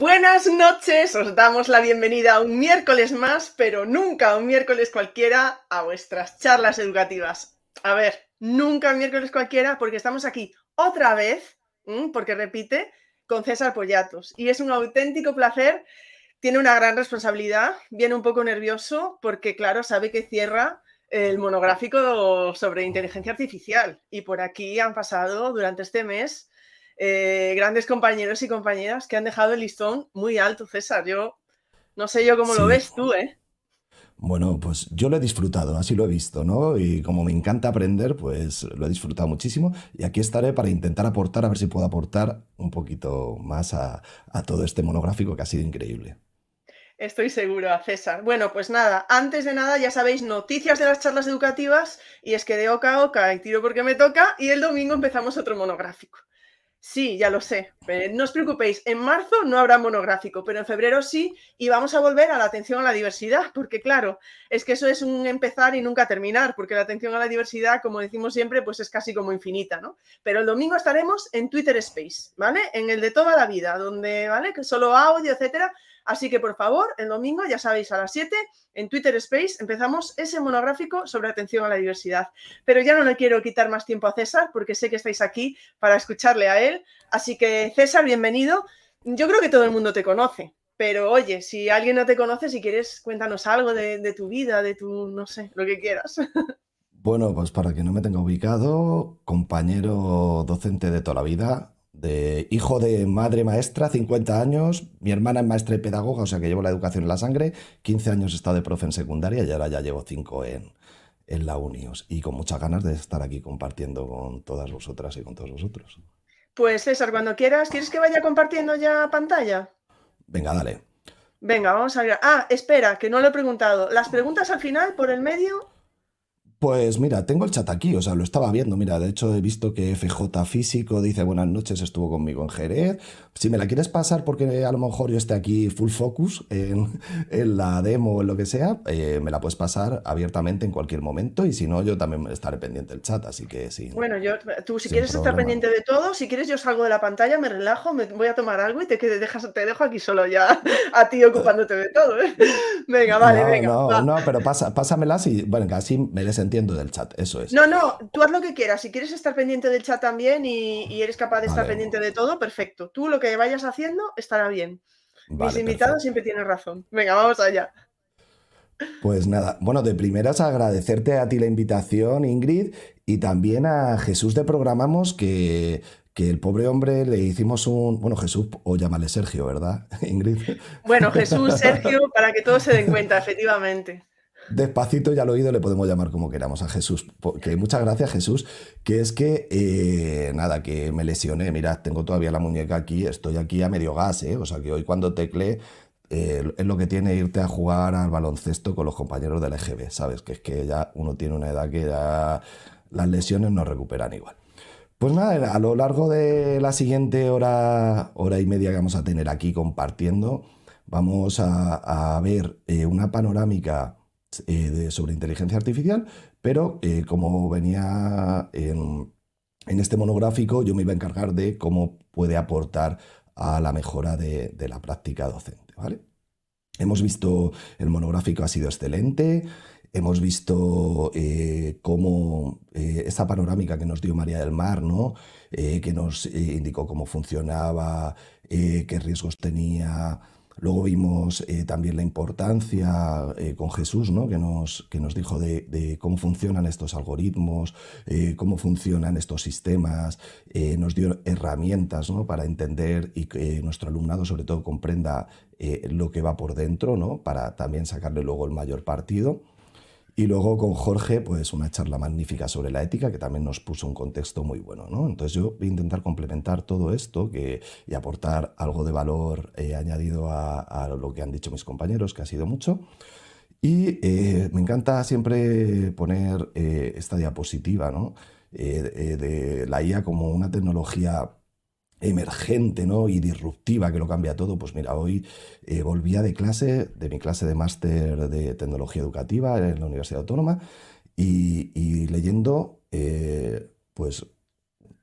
Buenas noches, os damos la bienvenida a un miércoles más, pero nunca un miércoles cualquiera a vuestras charlas educativas. A ver, nunca un miércoles cualquiera porque estamos aquí otra vez, porque repite, con César Pollatos. Y es un auténtico placer, tiene una gran responsabilidad, viene un poco nervioso porque, claro, sabe que cierra el monográfico sobre inteligencia artificial. Y por aquí han pasado durante este mes eh, grandes compañeros y compañeras que han dejado el listón muy alto, César. Yo no sé yo cómo lo ves tú, ¿eh? Bueno, pues yo lo he disfrutado, así lo he visto, ¿no? Y como me encanta aprender, pues lo he disfrutado muchísimo. Y aquí estaré para intentar aportar, a ver si puedo aportar un poquito más a, todo este monográfico que ha sido increíble. Estoy seguro, César. Bueno, pues nada, antes de nada, ya sabéis, noticias de las charlas educativas, y es que de oca a oca, y tiro porque me toca, y el domingo empezamos otro monográfico. Sí, ya lo sé. No os preocupéis, en marzo no habrá monográfico, pero en febrero sí, y vamos a volver a la atención a la diversidad, porque claro, es que eso es un empezar y nunca terminar, porque la atención a la diversidad, como decimos siempre, pues es casi como infinita, ¿no? Pero el domingo estaremos en Twitter Space, ¿vale? En el de toda la vida, donde, ¿vale? Que solo audio, etcétera, Así que por favor, el domingo, ya sabéis, a las 7 en Twitter Space empezamos ese monográfico sobre atención a la diversidad. Pero ya no le quiero quitar más tiempo a César porque sé que estáis aquí para escucharle a él. Así que César, bienvenido. Yo creo que todo el mundo te conoce, pero oye, si alguien no te conoce, si quieres, cuéntanos algo de, de tu vida, de tu, no sé, lo que quieras. Bueno, pues para que no me tenga ubicado, compañero docente de toda la vida, de hijo de madre maestra, 50 años, mi hermana es maestra y pedagoga, o sea que llevo la educación en la sangre, 15 años he estado de profe en secundaria y ahora ya llevo 5 en, en la UNIOS y con muchas ganas de estar aquí compartiendo con todas vosotras y con todos vosotros. Pues César, cuando quieras, ¿quieres que vaya compartiendo ya pantalla? Venga, dale. Venga, vamos a ver. Ah, espera, que no lo he preguntado. Las preguntas al final, por el medio. Pues mira, tengo el chat aquí, o sea, lo estaba viendo. Mira, de hecho he visto que FJ Físico dice buenas noches, estuvo conmigo en Jerez. Si me la quieres pasar porque a lo mejor yo esté aquí full focus en, la demo o en lo que sea, eh, me la puedes pasar abiertamente en cualquier momento y si no, yo también estaré pendiente del chat, así que sí. Bueno, yo, tú si quieres estar pendiente de todo, si quieres yo salgo de la pantalla, me relajo, me voy a tomar algo y te, dejas, te dejo aquí solo ya a ti ocupándote de todo. ¿eh? Venga, vale, venga. No, no, pero pasa, pásamelas y bueno, así me des entiendo del chat, eso es. No, no, tú haz lo que quieras. Si quieres estar pendiente del chat también y, eres capaz de estar pendiente de todo, perfecto. Tú lo que vayas haciendo estará bien. Mis invitados siempre tienen razón. Venga, vamos allá. Pues nada, bueno, de primeras agradecerte a ti la invitación, Ingrid, y también a Jesús de Programamos, que, que el pobre hombre le hicimos un. Bueno, Jesús, o llámale Sergio, ¿verdad, Ingrid? Bueno, Jesús, Sergio, para que todos se den cuenta, efectivamente. Despacito ya al oído le podemos llamar como queramos a Jesús. Que muchas gracias, Jesús. Que es que, eh, nada, que me lesioné. Mirad, tengo todavía la muñeca aquí, estoy aquí a medio gas, ¿eh? O sea que hoy cuando tecle eh, es lo que tiene irte a jugar al baloncesto con los compañeros del EGB, ¿sabes? Que es que ya uno tiene una edad que ya las lesiones no recuperan igual. Pues nada, a lo largo de la siguiente hora, hora y media que vamos a tener aquí compartiendo, vamos a, a ver una panorámica eh, sobre inteligencia artificial, pero eh, como venía en, este monográfico, yo me iba a encargar de cómo puede aportar a la mejora de, la práctica docente. ¿vale? Hemos visto, el monográfico ha sido excelente, hemos visto eh, cómo esa panorámica que nos dio María del Mar, ¿no? que nos indicó cómo funcionaba, qué riesgos tenía Luego vimos eh, también la importancia eh, con Jesús, ¿no? que, nos, que nos dijo de, cómo funcionan estos algoritmos, eh, cómo funcionan estos sistemas, nos dio herramientas ¿no? para entender y que nuestro alumnado sobre todo comprenda lo que va por dentro, ¿no? para también sacarle luego el mayor partido. Y luego con Jorge, pues una charla magnífica sobre la ética que también nos puso un contexto muy bueno. ¿no? Entonces yo voy a intentar complementar todo esto que, y aportar algo de valor eh, añadido a, lo que han dicho mis compañeros, que ha sido mucho. Y eh, me encanta siempre poner eh, esta diapositiva ¿no? de la IA como una tecnología emergente ¿no? y disruptiva que lo cambia todo, pues mira, hoy eh, volvía de clase, de mi clase de máster de tecnología educativa en la Universidad Autónoma y, leyendo, eh, pues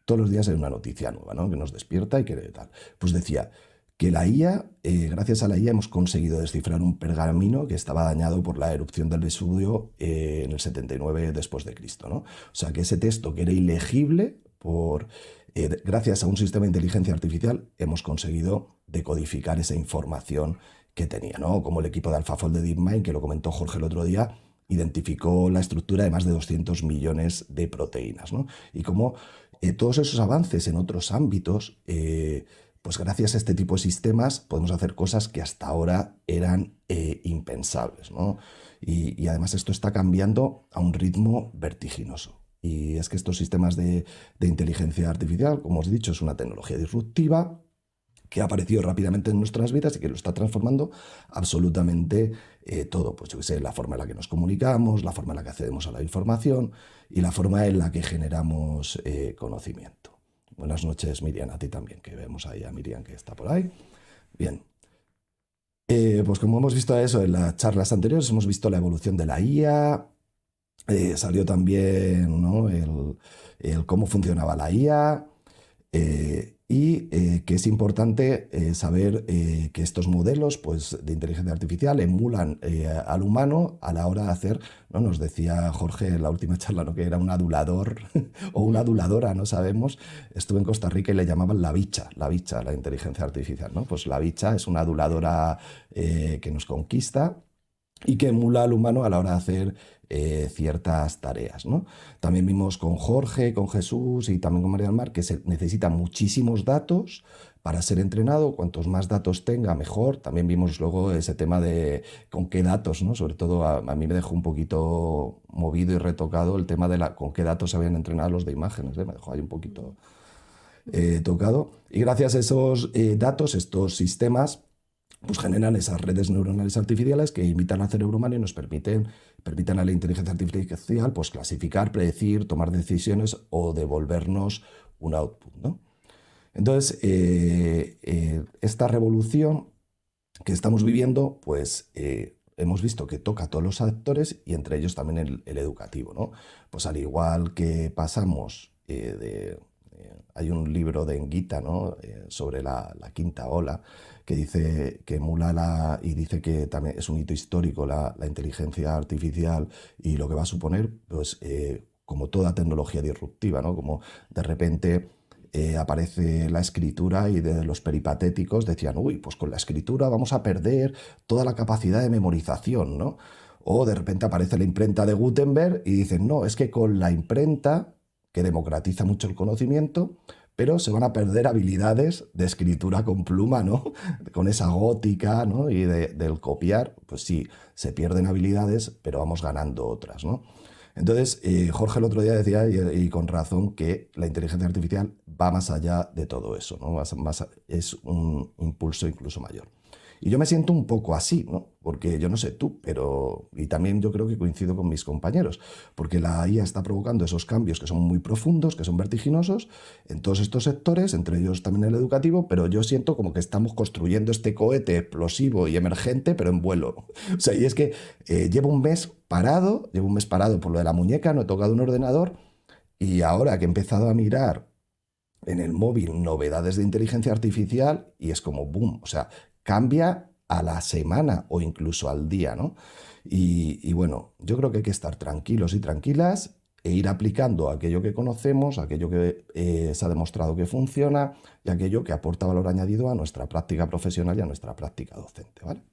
todos los días hay una noticia nueva ¿no? que nos despierta y que tal. Pues decía, que la IA, eh, gracias a la IA, hemos conseguido descifrar un pergamino que estaba dañado por la erupción del Vesubio en el 79 después de Cristo. ¿no? O sea, que ese texto que era ilegible, por, eh, gracias a un sistema de inteligencia artificial, hemos conseguido decodificar esa información que tenía, ¿no? Como el equipo de AlphaFold de DeepMind, que lo comentó Jorge el otro día, identificó la estructura de más de 200 millones de proteínas, ¿no? Y como todos esos avances en otros ámbitos pues gracias a este tipo de sistemas podemos hacer cosas que hasta ahora eran eh, impensables. ¿no? Y, además esto está cambiando a un ritmo vertiginoso. Y es que estos sistemas de, inteligencia artificial, como os he dicho, es una tecnología disruptiva que ha aparecido rápidamente en nuestras vidas y que lo está transformando absolutamente eh, todo. Pues yo sé, la forma en la que nos comunicamos, la forma en la que accedemos a la información y la forma en la que generamos eh, conocimiento. Buenas noches, Miriam, a ti también, que vemos ahí a Miriam que está por ahí. Bien. Eh, pues como hemos visto eso en las charlas anteriores, hemos visto la evolución de la IA, eh, salió también el, cómo funcionaba la IA, eh, y eh, que es importante saber que estos modelos pues, de inteligencia artificial emulan al humano a la hora de hacer, ¿no? nos decía Jorge en la última charla ¿no? que era un adulador o una aduladora, no sabemos, estuve en Costa Rica y le llamaban la bicha, la bicha, la inteligencia artificial, ¿no? pues la bicha es una aduladora que nos conquista y que emula al humano a la hora de hacer eh, ciertas tareas. ¿no? También vimos con Jorge, con Jesús y también con María del Mar que se necesitan muchísimos datos para ser entrenado. Cuantos más datos tenga, mejor. También vimos luego ese tema de con qué datos, ¿no? sobre todo a, mí me dejó un poquito movido y retocado el tema de la, con qué datos se habían entrenado los de imágenes. ¿eh? Me dejó ahí un poquito eh, tocado. Y gracias a esos datos, estos sistemas, pues generan esas redes neuronales artificiales que imitan al cerebro humano y nos permiten, permiten a la inteligencia artificial pues, clasificar, predecir, tomar decisiones o devolvernos un output. ¿no? Entonces, eh, eh, esta revolución que estamos viviendo, pues eh, hemos visto que toca a todos los actores y entre ellos también el, educativo. ¿no? Pues al igual que pasamos de... hay un libro de Enguita ¿no? sobre la, la quinta ola, que dice que emula la, y dice que también es un hito histórico la, inteligencia artificial y lo que va a suponer, pues eh, como toda tecnología disruptiva, ¿no? Como de repente eh, aparece la escritura y de los peripatéticos decían, uy, pues con la escritura vamos a perder toda la capacidad de memorización, ¿no? O de repente aparece la imprenta de Gutenberg y dicen, no, es que con la imprenta, que democratiza mucho el conocimiento, pero se van a perder habilidades de escritura con pluma, ¿no? Con esa gótica, ¿no? Y del copiar, pues sí, se pierden habilidades, pero vamos ganando otras, ¿no? Entonces, eh, Jorge el otro día decía, y, con razón, que la inteligencia artificial va más allá de todo eso, ¿no? es un impulso incluso mayor. Y yo me siento un poco así, ¿no? Porque yo no sé tú, pero... Y también yo creo que coincido con mis compañeros, porque la IA está provocando esos cambios que son muy profundos, que son vertiginosos en todos estos sectores, entre ellos también el educativo, pero yo siento como que estamos construyendo este cohete explosivo y emergente, pero en vuelo. O sea, y es que eh, llevo un mes parado, llevo un mes parado por lo de la muñeca, no he tocado un ordenador, y ahora que he empezado a mirar en el móvil novedades de inteligencia artificial y es como boom, o sea, cambia a la semana o incluso al día, ¿no? Y, bueno, yo creo que hay que estar tranquilos y tranquilas e ir aplicando aquello que conocemos, aquello que eh, se ha demostrado que funciona y aquello que aporta valor añadido a nuestra práctica profesional y a nuestra práctica docente, ¿vale?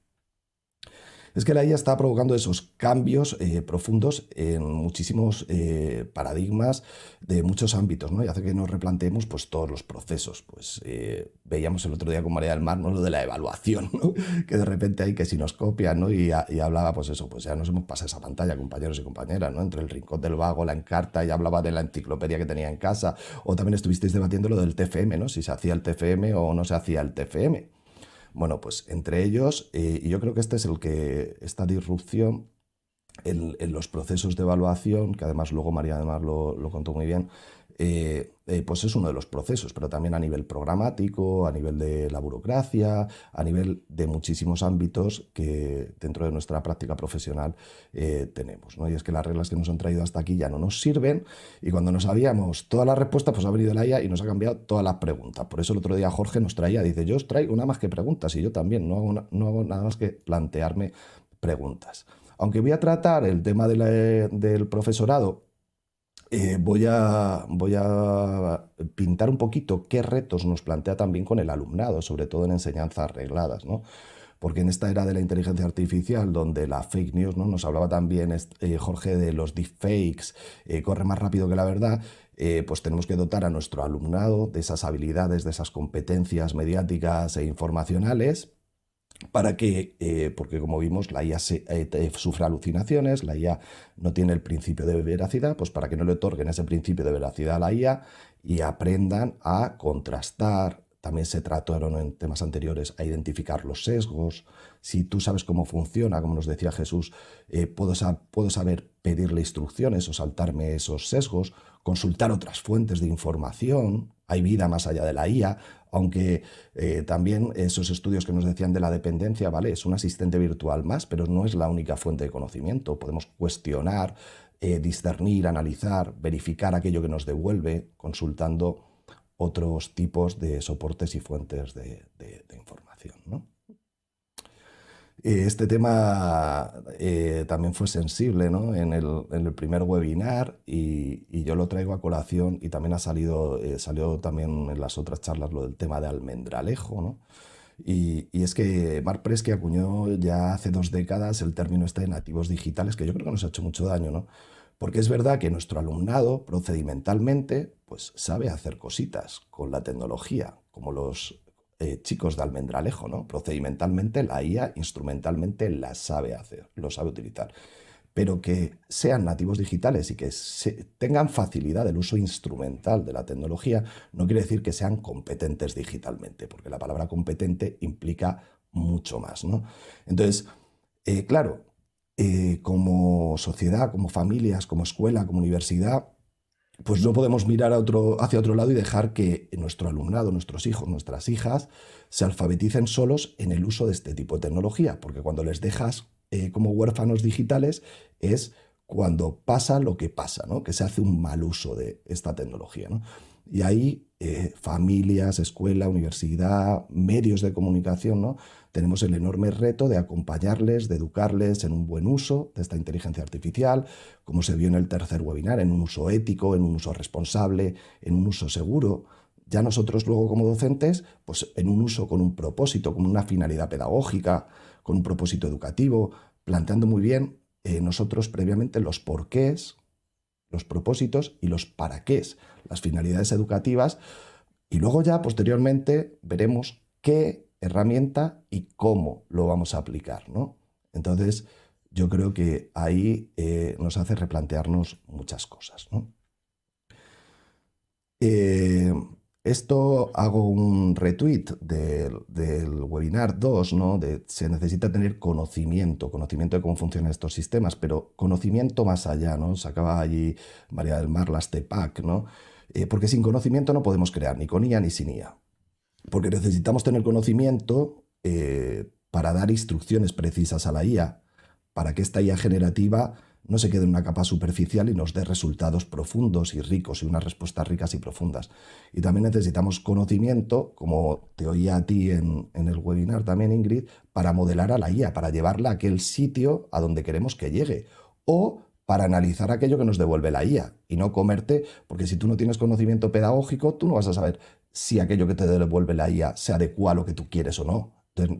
Es que la IA está provocando esos cambios eh, profundos en muchísimos eh, paradigmas de muchos ámbitos, ¿no? Y hace que nos replanteemos pues, todos los procesos. Pues eh, veíamos el otro día con María del Mar, ¿no? Lo de la evaluación, ¿no? Que de repente hay que si nos copian, ¿no? Y, hablaba, pues eso, pues ya nos hemos pasado esa pantalla, compañeros y compañeras, ¿no? Entre el rincón del vago, la encarta, y hablaba de la enciclopedia que tenía en casa, o también estuvisteis debatiendo lo del TFM, ¿no? Si se hacía el TFM o no se hacía el TFM. Bueno, pues entre ellos, eh, y yo creo que este es el que, esta disrupción en, los procesos de evaluación, que además luego María además lo, lo contó muy bien, eh, eh, pues es uno de los procesos, pero también a nivel programático, a nivel de la burocracia, a nivel de muchísimos ámbitos que dentro de nuestra práctica profesional eh, tenemos. ¿no? Y es que las reglas que nos han traído hasta aquí ya no nos sirven y cuando no sabíamos todas las respuestas, pues ha venido la IA y nos ha cambiado todas las preguntas. Por eso el otro día Jorge nos traía, dice, yo os traigo nada más que preguntas y yo también, no hago nada más que plantearme preguntas. Aunque voy a tratar el tema del profesorado eh, voy, a, voy a pintar un poquito qué retos nos plantea también con el alumnado, sobre todo en enseñanzas arregladas, ¿no? Porque en esta era de la inteligencia artificial, donde la fake news, ¿no? Nos hablaba también eh, Jorge de los deepfakes, eh, corre más rápido que la verdad, pues tenemos que dotar a nuestro alumnado de esas habilidades, de esas competencias mediáticas e informacionales para que, eh, porque como vimos, la IA eh, sufre alucinaciones, la IA no tiene el principio de veracidad, pues para que no le otorguen ese principio de veracidad a la IA y aprendan a contrastar. También se trataron en temas anteriores a identificar los sesgos. Si tú sabes cómo funciona, como nos decía Jesús, eh, puedo, puedo saber pedirle instrucciones o saltarme esos sesgos, consultar otras fuentes de información. Hay vida más allá de la IA, aunque eh, también esos estudios que nos decían de la dependencia, ¿vale? Es un asistente virtual más, pero no es la única fuente de conocimiento. Podemos cuestionar, eh, discernir, analizar, verificar aquello que nos devuelve, consultando otros tipos de soportes y fuentes de, de información. ¿no? Este tema eh, también fue sensible en, el, primer webinar y, yo lo traigo a colación y también ha salido, eh, salió también en las otras charlas lo del tema de almendralejo. ¿no? Y, es que Mark Presky acuñó ya hace dos décadas el término este de nativos digitales, que yo creo que nos ha hecho mucho daño, ¿no? Porque es verdad que nuestro alumnado procedimentalmente pues sabe hacer cositas con la tecnología, como los eh, chicos de almendralejo, ¿no? Procedimentalmente la IA, instrumentalmente la sabe hacer, lo sabe utilizar. Pero que sean nativos digitales y que tengan facilidad del uso instrumental de la tecnología, no quiere decir que sean competentes digitalmente, porque la palabra competente implica mucho más, ¿no? Entonces, eh, claro, eh, como sociedad, como familias, como escuela, como universidad, pues no podemos mirar hacia otro lado y dejar que nuestro alumnado, nuestros hijos, nuestras hijas, se alfabeticen solos en el uso de este tipo de tecnología, porque cuando les dejas eh, como huérfanos digitales es cuando pasa lo que pasa, ¿no? que se hace un mal uso de esta tecnología. Y ahí eh, familias, escuela, universidad, medios de comunicación, ¿no? Tenemos el enorme reto de acompañarles, de educarles en un buen uso de esta inteligencia artificial, como se vio en el tercer webinar, en un uso ético, en un uso responsable, en un uso seguro. Ya nosotros luego como docentes, pues en un uso con un propósito, con una finalidad pedagógica, con un propósito educativo, planteando muy bien eh, nosotros previamente los porqués, los propósitos y los para qué, las finalidades educativas, y luego ya posteriormente veremos qué herramienta y cómo lo vamos a aplicar. ¿no? Entonces, yo creo que ahí eh, nos hace replantearnos muchas cosas. Eh, esto hago un retweet del, webinar 2, ¿no? Se necesita tener conocimiento, conocimiento de cómo funcionan estos sistemas, pero conocimiento más allá, ¿no? Sacaba allí María del Mar las TEPAC, ¿no? Eh, porque sin conocimiento no podemos crear ni con IA ni sin IA porque necesitamos tener conocimiento eh, para dar instrucciones precisas a la IA, para que esta IA generativa no se quede en una capa superficial y nos dé resultados profundos y ricos y unas respuestas ricas y profundas. Y también necesitamos conocimiento, como te oía a ti en, en, el webinar también, Ingrid, para modelar a la IA, para llevarla a aquel sitio a donde queremos que llegue. O para analizar aquello que nos devuelve la IA y no comerte, porque si tú no tienes conocimiento pedagógico, tú no vas a saber si aquello que te devuelve la IA se adecua a lo que tú quieres o no.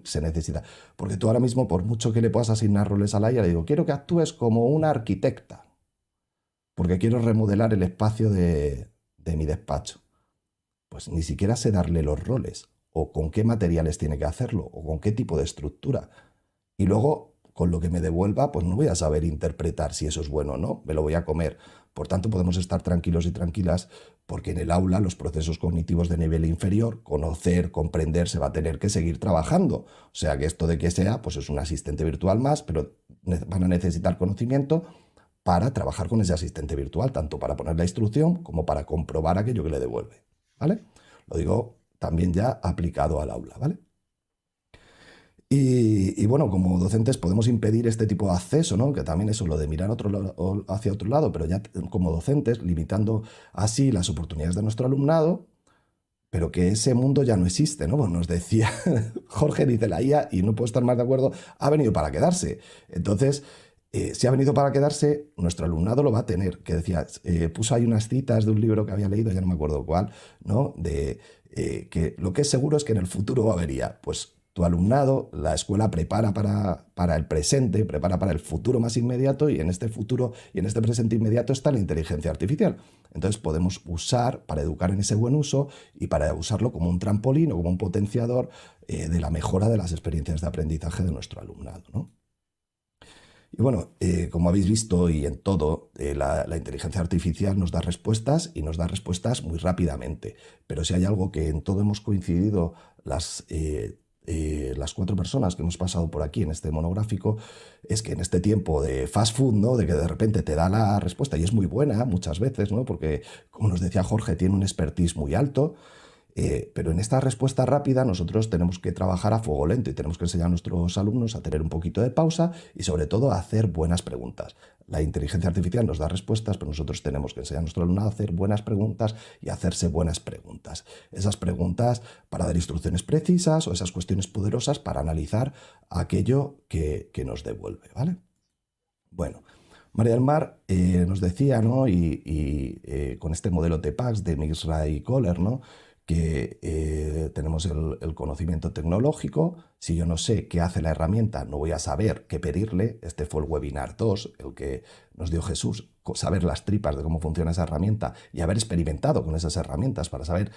Se necesita. Porque tú ahora mismo, por mucho que le puedas asignar roles a la IA, le digo, quiero que actúes como una arquitecta. Porque quiero remodelar el espacio de, de mi despacho. Pues ni siquiera sé darle los roles. O con qué materiales tiene que hacerlo. O con qué tipo de estructura. Y luego, con lo que me devuelva, pues no voy a saber interpretar si eso es bueno o no. Me lo voy a comer. Por tanto, podemos estar tranquilos y tranquilas porque en el aula los procesos cognitivos de nivel inferior, conocer, comprender, se va a tener que seguir trabajando. O sea que esto de que sea, pues es un asistente virtual más, pero van a necesitar conocimiento para trabajar con ese asistente virtual, tanto para poner la instrucción como para comprobar aquello que le devuelve. ¿Vale? Lo digo también ya aplicado al aula, ¿vale? Y, bueno, como docentes podemos impedir este tipo de acceso, ¿no? que también eso, lo de mirar otro, hacia otro lado, pero ya como docentes, limitando así las oportunidades de nuestro alumnado, pero que ese mundo ya no existe, ¿no? Pues nos decía Jorge, dice la y no puedo estar más de acuerdo, ha venido para quedarse. Entonces, eh, si ha venido para quedarse, nuestro alumnado lo va a tener. Que decía, eh, puso ahí unas citas de un libro que había leído, ya no me acuerdo cuál, ¿no? De eh, que lo que es seguro es que en el futuro va a haber. Pues tu alumnado, la escuela prepara para, para, el presente, prepara para el futuro más inmediato y en este futuro y en este presente inmediato está la inteligencia artificial. Entonces podemos usar para educar en ese buen uso y para usarlo como un trampolín o como un potenciador eh, de la mejora de las experiencias de aprendizaje de nuestro alumnado. Y bueno, eh, como habéis visto y en todo, eh, la, inteligencia artificial nos da respuestas y nos da respuestas muy rápidamente. Pero si hay algo que en todo hemos coincidido las las cuatro personas que hemos pasado por aquí en este monográfico, es que en este tiempo de fast food, ¿no? De que de repente te da la respuesta y es muy buena muchas veces, ¿no? Porque, como nos decía Jorge, tiene un expertise muy alto. Eh, pero en esta respuesta rápida nosotros tenemos que trabajar a fuego lento y tenemos que enseñar a nuestros alumnos a tener un poquito de pausa y sobre todo a hacer buenas preguntas. La inteligencia artificial nos da respuestas, pero nosotros tenemos que enseñar a nuestro alumnado a hacer buenas preguntas y hacerse buenas preguntas. Esas preguntas para dar instrucciones precisas o esas cuestiones poderosas para analizar aquello que, nos devuelve. ¿vale? Bueno, María del Mar eh, nos decía, ¿no? y, eh, con este modelo TPAX de Misra y Kohler, ¿no? Que eh, tenemos el, conocimiento tecnológico. Si yo no sé qué hace la herramienta, no voy a saber qué pedirle. Este fue el webinar 2, el que nos dio Jesús, saber las tripas de cómo funciona esa herramienta y haber experimentado con esas herramientas para saber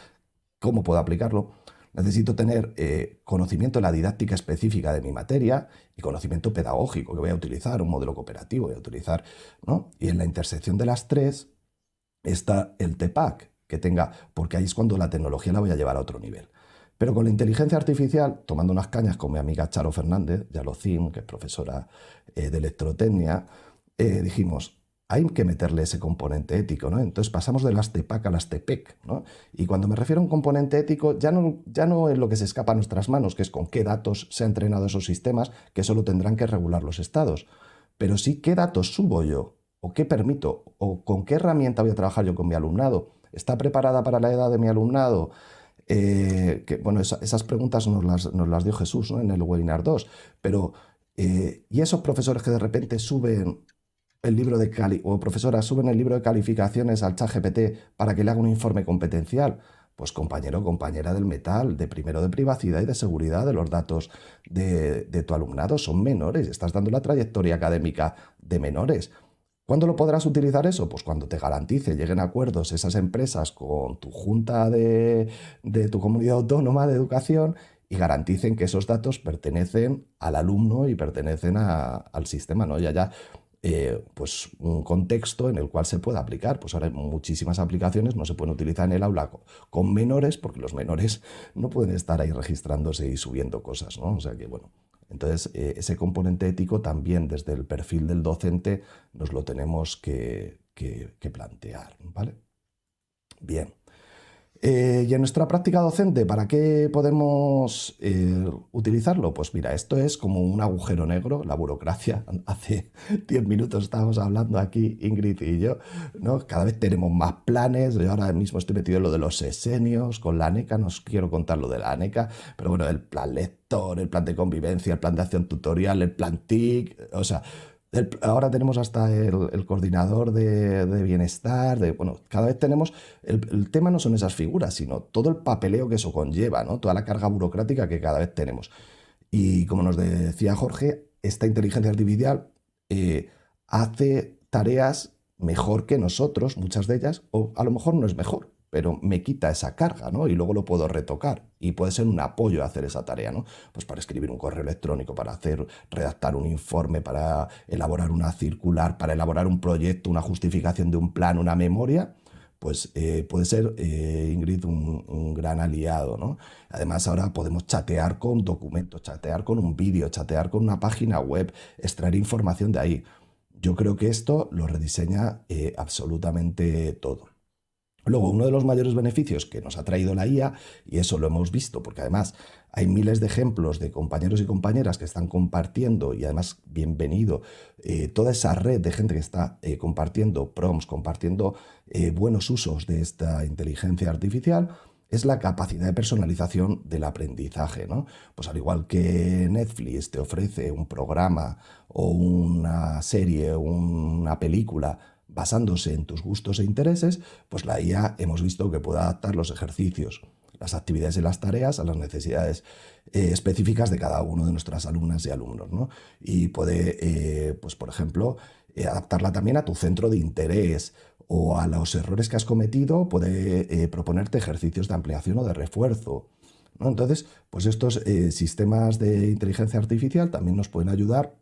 cómo puedo aplicarlo. Necesito tener eh, conocimiento de la didáctica específica de mi materia y conocimiento pedagógico que voy a utilizar, un modelo cooperativo voy a utilizar. ¿no? Y en la intersección de las tres está el TEPAC, que tenga, porque ahí es cuando la tecnología la voy a llevar a otro nivel. Pero con la inteligencia artificial, tomando unas cañas con mi amiga Charo Fernández, Yalocim, que es profesora eh, de electrotecnia, eh, dijimos, hay que meterle ese componente ético, ¿no? Entonces pasamos de las TEPAC a las TEPEC, ¿no? Y cuando me refiero a un componente ético, ya no, ya no es lo que se escapa a nuestras manos, que es con qué datos se han entrenado esos sistemas, que solo tendrán que regular los estados, pero sí qué datos subo yo, o qué permito, o con qué herramienta voy a trabajar yo con mi alumnado, ¿Está preparada para la edad de mi alumnado? Eh, bueno, esas preguntas nos las, dio Jesús en el webinar 2, pero eh, ¿y esos profesores que de repente suben el libro de cali o profesoras suben el libro de calificaciones al chat GPT para que le haga un informe competencial? Pues compañero, compañera del metal, de primero de privacidad y de seguridad de los datos de, de tu alumnado, son menores, estás dando la trayectoria académica de menores. ¿Cuándo lo podrás utilizar eso? Pues cuando te garantice, lleguen a acuerdos esas empresas con tu junta de, tu comunidad autónoma de educación y garanticen que esos datos pertenecen al alumno y pertenecen al sistema, ¿no? Ya ya eh, pues un contexto en el cual se pueda aplicar. Pues ahora hay muchísimas aplicaciones, no se pueden utilizar en el aula con menores, porque los menores no pueden estar ahí registrándose y subiendo cosas, ¿no? O sea que bueno, entonces, eh, ese componente ético también desde el perfil del docente nos lo tenemos que, que plantear. ¿vale? Bien. Eh, y en nuestra práctica docente, ¿para qué podemos eh, utilizarlo? Pues mira, esto es como un agujero negro, la burocracia. Hace 10 minutos estábamos hablando aquí, Ingrid y yo, ¿no? Cada vez tenemos más planes. Yo ahora mismo estoy metido en lo de los sesenios, con la ANECA, no os quiero contar lo de la ANECA, pero bueno, el plan lector, el plan de convivencia, el plan de acción tutorial, el plan TIC, o sea, ahora tenemos hasta el, coordinador de, bienestar, bueno, cada vez tenemos, el, tema no son esas figuras, sino todo el papeleo que eso conlleva, ¿no? toda la carga burocrática que cada vez tenemos. Y como nos decía Jorge, esta inteligencia artificial eh, hace tareas mejor que nosotros, muchas de ellas, o a lo mejor no es mejor, pero me quita esa carga, ¿no? Y luego lo puedo retocar y puede ser un apoyo a hacer esa tarea, ¿no? Pues para escribir un correo electrónico, para hacer, redactar un informe, para elaborar una circular, para elaborar un proyecto, una justificación de un plan, una memoria, pues eh, puede ser, eh, Ingrid, un, gran aliado, ¿no? Además, ahora podemos chatear con documentos, chatear con un vídeo, chatear con una página web, extraer información de ahí yo creo que esto lo rediseña eh, absolutamente todo. Luego, uno de los mayores beneficios que nos ha traído la IA, y eso lo hemos visto, porque además hay miles de ejemplos de compañeros y compañeras que están compartiendo, y además, bienvenido, eh, toda esa red de gente que está eh, compartiendo prompts, compartiendo buenos usos de esta inteligencia artificial, es la capacidad de personalización del aprendizaje. ¿no? Pues al igual que Netflix te ofrece un programa o una serie o una película basándose en tus gustos e intereses, pues la IA hemos visto que puede adaptar los ejercicios, las actividades y las tareas a las necesidades eh, específicas de cada uno de nuestras alumnas y alumnos. ¿no? Y puede, eh, pues por ejemplo, eh, adaptarla también a tu centro de interés o a los errores que has cometido, puede proponerte ejercicios de ampliación o de refuerzo. Entonces, pues estos sistemas de inteligencia artificial también nos pueden ayudar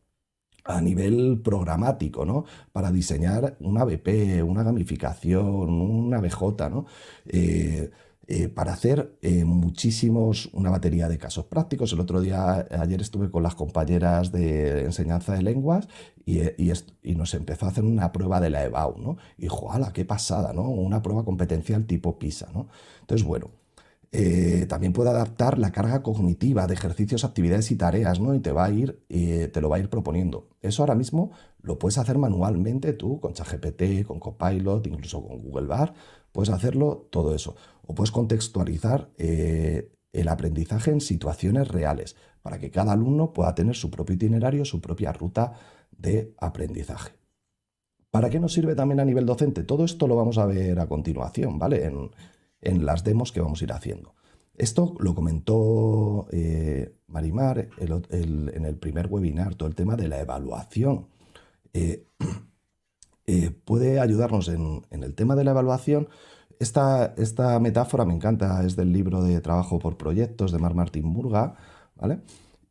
a nivel programático, ¿no? Para diseñar una BP, una gamificación, una BJ, ¿no? Eh, eh, para hacer eh, muchísimos, una batería de casos prácticos. El otro día, ayer estuve con las compañeras de enseñanza de lenguas y, eh, y, nos empezó a hacer una prueba de la EBAU, ¿no? Y ¡juala, qué pasada, ¿no? Una prueba competencial tipo PISA, ¿no? Entonces, bueno, también puede adaptar la carga cognitiva de ejercicios, actividades y tareas, ¿no? Y te va a ir, te lo va a ir proponiendo. Eso ahora mismo lo puedes hacer manualmente tú con ChatGPT, con Copilot, incluso con Google Bar. Puedes hacerlo todo eso o puedes contextualizar eh, el aprendizaje en situaciones reales para que cada alumno pueda tener su propio itinerario, su propia ruta de aprendizaje. ¿Para qué nos sirve también a nivel docente? Todo esto lo vamos a ver a continuación, ¿vale? En, las demos que vamos a ir haciendo. Esto lo comentó eh, Marimar en el primer webinar, todo el tema de la evaluación. Eh, puede ayudarnos en, en, el tema de la evaluación esta, esta, metáfora me encanta, es del libro de Trabajo por Proyectos de Mar Martín Murga, ¿vale?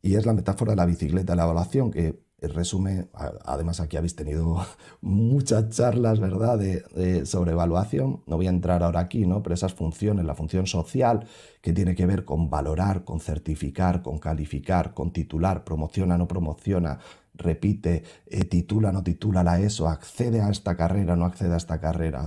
Y es la metáfora de la bicicleta la evaluación, que resume, además aquí habéis tenido muchas charlas, ¿verdad?, de, sobre evaluación. No voy a entrar ahora aquí, ¿no? Pero esas funciones, la función social, que tiene que ver con valorar, con certificar, con calificar, con titular, promociona, no promociona, repite, eh, titula, no titula la ESO, accede a esta carrera, no accede a esta carrera,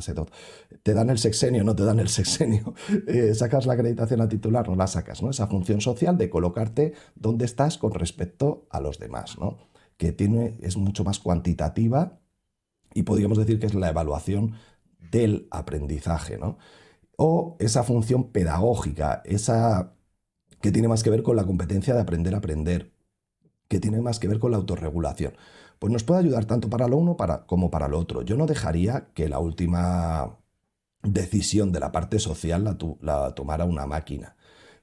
te dan el sexenio, no te dan el sexenio, eh, sacas la acreditación a titular, no la sacas, ¿no? Esa función social de colocarte donde estás con respecto a los demás, ¿no? Que tiene, es mucho más cuantitativa y podríamos decir que es la evaluación del aprendizaje, ¿no? O esa función pedagógica, esa que tiene más que ver con la competencia de aprender a aprender, que tiene más que ver con la autorregulación. Pues nos puede ayudar tanto para lo uno como para lo otro. Yo no dejaría que la última decisión de la parte social la, tomara una máquina.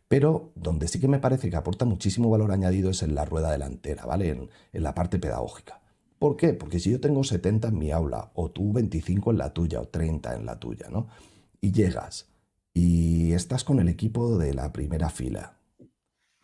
Pero donde sí que me parece que aporta muchísimo valor añadido es en la rueda delantera, ¿vale? En, la parte pedagógica. ¿Por qué? Porque si yo tengo 70 en mi aula, o tú 25 en la tuya, o 30 en la tuya, ¿no? Y llegas y estás con el equipo de la primera fila,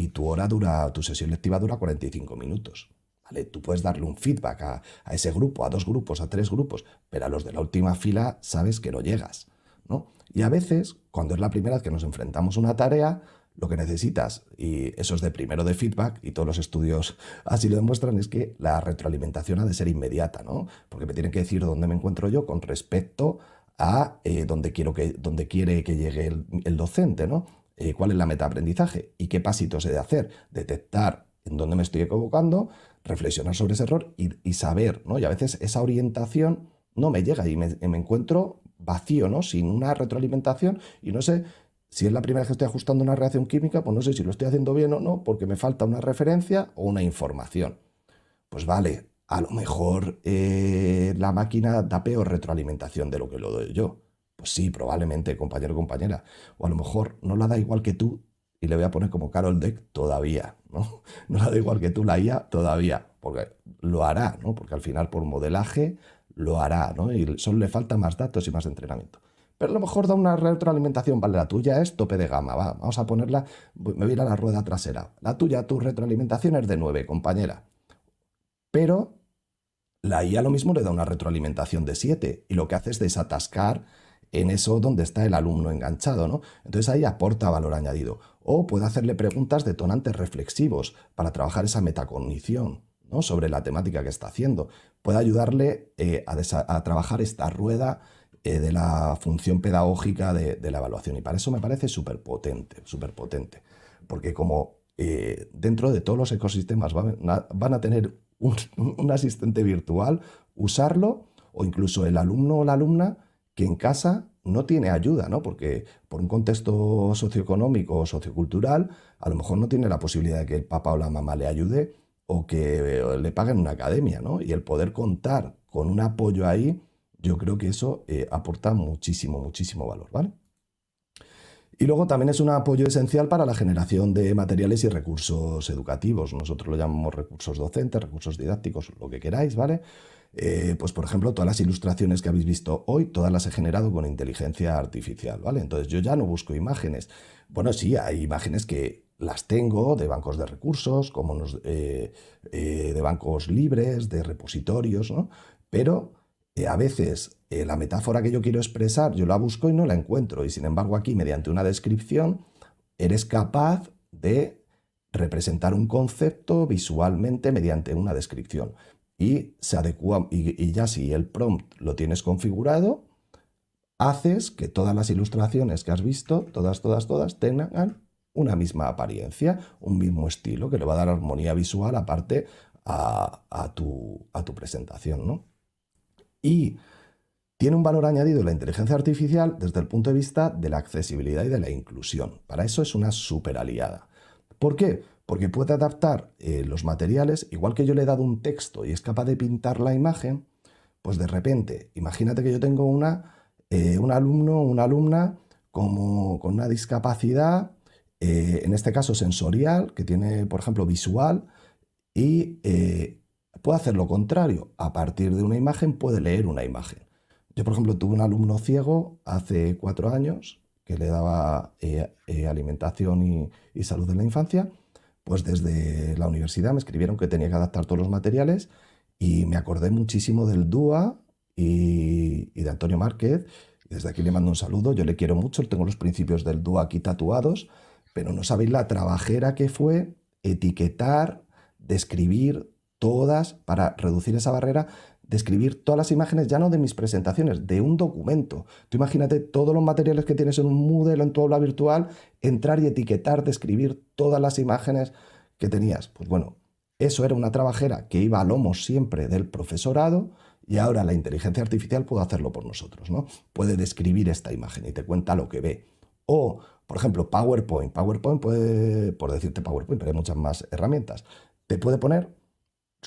y tu hora dura, tu sesión lectiva dura 45 minutos. ¿vale? Tú puedes darle un feedback a, ese grupo, a dos grupos, a tres grupos, pero a los de la última fila sabes que no llegas. ¿no? Y a veces, cuando es la primera vez que nos enfrentamos a una tarea, lo que necesitas, y eso es de primero de feedback, y todos los estudios así lo demuestran, es que la retroalimentación ha de ser inmediata, ¿no? Porque me tienen que decir dónde me encuentro yo con respecto a eh, dónde, quiero que, dónde quiere que llegue el, docente, ¿no? Eh, cuál es la meta aprendizaje y qué pasitos he de hacer, detectar en dónde me estoy equivocando, reflexionar sobre ese error y, saber, ¿no? Y a veces esa orientación no me llega y me, encuentro vacío, ¿no? Sin una retroalimentación y no sé si es la primera vez que estoy ajustando una reacción química, pues no sé si lo estoy haciendo bien o no, porque me falta una referencia o una información. Pues vale, a lo mejor eh, la máquina da peor retroalimentación de lo que lo doy yo. Pues sí, probablemente, compañero o compañera. O a lo mejor no la da igual que tú y le voy a poner como Carol Deck todavía, ¿no? No la da igual que tú la IA todavía, porque lo hará, ¿no? Porque al final por modelaje lo hará, ¿no? Y solo le falta más datos y más entrenamiento. Pero a lo mejor da una retroalimentación, vale, la tuya es tope de gama, va, vamos a ponerla, me voy a ir a la rueda trasera. La tuya, tu retroalimentación es de 9, compañera. Pero la IA lo mismo le da una retroalimentación de 7 y lo que hace es desatascar en eso donde está el alumno enganchado, ¿no? Entonces ahí aporta valor añadido. O puede hacerle preguntas detonantes reflexivos para trabajar esa metacognición, ¿no? sobre la temática que está haciendo. Puede ayudarle eh, a, trabajar esta rueda eh, de la función pedagógica de, la evaluación. Y para eso me parece súper potente, súper potente. Porque como eh, dentro de todos los ecosistemas van a, tener un, asistente virtual, usarlo, o incluso el alumno o la alumna que en casa no tiene ayuda, ¿no? Porque por un contexto socioeconómico o sociocultural, a lo mejor no tiene la posibilidad de que el papá o la mamá le ayude o que le paguen una academia, ¿no? Y el poder contar con un apoyo ahí, yo creo que eso eh, aporta muchísimo, muchísimo valor, ¿vale? Y luego también es un apoyo esencial para la generación de materiales y recursos educativos. Nosotros lo llamamos recursos docentes, recursos didácticos, lo que queráis, ¿vale? Eh, pues por ejemplo, todas las ilustraciones que habéis visto hoy, todas las he generado con inteligencia artificial, ¿vale? Entonces yo ya no busco imágenes. Bueno, sí, hay imágenes que las tengo de bancos de recursos, como eh, de bancos libres, de repositorios, ¿no? Pero a veces la metáfora que yo quiero expresar, yo la busco y no la encuentro. Y sin embargo aquí, mediante una descripción, eres capaz de representar un concepto visualmente mediante una descripción y se adecua y, ya si el prompt lo tienes configurado, haces que todas las ilustraciones que has visto, todas, todas, todas, tengan una misma apariencia, un mismo estilo, que le va a dar armonía visual aparte a, tu, a tu, presentación. ¿no? Y tiene un valor añadido la inteligencia artificial desde el punto de vista de la accesibilidad y de la inclusión. Para eso es una super aliada. ¿Por qué? porque puede adaptar eh, los materiales, igual que yo le he dado un texto y es capaz de pintar la imagen, pues de repente, imagínate que yo tengo una, eh, un alumno o una alumna como, con una discapacidad, eh, en este caso sensorial, que tiene, por ejemplo, visual, y puede hacer lo contrario, a partir de una imagen puede leer una imagen. Yo, por ejemplo, tuve un alumno ciego hace cuatro años que le daba alimentación y salud en la infancia pues desde la universidad me escribieron que tenía que adaptar todos los materiales y me acordé muchísimo del DUA y, de Antonio Márquez. Desde aquí le mando un saludo, yo le quiero mucho, tengo los principios del DUA aquí tatuados, pero no sabéis la trabajera que fue etiquetar, describir todas para reducir esa barrera describir todas las imágenes, ya no de mis presentaciones, de un documento. Tú imagínate todos los materiales que tienes en un Moodle en tu aula virtual, entrar y etiquetar, describir todas las imágenes que tenías. Pues bueno, eso era una trabajera que iba a lomos siempre del profesorado y ahora la inteligencia artificial puede hacerlo por nosotros, ¿no? Puede describir esta imagen y te cuenta lo que ve. O, por ejemplo, PowerPoint. PowerPoint puede, por decirte PowerPoint, pero hay muchas más herramientas. Te puede poner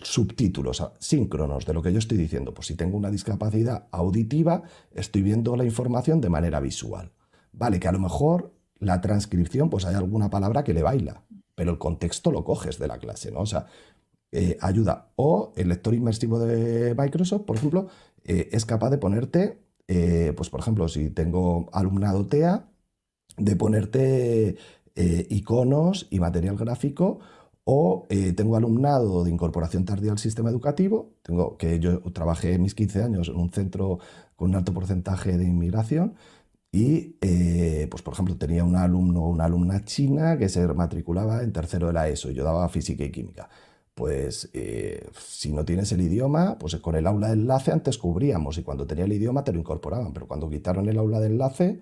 subtítulos síncronos de lo que yo estoy diciendo. Pues si tengo una discapacidad auditiva, estoy viendo la información de manera visual. Vale, que a lo mejor la transcripción, pues hay alguna palabra que le baila, pero el contexto lo coges de la clase, ¿no? O sea, eh, ayuda. O el lector inmersivo de Microsoft, por ejemplo, eh, es capaz de ponerte, eh, pues por ejemplo, si tengo alumnado TEA, de ponerte iconos y material gráfico o eh, tengo alumnado de incorporación tardía al sistema educativo, tengo, que yo trabajé mis 15 años en un centro con un alto porcentaje de inmigración y, eh, pues por ejemplo, tenía un alumno o una alumna china que se matriculaba en tercero de la ESO y yo daba física y química. Pues eh, si no tienes el idioma, pues con el aula de enlace antes cubríamos y cuando tenía el idioma te lo incorporaban, pero cuando quitaron el aula de enlace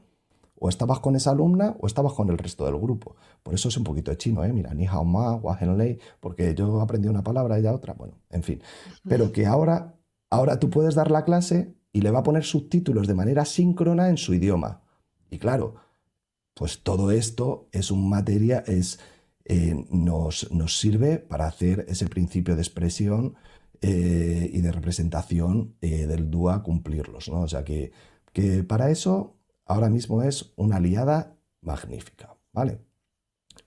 o estabas con esa alumna o estabas con el resto del grupo. Por eso es un poquito de chino, ¿eh? Mira, ni hao ma, lei, porque yo aprendí una palabra, y ella otra, bueno, en fin. Pero que ahora, ahora tú puedes dar la clase y le va a poner subtítulos de manera síncrona en su idioma. Y claro, pues todo esto es un materia, es, eh, nos, nos, sirve para hacer ese principio de expresión eh, y de representación eh, del DUA cumplirlos, ¿no? O sea que, que para eso ahora mismo es una aliada magnífica, ¿vale?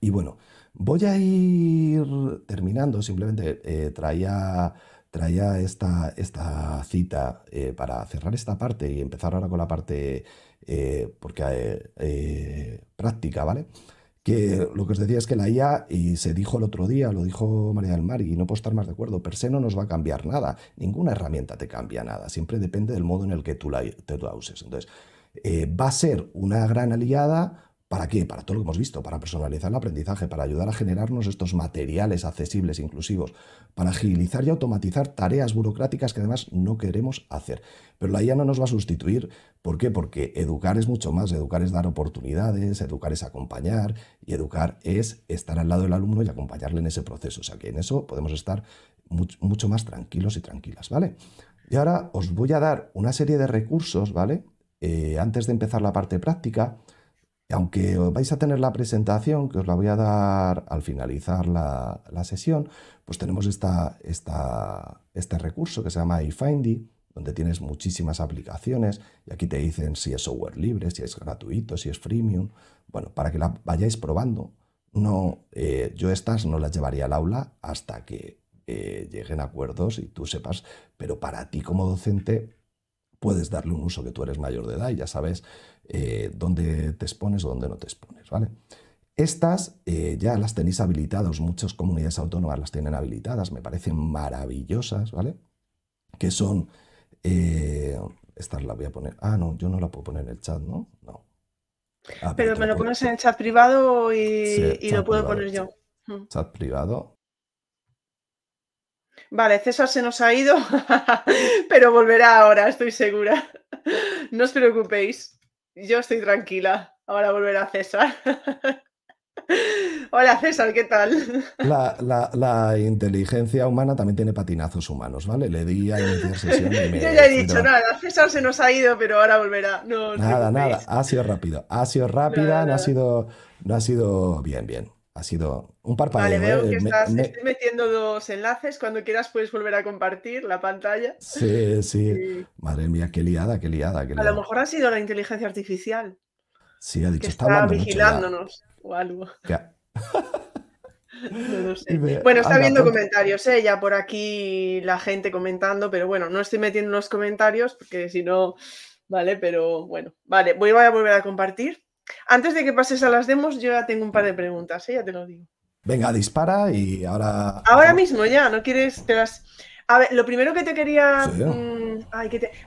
Y bueno, voy a ir terminando, simplemente eh, traía, traía esta, esta cita eh, para cerrar esta parte y empezar ahora con la parte eh, porque, práctica, ¿vale? Que lo que os decía es que la IA, y se dijo el otro día, lo dijo María del Mar, y no puedo estar más de acuerdo, per se no nos va a cambiar nada, ninguna herramienta te cambia nada, siempre depende del modo en el que tú la, te la uses. Entonces, eh, va a ser una gran aliada ¿Para qué? Para todo lo que hemos visto, para personalizar el aprendizaje, para ayudar a generarnos estos materiales accesibles, inclusivos, para agilizar y automatizar tareas burocráticas que además no queremos hacer. Pero la IA no nos va a sustituir. ¿Por qué? Porque educar es mucho más. Educar es dar oportunidades, educar es acompañar y educar es estar al lado del alumno y acompañarle en ese proceso. O sea que en eso podemos estar mucho, más tranquilos y tranquilas, ¿vale? Y ahora os voy a dar una serie de recursos, ¿vale? Eh, antes de empezar la parte práctica aunque vais a tener la presentación, que os la voy a dar al finalizar la, sesión, pues tenemos este recurso que se llama iFindy, donde tienes muchísimas aplicaciones y aquí te dicen si es software libre, si es gratuito, si es freemium. Bueno, para que la vayáis probando. No, eh, yo estas no las llevaría al aula hasta que eh, lleguen acuerdos y tú sepas, pero para ti como docente puedes darle un uso que tú eres mayor de edad y ya sabes eh, dónde te expones o dónde no te expones, ¿vale? Estas eh, ya las tenéis habilitadas, muchas comunidades autónomas las tienen habilitadas, me parecen maravillosas, ¿vale? Que son, eh, estas las voy a poner, ah, no, yo no la puedo poner en el chat, ¿no? No. Ah, pero, me lo pones en el chat privado y, lo puedo poner yo. Hmm. Chat privado. Vale, César se nos ha ido, pero volverá ahora, estoy segura. No os preocupéis. Yo estoy tranquila. Ahora volverá César. Hola César, ¿qué tal? La, inteligencia humana también tiene patinazos humanos, ¿vale? Le di a iniciar sesión y me Yo ya he dicho, nada, César se nos ha ido, pero ahora volverá. nada, nada, ha sido rápido. Ha sido rápida, no ha sido, no ha sido bien, bien. Ha sido un parpadeo. Vale, veo ¿eh? que estás, estoy metiendo dos enlaces. Cuando quieras puedes volver a compartir la pantalla. Sí, sí. Madre mía, qué liada, qué liada, A lo mejor ha sido la inteligencia artificial. Sí, ha dicho, que está, vigilándonos o algo. no sé. bueno, está viendo comentarios, ¿eh? ya por aquí la gente comentando, pero bueno, no estoy metiendo los comentarios porque si no, vale, pero bueno, vale, voy a volver a compartir. Antes de que pases a las demos, yo ya tengo un par de preguntas, ¿eh? ya te lo digo. Venga, dispara y ahora. Ahora mismo ya, no quieres. Te las... A ver, lo primero que te quería. Mm,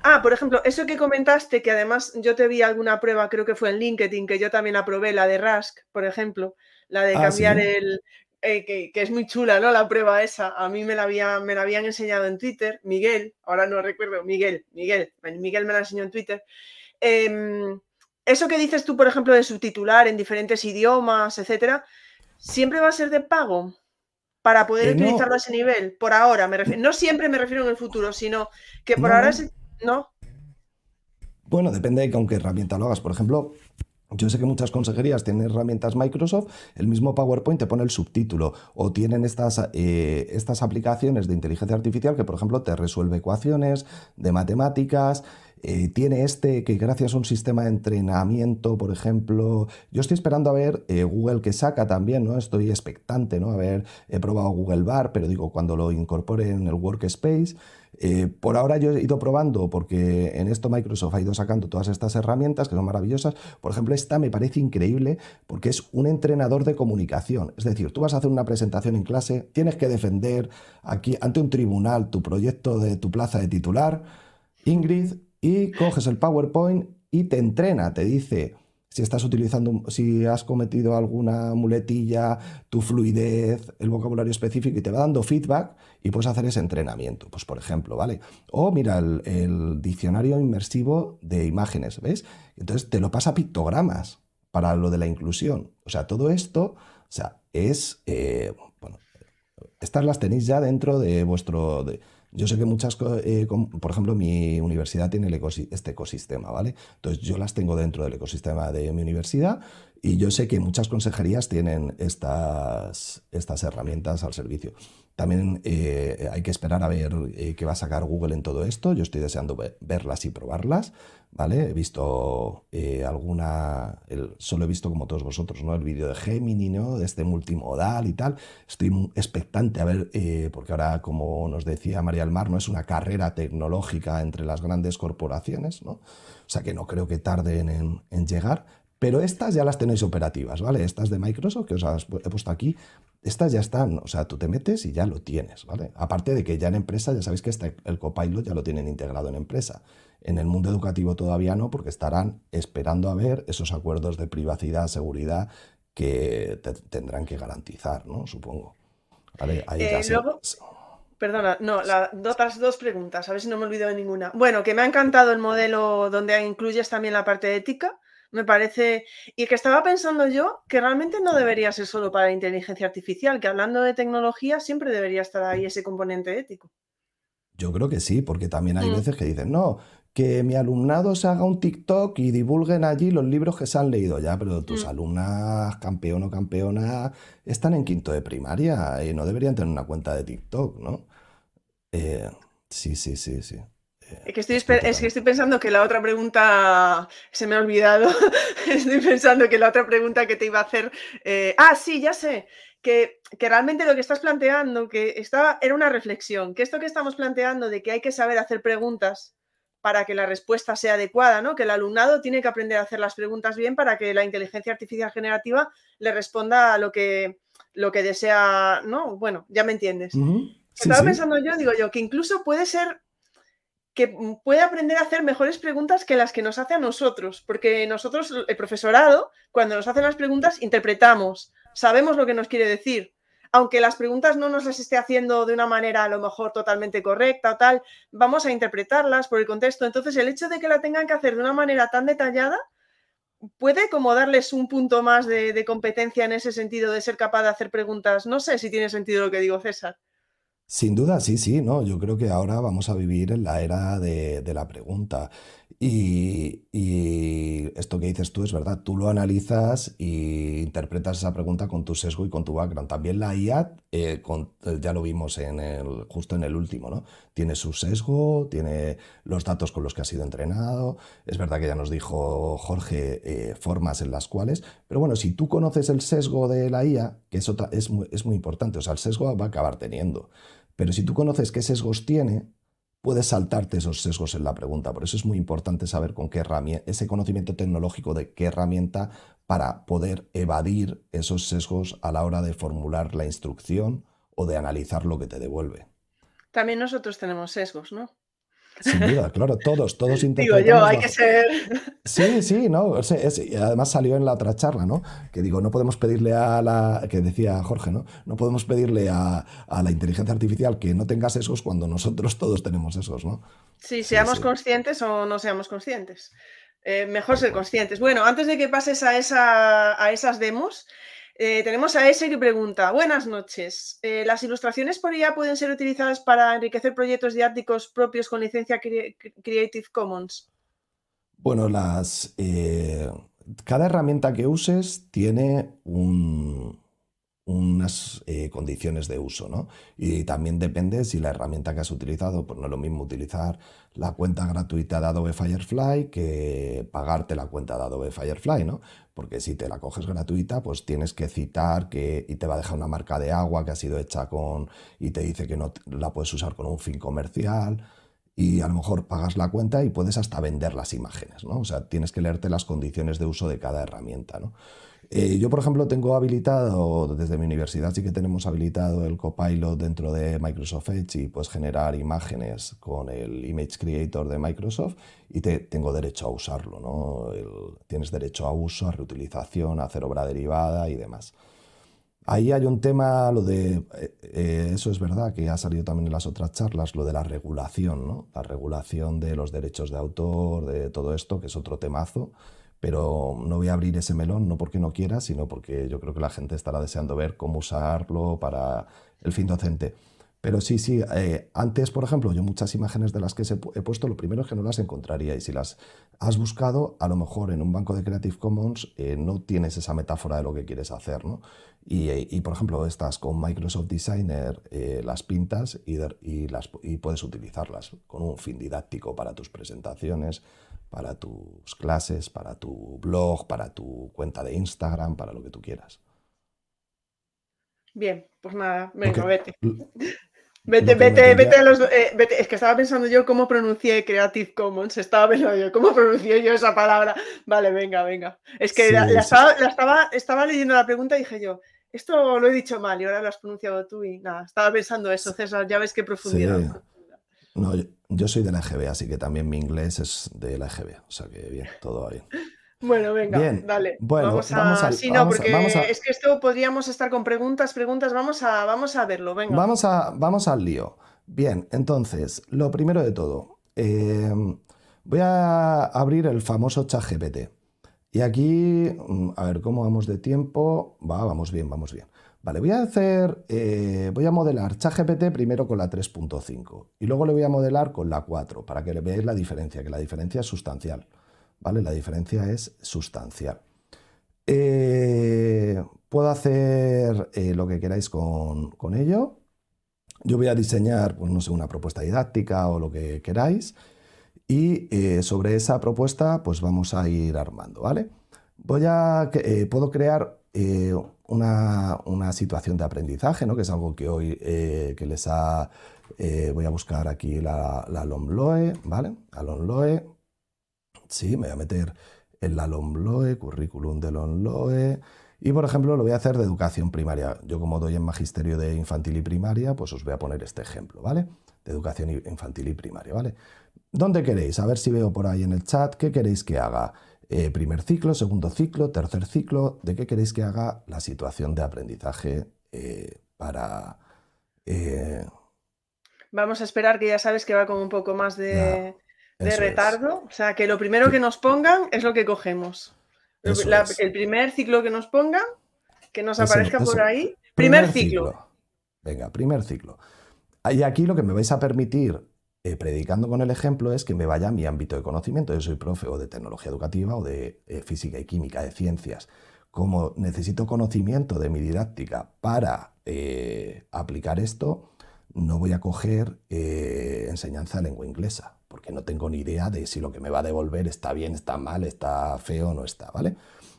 ah, por ejemplo, eso que comentaste, que además yo te vi alguna prueba, creo que fue en LinkedIn, que yo también aprobé, la de Rask, por ejemplo, la de ah, cambiar el. Eh, que, es muy chula, ¿no? La prueba esa. A mí me la, había, me la habían enseñado en Twitter, Miguel, ahora no recuerdo, Miguel, Miguel, Miguel me la enseñó en Twitter. Eh, eso que dices tú, por ejemplo, de subtitular en diferentes idiomas, etcétera, ¿siempre va a ser de pago? Para poder eh, utilizarlo a ese nivel, por ahora, me refiero. No siempre me refiero en el futuro, sino que por ahora es. ¿No? Bueno, depende de con qué herramienta lo hagas. Por ejemplo, yo sé que muchas consejerías tienen herramientas Microsoft, el mismo PowerPoint te pone el subtítulo o tienen estas, eh, estas aplicaciones de inteligencia artificial que, por ejemplo, te resuelve ecuaciones de matemáticas. Eh, tiene este que gracias a un sistema de entrenamiento, por ejemplo, yo estoy esperando a ver eh, Google que saca también, ¿no? Estoy expectante, ¿no? A ver, he probado Google Bar, pero digo, cuando lo incorpore en el Workspace. Eh, por ahora yo he ido probando, porque en esto Microsoft ha ido sacando todas estas herramientas que son maravillosas. Por ejemplo, esta me parece increíble porque es un entrenador de comunicación. Es decir, tú vas a hacer una presentación en clase, tienes que defender aquí ante un tribunal tu proyecto de tu plaza de titular. Ingrid, y coges el PowerPoint y te entrena, te dice si estás utilizando, si has cometido alguna muletilla, tu fluidez, el vocabulario específico y te va dando feedback y puedes hacer ese entrenamiento, pues por ejemplo, ¿vale? O mira, el, diccionario inmersivo de imágenes, ¿ves? Entonces te lo pasa a pictogramas para lo de la inclusión. O sea, todo esto, o sea, es, eh, bueno, estas las tenéis ya dentro de vuestro... Yo sé que muchas, eh, por ejemplo, mi universidad tiene este ecosistema, ¿vale? Entonces yo las tengo dentro del ecosistema de mi universidad y yo sé que muchas consejerías tienen estas, estas herramientas al servicio. También eh, hay que esperar a ver eh, qué va a sacar Google en todo esto. Yo estoy deseando verlas y probarlas. ¿Vale? He visto eh, alguna, solo he visto como todos vosotros, ¿no? El vídeo de Gemini, ¿no? De este multimodal y tal. Estoy expectante a ver, porque ahora, como nos decía María del Mar, no es una carrera tecnológica entre las grandes corporaciones, ¿no? O sea que no creo que tarden en, en llegar, pero estas ya las tenéis operativas, ¿vale? Estas de Microsoft que os he puesto aquí, estas ya están, o sea, tú te metes y ya lo tienes, ¿vale? Aparte de que ya en empresa, ya sabéis que este, el Copilot ya lo tienen integrado en empresa. En el mundo educativo todavía no, porque estarán esperando a ver esos acuerdos de privacidad, seguridad que tendrán que garantizar, ¿no? Supongo. Vale, ahí eh, Perdona, no, las otras dos preguntas, a ver si no me olvido de ninguna. Bueno, que me ha encantado el modelo donde incluyes también la parte ética, me parece, y que estaba pensando yo que realmente no debería ser solo para la inteligencia artificial, que hablando de tecnología siempre debería estar ahí ese componente ético. Yo creo que sí, porque también hay mm. veces que dicen, no, que mi alumnado se haga un TikTok y divulguen allí los libros que se han leído ya, pero tus mm. alumnas, campeón o campeona, están en quinto de primaria y no deberían tener una cuenta de TikTok, ¿no? Eh, sí, sí, sí, sí. Eh, es que, estoy, es que estoy pensando que la otra pregunta se me ha olvidado. estoy pensando que la otra pregunta que te iba a hacer. Eh, ah, sí, ya sé. Que, que, realmente lo que estás planteando, que estaba, era una reflexión, que esto que estamos planteando de que hay que saber hacer preguntas para que la respuesta sea adecuada, ¿no? Que el alumnado tiene que aprender a hacer las preguntas bien para que la inteligencia artificial generativa le responda a lo que, lo que desea, ¿no? Bueno, ya me entiendes. Estaba pensando yo, digo yo, que incluso puede ser que puede aprender a hacer mejores preguntas que las que nos hace a nosotros, porque nosotros, el profesorado, cuando nos hacen las preguntas, interpretamos, sabemos lo que nos quiere decir, aunque las preguntas no nos las esté haciendo de una manera a lo mejor totalmente correcta o tal, vamos a interpretarlas por el contexto. Entonces, el hecho de que la tengan que hacer de una manera tan detallada puede como darles un punto más de, competencia en ese sentido de ser capaz de hacer preguntas. No sé si tiene sentido lo que digo, César. Sin duda, sí, sí, no. Yo creo que ahora vamos a vivir en la era de la pregunta. Y, esto que dices tú es verdad, tú lo analizas y interpretas esa pregunta con tu sesgo y con tu background. También la IA, eh, ya lo vimos en el, justo en el último, ¿no? Tiene su sesgo, tiene los datos con los que ha sido entrenado. Es verdad que ya nos dijo Jorge eh, formas en las cuales, pero bueno, si tú conoces el sesgo de la IA, que eso es muy, es muy importante, o sea, el sesgo va a acabar teniendo. Pero si tú conoces qué sesgos tiene, puedes saltarte esos sesgos en la pregunta. Por eso es muy importante saber con qué herramienta, ese conocimiento tecnológico de qué herramienta para poder evadir esos sesgos a la hora de formular la instrucción o de analizar lo que te devuelve. También nosotros tenemos sesgos, ¿no? Sin duda, claro, todos, todos interpretamos. Digo yo, hay que ser. Sí, sí, no. además salió en la otra charla, ¿no? Que digo, no podemos pedirle a la. que decía Jorge, ¿no? No podemos pedirle a, la inteligencia artificial que no tenga sesgos cuando nosotros todos tenemos esos, ¿no? Sí, seamos conscientes o no seamos conscientes. Eh, mejor ser conscientes. Bueno, antes de que pases a, esa, a esas demos, eh, tenemos a ese que pregunta, buenas noches. Eh, ¿Las ilustraciones por IA pueden ser utilizadas para enriquecer proyectos didácticos propios con licencia Creative Commons? Bueno, las, eh, cada herramienta que uses tiene un, unas eh, condiciones de uso, ¿no? Y también depende si la herramienta que has utilizado, pues no es lo mismo utilizar la cuenta gratuita de Adobe Firefly que pagarte la cuenta de Adobe Firefly, ¿no? Porque si te la coges gratuita, pues tienes que citar que y te va a dejar una marca de agua que ha sido hecha con y te dice que no la puedes usar con un fin comercial y a lo mejor pagas la cuenta y puedes hasta vender las imágenes, ¿no? O sea, tienes que leerte las condiciones de uso de cada herramienta, ¿no? Eh, yo, por ejemplo, tengo habilitado, desde mi universidad sí que tenemos habilitado el Copilot dentro de Microsoft Edge y puedes generar imágenes con el Image Creator de Microsoft y te, tengo derecho a usarlo, ¿no? tienes derecho a uso, a reutilización, a hacer obra derivada y demás. Ahí hay un tema, lo de, eh, eh, eso es verdad, que ha salido también en las otras charlas, lo de la regulación, ¿no? La regulación de los derechos de autor, de todo esto, que es otro temazo pero no voy a abrir ese melón, no porque no quiera, sino porque yo creo que la gente estará deseando ver cómo usarlo para el fin docente. Pero sí, sí, eh, antes, por ejemplo, yo muchas imágenes de las que he puesto, lo primero es que no las encontraría y si las has buscado, a lo mejor en un banco de Creative Commons eh, no tienes esa metáfora de lo que quieres hacer, ¿no? Y, y por ejemplo, estas con Microsoft Designer eh, las pintas y, y, las, y puedes utilizarlas con un fin didáctico para tus presentaciones, para tus clases, para tu blog, para tu cuenta de Instagram, para lo que tú quieras. Bien, pues nada, venga, vete. Vete, vete, vete a los. Eh, vete. Es que estaba pensando yo cómo pronuncié Creative Commons. Estaba pensando yo cómo pronuncié yo esa palabra. Vale, venga, venga. Es que la, estaba, estaba, leyendo la pregunta y dije yo, esto lo he dicho mal y ahora lo has pronunciado tú y nada, estaba pensando eso, César. Ya ves qué profundidad. No, yo, soy de la EGB, así que también mi inglés es de la EGB. O sea que bien, todo bien. Bueno, venga, dale. Bueno, vamos a... sí, no, porque es que esto podríamos estar con preguntas, preguntas. Vamos a, vamos a verlo, venga. Vamos, a, vamos al lío. Bien, entonces, lo primero de todo, eh, voy a abrir el famoso chat GPT. Y aquí, mm, a ver, ¿cómo vamos de tiempo? Va, vamos bien, vamos bien. Vale, voy a hacer, eh, voy a modelar ChatGPT primero con la 3.5 y luego le voy a modelar con la 4 para que veáis la diferencia, que la diferencia es sustancial. ¿Vale? La diferencia es sustancial. Eh, puedo hacer eh, lo que queráis con, con, ello. Yo voy a diseñar, pues no sé, una propuesta didáctica o lo que queráis. Y sobre esa propuesta, pues vamos a ir armando, ¿vale? Voy a, puedo crear una, situación de aprendizaje, ¿no? que es algo que hoy eh, que les ha... Eh, voy a buscar aquí la, la LOMLOE, ¿vale? La LOMLOE. Sí, me voy a meter en la LOMLOE, currículum de LOMLOE. Y, por ejemplo, lo voy a hacer de educación primaria. Yo como doy en magisterio de infantil y primaria, pues os voy a poner este ejemplo, ¿vale? De educación infantil y primaria, ¿vale? ¿Dónde queréis? A ver si veo por ahí en el chat qué queréis que haga. Eh, primer ciclo, segundo ciclo, tercer ciclo, ¿de qué queréis que haga la situación de aprendizaje eh, para... Eh, Vamos a esperar que ya sabes que va con un poco más de, retardo. O sea, que lo primero que nos pongan es lo que cogemos. el primer ciclo que nos pongan, que nos aparezca por ahí. Primer, ciclo. Venga, primer ciclo. Y aquí lo que me vais a permitir eh, predicando con el ejemplo es que me vaya a mi ámbito de conocimiento. Yo soy profe o de tecnología educativa o de eh, física y química, de ciencias. Como necesito conocimiento de mi didáctica para eh, aplicar esto, no voy a coger enseñanza de lengua inglesa, porque no tengo ni idea de si lo que me va a devolver está bien, está mal, está feo o no está, ¿vale?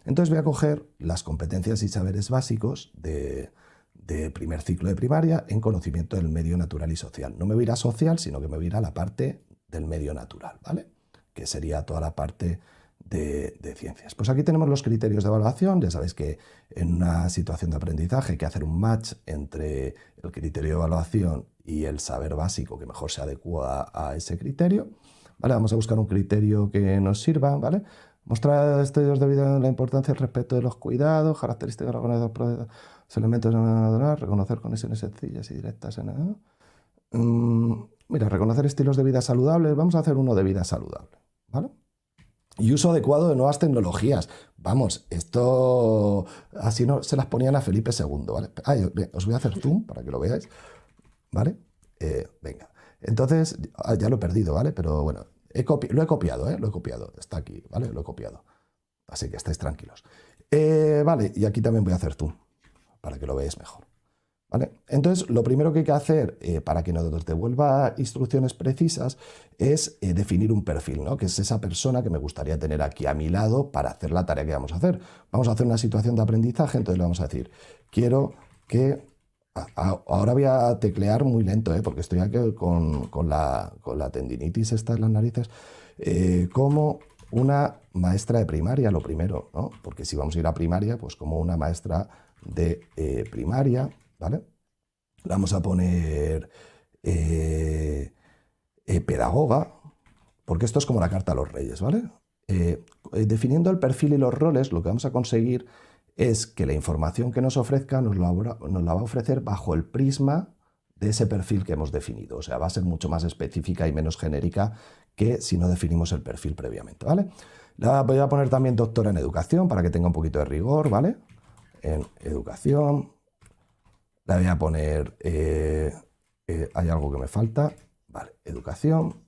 Entonces voy a coger las competencias y saberes básicos de, de primer ciclo de primaria en conocimiento del medio natural y social. No me voy a ir a social, sino que me voy a ir a la parte del medio natural, ¿vale? Que sería toda la parte de, ciencias. Pues aquí tenemos los criterios de evaluación. Ya sabéis que en una situación de aprendizaje hay que hacer un match entre el criterio de evaluación y el saber básico que mejor se adecua a, ese criterio. ¿Vale? Vamos a buscar un criterio que nos sirva, ¿vale? Mostrar estudios de vida la importancia y el respeto de los cuidados, características de los elementos de reconocer conexiones sencillas y directas en... Mm, mira, reconocer estilos de vida saludables. Vamos a hacer uno de vida saludable, ¿vale? Y uso adecuado de nuevas tecnologías. Vamos, esto así no se las ponían a Felipe II, ¿vale? Ah, os voy a hacer zoom para que lo veáis, ¿vale? Eh, venga. Entonces, ah, ya lo he perdido, ¿vale? Pero bueno, lo he copiado, ¿eh? Lo he copiado. Está aquí, ¿vale? Lo he copiado. Así que estáis tranquilos. Eh, vale, y aquí también voy a hacer zoom para que lo veáis mejor. ¿Vale? Entonces, lo primero que hay que hacer eh, para que nos devuelva instrucciones precisas es definir un perfil, ¿no? que es esa persona que me gustaría tener aquí a mi lado para hacer la tarea que vamos a hacer. Vamos a hacer una situación de aprendizaje, entonces le vamos a decir, quiero que... ahora voy a teclear muy lento, ¿eh? porque estoy aquí con, la, tendinitis esta en las narices, como una maestra de primaria, lo primero, ¿no? porque si vamos a ir a primaria, pues como una maestra de eh, primaria, ¿vale? vamos a poner eh, eh, pedagoga, porque esto es como la carta a los reyes, ¿vale? definiendo el perfil y los roles, lo que vamos a conseguir es que la información que nos ofrezca nos la, va a ofrecer bajo el prisma de ese perfil que hemos definido. O sea, va a ser mucho más específica y menos genérica que si no definimos el perfil previamente, ¿vale? La voy a poner también doctora en educación para que tenga un poquito de rigor, ¿vale? en educación. La voy a poner, eh, eh, hay algo que me falta, vale, educación,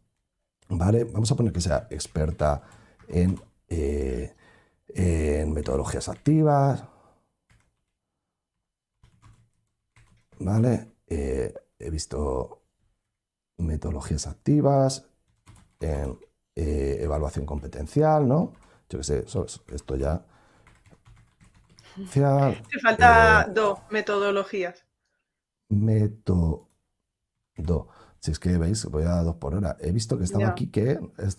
vale, vamos a poner que sea experta en, eh, en metodologías activas, vale, he visto metodologías activas, en evaluación competencial, ¿no? Yo qué sé, esto ya te falta eh, dos metodologías. Método. Si es que veis, voy a dos por hora. He visto que estaba aquí que,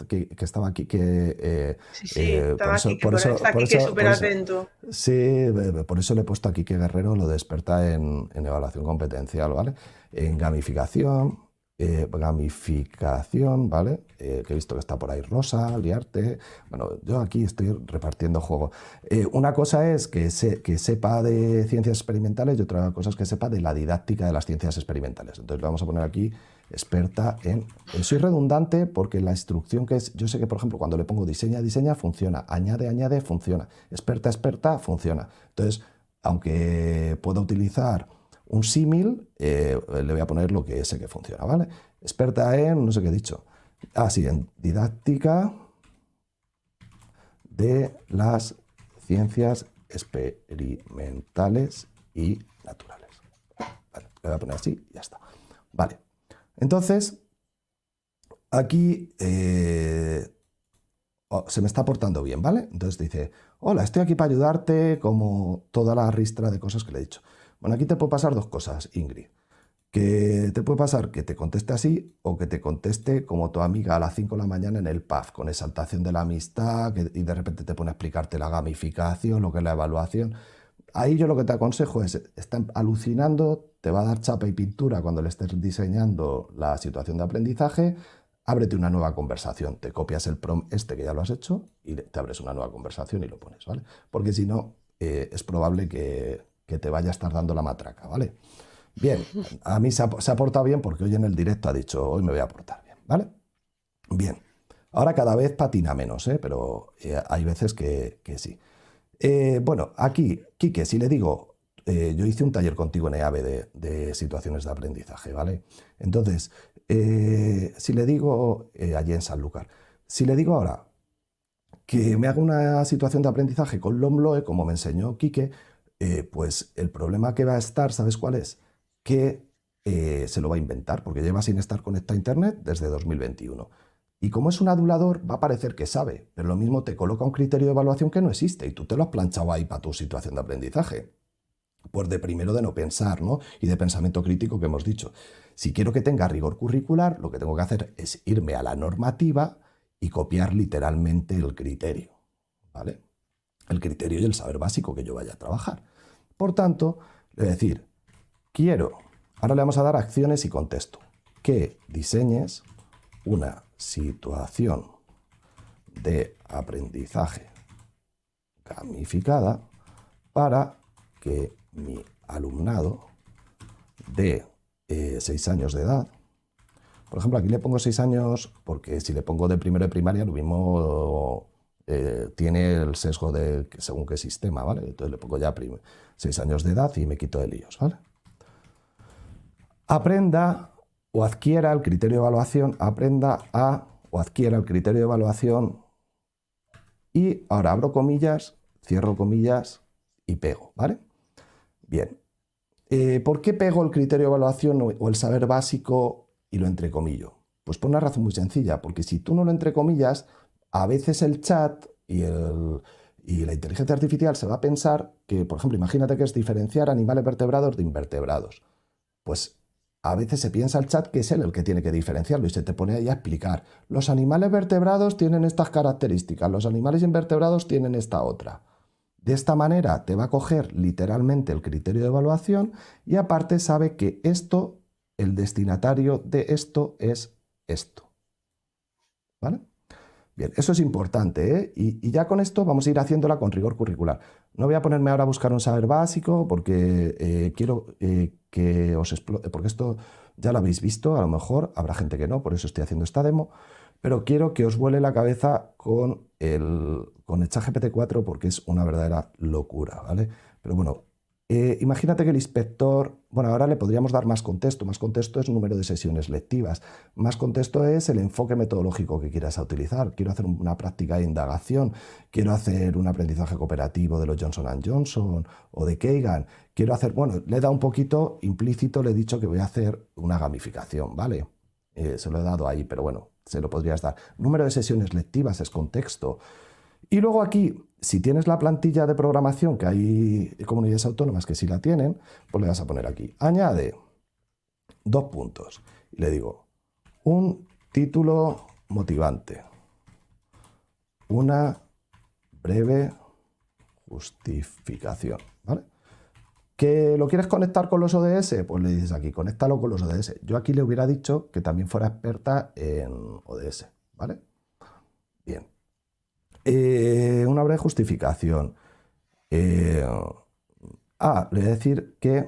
que, estaba aquí que. Eh, sí, sí, eh, estaba aquí que, por eso, está aquí que súper atento. Sí, por eso le he puesto aquí que Guerrero lo desperta en, en evaluación competencial, ¿vale? En gamificación, eh, gamificación, ¿vale? Eh, que he visto que está por ahí Rosa, Liarte. Bueno, yo aquí estoy repartiendo juego. Eh, una cosa es que, que sepa de ciencias experimentales y otra cosa es que sepa de la didáctica de las ciencias experimentales. Entonces le vamos a poner aquí experta en... soy redundante porque la instrucción que es... Yo sé que, por ejemplo, cuando le pongo diseña, diseña, funciona. Añade, añade, funciona. Experta, experta, funciona. Entonces, aunque pueda utilizar un símil, eh, le voy a poner lo que sé que funciona, ¿vale? Experta en, no sé qué he dicho, ah, sí, en didáctica de las ciencias experimentales y naturales. Le voy a poner así y ya está. Vale, entonces, aquí eh, oh, se me está portando bien, ¿vale? Entonces dice, hola, estoy aquí para ayudarte como toda la ristra de cosas que le he dicho. Bueno, aquí te puede pasar dos cosas, Ingrid. Que te puede pasar que te conteste así o que te conteste como tu amiga a las 5 de la mañana en el PAF, con exaltación de la amistad y de repente te pone a explicarte la gamificación, lo que es la evaluación. Ahí yo lo que te aconsejo es, está alucinando, te va a dar chapa y pintura cuando le estés diseñando la situación de aprendizaje, ábrete una nueva conversación, te copias el prom este que ya lo has hecho y te abres una nueva conversación y lo pones, ¿vale? Porque si no, eh, es probable que, te vaya a estar dando la matraca, ¿vale? Bien, a mí se ha, portado bien porque hoy en el directo ha dicho, hoy me voy a portar bien, ¿vale? Bien, ahora cada vez patina menos, ¿eh? pero eh, hay veces que, sí. Eh, bueno, aquí, Quique, si le digo, yo hice un taller contigo en EAVE de, de situaciones de aprendizaje, ¿vale? Entonces, si le digo, allí en Sanlúcar, si le digo ahora que me haga una situación de aprendizaje con Lombloe, como me enseñó Quique, eh, pues el problema que va a estar, ¿sabes cuál es? Que eh, se lo va a inventar, porque lleva sin estar conectado a Internet desde 2021. Y como es un adulador, va a parecer que sabe, pero lo mismo te coloca un criterio de evaluación que no existe y tú te lo has planchado ahí para tu situación de aprendizaje. Pues de primero de no pensar, ¿no? Y de pensamiento crítico que hemos dicho. Si quiero que tenga rigor curricular, lo que tengo que hacer es irme a la normativa y copiar literalmente el criterio, ¿vale? El criterio y el saber básico que yo vaya a trabajar. Por tanto, a decir, quiero, ahora le vamos a dar acciones y contexto, que diseñes una situación de aprendizaje gamificada para que mi alumnado de 6 eh, años de edad, por ejemplo, aquí le pongo 6 años porque si le pongo de primero de primaria, lo mismo eh, tiene el sesgo de según qué sistema, ¿vale? Entonces le pongo ya 6 años de edad y me quito de líos, ¿vale? Aprenda o adquiera el criterio de evaluación, aprenda a o adquiera el criterio de evaluación y ahora abro comillas, cierro comillas y pego, ¿vale? Bien. Eh, ¿Por qué pego el criterio de evaluación o el saber básico y lo entrecomillo? Pues por una razón muy sencilla, porque si tú no lo entrecomillas, a veces el chat y, la inteligencia artificial se va a pensar que, por ejemplo, imagínate que es diferenciar animales vertebrados de invertebrados. Pues a veces se piensa el chat que es él el que tiene que diferenciarlo y se te pone ahí a explicar. Los animales vertebrados tienen estas características, los animales invertebrados tienen esta otra. De esta manera te va a coger literalmente el criterio de evaluación y aparte sabe que esto, el destinatario de esto es esto. ¿Vale? Bien, eso es importante, ¿eh? y, ya con esto vamos a ir haciéndola con rigor curricular. No voy a ponerme ahora a buscar un saber básico porque eh, quiero eh, que os explote, porque esto ya lo habéis visto, a lo mejor habrá gente que no, por eso estoy haciendo esta demo, pero quiero que os vuele la cabeza con el, con el ChatGPT 4 porque es una verdadera locura, ¿vale? Pero bueno, eh, imagínate que el inspector, bueno, ahora le podríamos dar más contexto. Más contexto es número de sesiones lectivas. Más contexto es el enfoque metodológico que quieras utilizar. Quiero hacer una práctica de indagación. Quiero hacer un aprendizaje cooperativo de los Johnson Johnson o de Kagan. Quiero hacer, bueno, le he dado un poquito implícito, le he dicho que voy a hacer una gamificación, ¿vale? Eh, se lo he dado ahí, pero bueno, se lo podrías dar. Número de sesiones lectivas es contexto. Y luego aquí si tienes la plantilla de programación, que hay comunidades autónomas que sí la tienen, pues le vas a poner aquí, añade dos puntos. Y le digo, un título motivante, una breve justificación. ¿vale? ¿Que lo quieres conectar con los ODS? Pues le dices aquí, conéctalo con los ODS. Yo aquí le hubiera dicho que también fuera experta en ODS, ¿vale? Eh, una breve justificación. Eh, ah, le voy a decir que,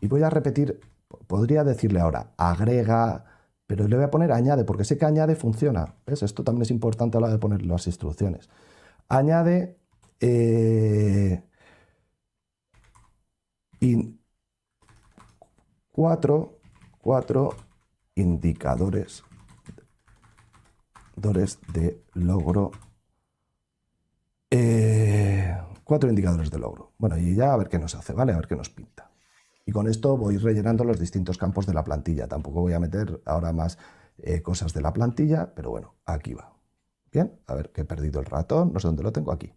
y voy a repetir, podría decirle ahora, agrega, pero le voy a poner añade, porque sé que añade funciona. ¿Ves? Esto también es importante a la hora de poner las instrucciones. Añade eh, cuatro, cuatro indicadores de logro. Eh, cuatro indicadores de logro. Bueno, y ya a ver qué nos hace, ¿vale? A ver qué nos pinta. Y con esto voy rellenando los distintos campos de la plantilla. Tampoco voy a meter ahora más eh, cosas de la plantilla, pero bueno, aquí va. Bien, a ver que he perdido el ratón, no sé dónde lo tengo aquí.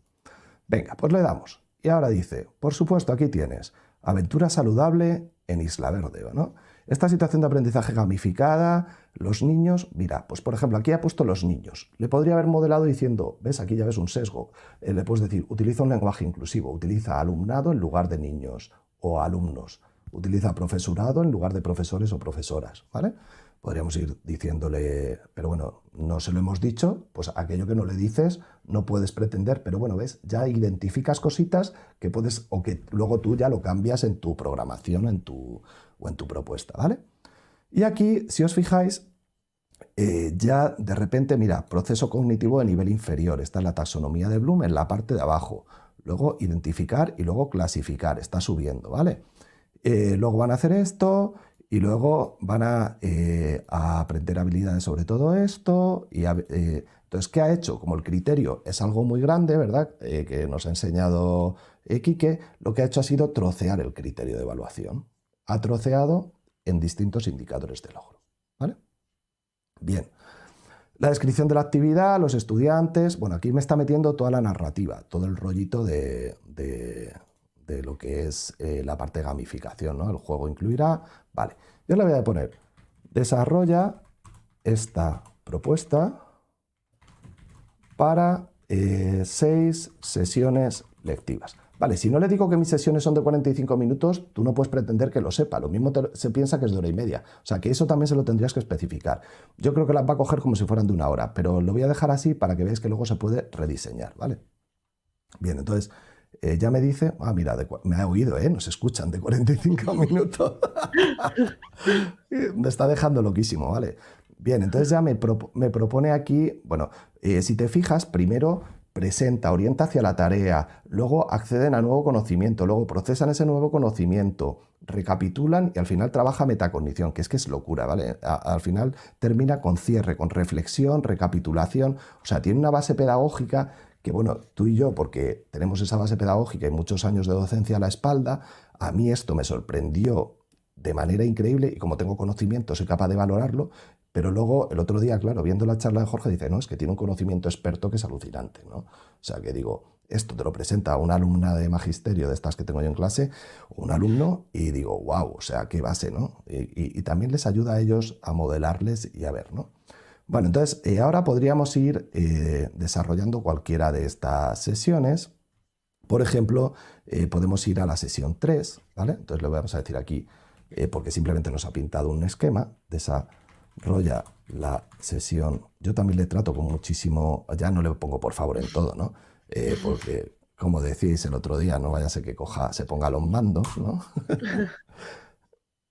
Venga, pues le damos. Y ahora dice, por supuesto, aquí tienes aventura saludable en Isla Verde, ¿no? Esta situación de aprendizaje gamificada, los niños, mira, pues por ejemplo, aquí ha puesto los niños. Le podría haber modelado diciendo, ves, aquí ya ves un sesgo. Eh, le puedes decir, utiliza un lenguaje inclusivo, utiliza alumnado en lugar de niños o alumnos, utiliza profesorado en lugar de profesores o profesoras, ¿vale? Podríamos ir diciéndole, pero bueno, no se lo hemos dicho, pues aquello que no le dices no puedes pretender, pero bueno, ves, ya identificas cositas que puedes o que luego tú ya lo cambias en tu programación en tu, o en tu propuesta, ¿vale? Y aquí, si os fijáis, eh, ya de repente, mira, proceso cognitivo de nivel inferior, está en la taxonomía de Bloom en la parte de abajo. Luego identificar y luego clasificar, está subiendo, ¿vale? Eh, luego van a hacer esto y luego van eh, a, aprender habilidades sobre todo esto. Y entonces, ¿qué ha hecho? Como el criterio es algo muy grande, ¿verdad? que nos ha enseñado Quique, lo que ha hecho ha sido trocear el criterio de evaluación ha troceado en distintos indicadores de logro. ¿vale? Bien. La descripción de la actividad, los estudiantes. Bueno, aquí me está metiendo toda la narrativa, todo el rollito de, lo que es eh, la parte de gamificación. ¿no? El juego incluirá. Vale. Yo le voy a poner. Desarrolla esta propuesta para eh, seis sesiones lectivas. Vale, si no le digo que mis sesiones son de 45 minutos, tú no puedes pretender que lo sepa. Lo mismo se piensa que es de hora y media. O sea, que eso también se lo tendrías que especificar. Yo creo que las va a coger como si fueran de una hora, pero lo voy a dejar así para que veáis que luego se puede rediseñar, ¿vale? Bien, entonces eh, ya me dice, ah, mira, me ha oído, ¿eh? Nos escuchan de 45 minutos. me está dejando loquísimo, ¿vale? Bien, entonces ya me, propone aquí, bueno, eh, si te fijas, primero presenta, orienta hacia la tarea, luego acceden a nuevo conocimiento, luego procesan ese nuevo conocimiento, recapitulan y al final trabaja metacognición, que es que es locura, ¿vale? al final termina con cierre, con reflexión, recapitulación, o sea, tiene una base pedagógica que, bueno, tú y yo, porque tenemos esa base pedagógica y muchos años de docencia a la espalda, a mí esto me sorprendió de manera increíble y como tengo conocimiento soy capaz de valorarlo, pero luego, el otro día, claro, viendo la charla de Jorge, dice, no, es que tiene un conocimiento experto que es alucinante, ¿no? O sea, que digo, esto te lo presenta una alumna de magisterio de estas que tengo yo en clase, un alumno, y digo, wow, o sea, qué base, ¿no? Y, también les ayuda a ellos a modelarles y a ver, ¿no? Bueno, entonces, eh, ahora podríamos ir eh, desarrollando cualquiera de estas sesiones. Por ejemplo, eh, podemos ir a la sesión 3, ¿vale? Entonces le vamos a decir aquí, porque simplemente nos ha pintado un esquema de esa rolla la sesión. Yo también le trato con muchísimo, ya no le pongo por favor en todo, ¿no? Eh, porque, como decís el otro día, no vaya a ser que coja, se ponga los mandos, ¿no?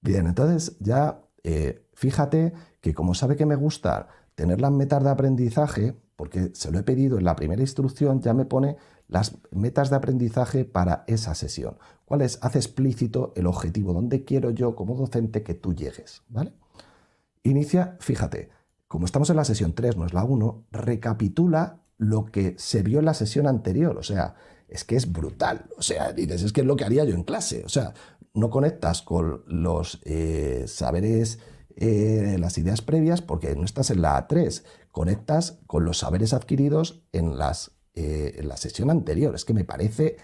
Bien, entonces ya eh, fíjate que como sabe que me gusta tener las metas de aprendizaje, porque se lo he pedido en la primera instrucción, ya me pone las metas de aprendizaje para esa sesión. ¿Cuál es? Hace explícito el objetivo, dónde quiero yo como docente que tú llegues, ¿vale? Inicia, fíjate, como estamos en la sesión 3, no es la 1, recapitula lo que se vio en la sesión anterior. O sea, es que es brutal. O sea, dices, es que es lo que haría yo en clase. O sea, no conectas con los eh, saberes, eh, las ideas previas, porque no estás en la A3. Conectas con los saberes adquiridos en, las, eh, en la sesión anterior. Es que me parece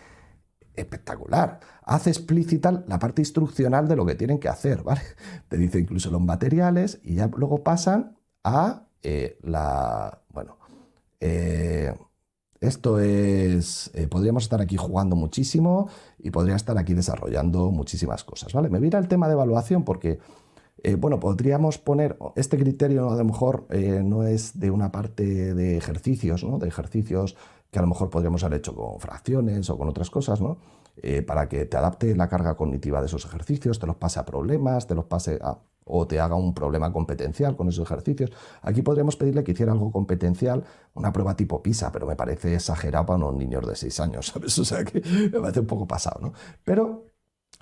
espectacular. Hace explícita la parte instruccional de lo que tienen que hacer, ¿vale? Te dice incluso los materiales y ya luego pasan a eh, la, bueno, eh, Esto es, podríamos estar aquí jugando muchísimo y podría estar aquí desarrollando muchísimas cosas, ¿vale? Me viene el tema de evaluación porque, bueno, podríamos poner, este criterio a lo mejor no es de una parte de ejercicios, ¿no? De ejercicios que a lo mejor podríamos haber hecho con fracciones o con otras cosas, ¿no? para que te adapte la carga cognitiva de esos ejercicios, te los pase a problemas, te los pase a o te haga un problema competencial con esos ejercicios. Aquí podríamos pedirle que hiciera algo competencial, una prueba tipo PISA, pero me parece exagerado para unos niños de 6 años, ¿sabes? O sea que me parece un poco pasado, ¿no? Pero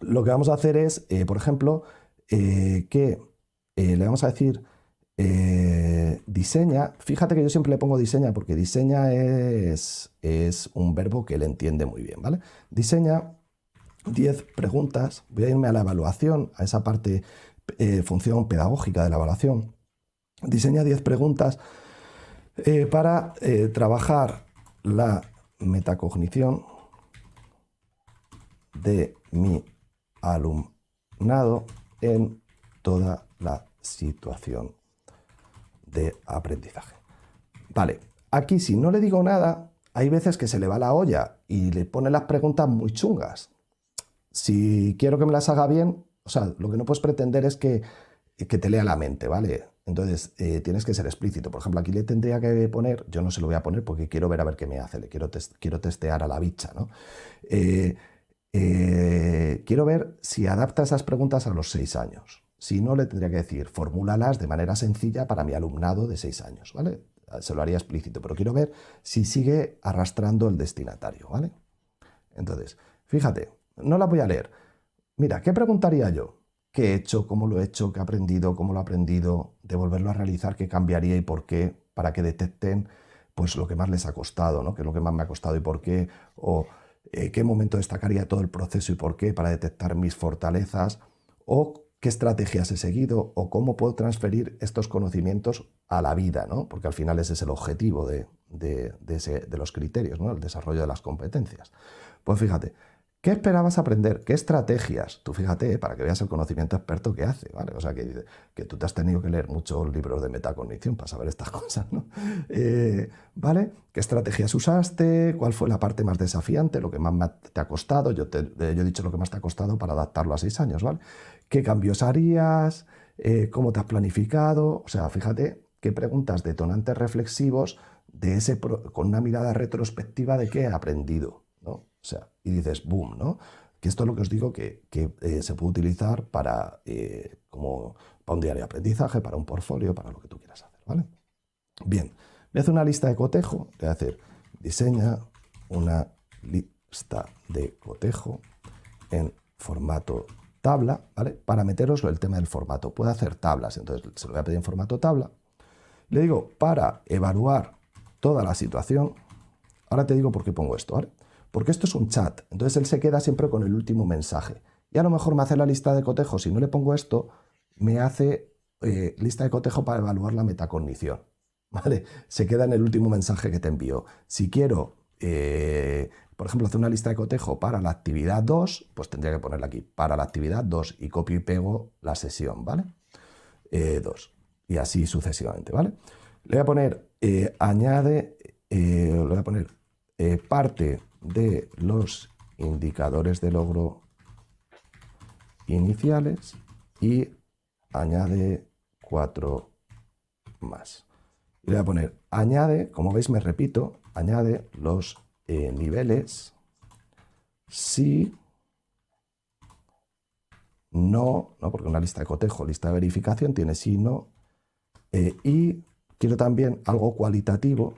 lo que vamos a hacer es, eh, por ejemplo, eh, que eh, le vamos a decir diseña, fíjate que yo siempre le pongo diseña porque diseña es, es un verbo que él entiende muy bien, ¿vale? Diseña 10 preguntas, voy a irme a la evaluación, a esa parte eh, función pedagógica de la evaluación. Diseña 10 preguntas eh, para eh, trabajar la metacognición de mi alumnado en toda la situación de aprendizaje. Vale, aquí si no le digo nada, hay veces que se le va la olla y le pone las preguntas muy chungas. Si quiero que me las haga bien, o sea, lo que no puedes pretender es que, te lea la mente, ¿vale? Entonces, eh, tienes que ser explícito. Por ejemplo, aquí le tendría que poner, yo no se lo voy a poner porque quiero ver a ver qué me hace, le quiero, quiero testear a la bicha, ¿no? Eh, eh, quiero ver si adapta esas preguntas a los seis años. Si no, le tendría que decir, formúlalas de manera sencilla para mi alumnado de seis años, ¿vale? Se lo haría explícito, pero quiero ver si sigue arrastrando el destinatario, ¿vale? Entonces, fíjate, no la voy a leer. Mira, ¿qué preguntaría yo? ¿Qué he hecho? ¿Cómo lo he hecho? ¿Qué he aprendido? ¿Cómo lo he aprendido? ¿De volverlo a realizar? ¿Qué cambiaría y por qué? Para que detecten pues lo que más les ha costado, ¿no? ¿Qué es lo que más me ha costado y por qué? O eh, qué momento destacaría todo el proceso y por qué para detectar mis fortalezas o qué estrategias he seguido o cómo puedo transferir estos conocimientos a la vida, ¿no? Porque al final ese es el objetivo de, de los criterios, ¿no? El desarrollo de las competencias. Pues fíjate, ¿Qué esperabas aprender? ¿Qué estrategias? Tú fíjate, eh, para que veas el conocimiento experto que hace, ¿vale? O sea, que, que tú te has tenido que leer muchos libros de metacognición para saber estas cosas, ¿no? Eh, ¿Vale? ¿Qué estrategias usaste? ¿Cuál fue la parte más desafiante? ¿Lo que más te ha costado? Yo, te, yo he dicho lo que más te ha costado para adaptarlo a seis años, ¿vale? ¿Qué cambios harías? Eh, ¿Cómo te has planificado? O sea, fíjate qué preguntas detonantes reflexivos de ese, con una mirada retrospectiva de qué he aprendido, ¿no? O sea, y dices, boom, ¿no? Que esto es lo que os digo que, eh, se puede utilizar para, eh, como, para un diario de aprendizaje, para un portfolio, para lo que tú quieras hacer, ¿vale? Bien, voy a hacer una lista de cotejo, voy a hacer, diseña una lista de cotejo en formato tabla, ¿vale? Para meteroslo el tema del formato. Puede hacer tablas, entonces se lo voy a pedir en formato tabla. Le digo, para evaluar toda la situación, ahora te digo por qué pongo esto, ¿vale? Porque esto es un chat, entonces él se queda siempre con el último mensaje. Y a lo mejor me hace la lista de cotejo, si no le pongo esto, me hace eh, lista de cotejo para evaluar la metacognición. ¿Vale? Se queda en el último mensaje que te envío. Si quiero, eh, por ejemplo, hacer una lista de cotejo para la actividad 2, pues tendría que ponerla aquí, para la actividad 2 y copio y pego la sesión, ¿vale? 2. Eh, y así sucesivamente, ¿vale? Le voy a poner, añade, le voy a poner parte de los indicadores de logro iniciales y añade cuatro más. Y le voy a poner añade, como veis me repito, añade los eh, niveles si no, no, porque una lista de cotejo, lista de verificación tiene si no, eh, y quiero también algo cualitativo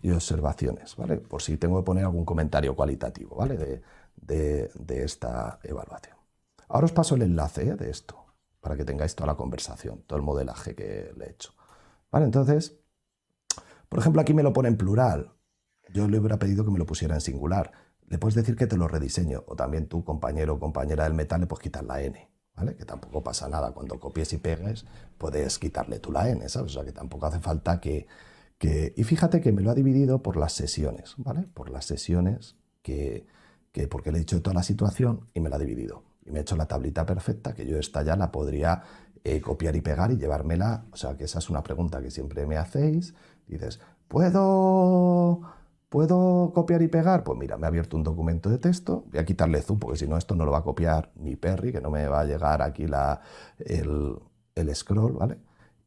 y observaciones, ¿vale? Por si tengo que poner algún comentario cualitativo, ¿vale? De, esta evaluación. Ahora os paso el enlace ¿eh? de esto, para que tengáis toda la conversación, todo el modelaje que le he hecho. ¿Vale? Entonces, por ejemplo, aquí me lo pone en plural. Yo le hubiera pedido que me lo pusiera en singular. Le puedes decir que te lo rediseño, o también tú, compañero o compañera del metal, le puedes quitar la N. ¿Vale? Que tampoco pasa nada. Cuando copies y pegues, puedes quitarle tú la N, ¿sabes? O sea, que tampoco hace falta que, y fíjate que me lo ha dividido por las sesiones, ¿vale? Por las sesiones que, porque le he dicho toda la situación y me la ha dividido. Y me ha hecho la tablita perfecta que yo esta ya la podría eh, copiar y pegar y llevármela. O sea, que esa es una pregunta que siempre me hacéis. Dices, ¿puedo ¿Puedo copiar y pegar? Pues mira, me ha abierto un documento de texto, voy a quitarle zoom porque si no esto no lo va a copiar ni Perry, que no me va a llegar aquí la, el, el scroll, ¿vale?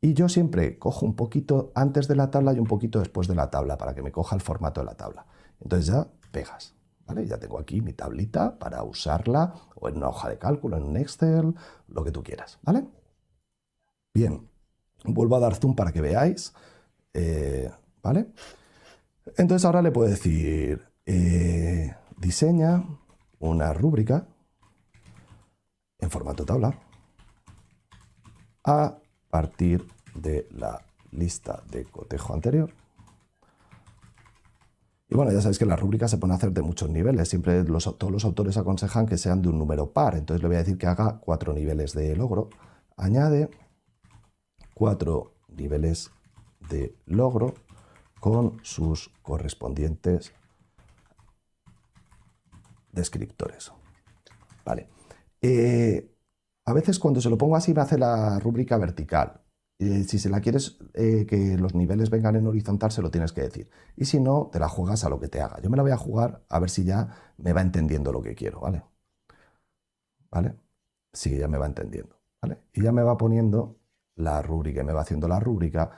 Y yo siempre cojo un poquito antes de la tabla y un poquito después de la tabla para que me coja el formato de la tabla. Entonces ya pegas, ¿vale? Ya tengo aquí mi tablita para usarla o en una hoja de cálculo, en un Excel, lo que tú quieras, ¿vale? Bien, vuelvo a dar zoom para que veáis, eh, ¿vale? Entonces ahora le puedo decir, eh, diseña una rúbrica en formato tabla a partir de la lista de cotejo anterior. Y bueno, ya sabéis que las rúbricas se pueden hacer de muchos niveles. Siempre todos los autores aconsejan que sean de un número par. Entonces le voy a decir que haga cuatro niveles de logro. Añade cuatro niveles de logro con sus correspondientes descriptores. Vale. Eh, a veces cuando se lo pongo así me hace la rúbrica vertical. si se la quieres eh, que los niveles vengan en horizontal, se lo tienes que decir. Y si no, te la juegas a lo que te haga. Yo me la voy a jugar a ver si ya me va entendiendo lo que quiero, ¿vale? ¿Vale? Sí, ya me va entendiendo, ¿vale? Y ya me va poniendo la rúbrica, me va haciendo la rúbrica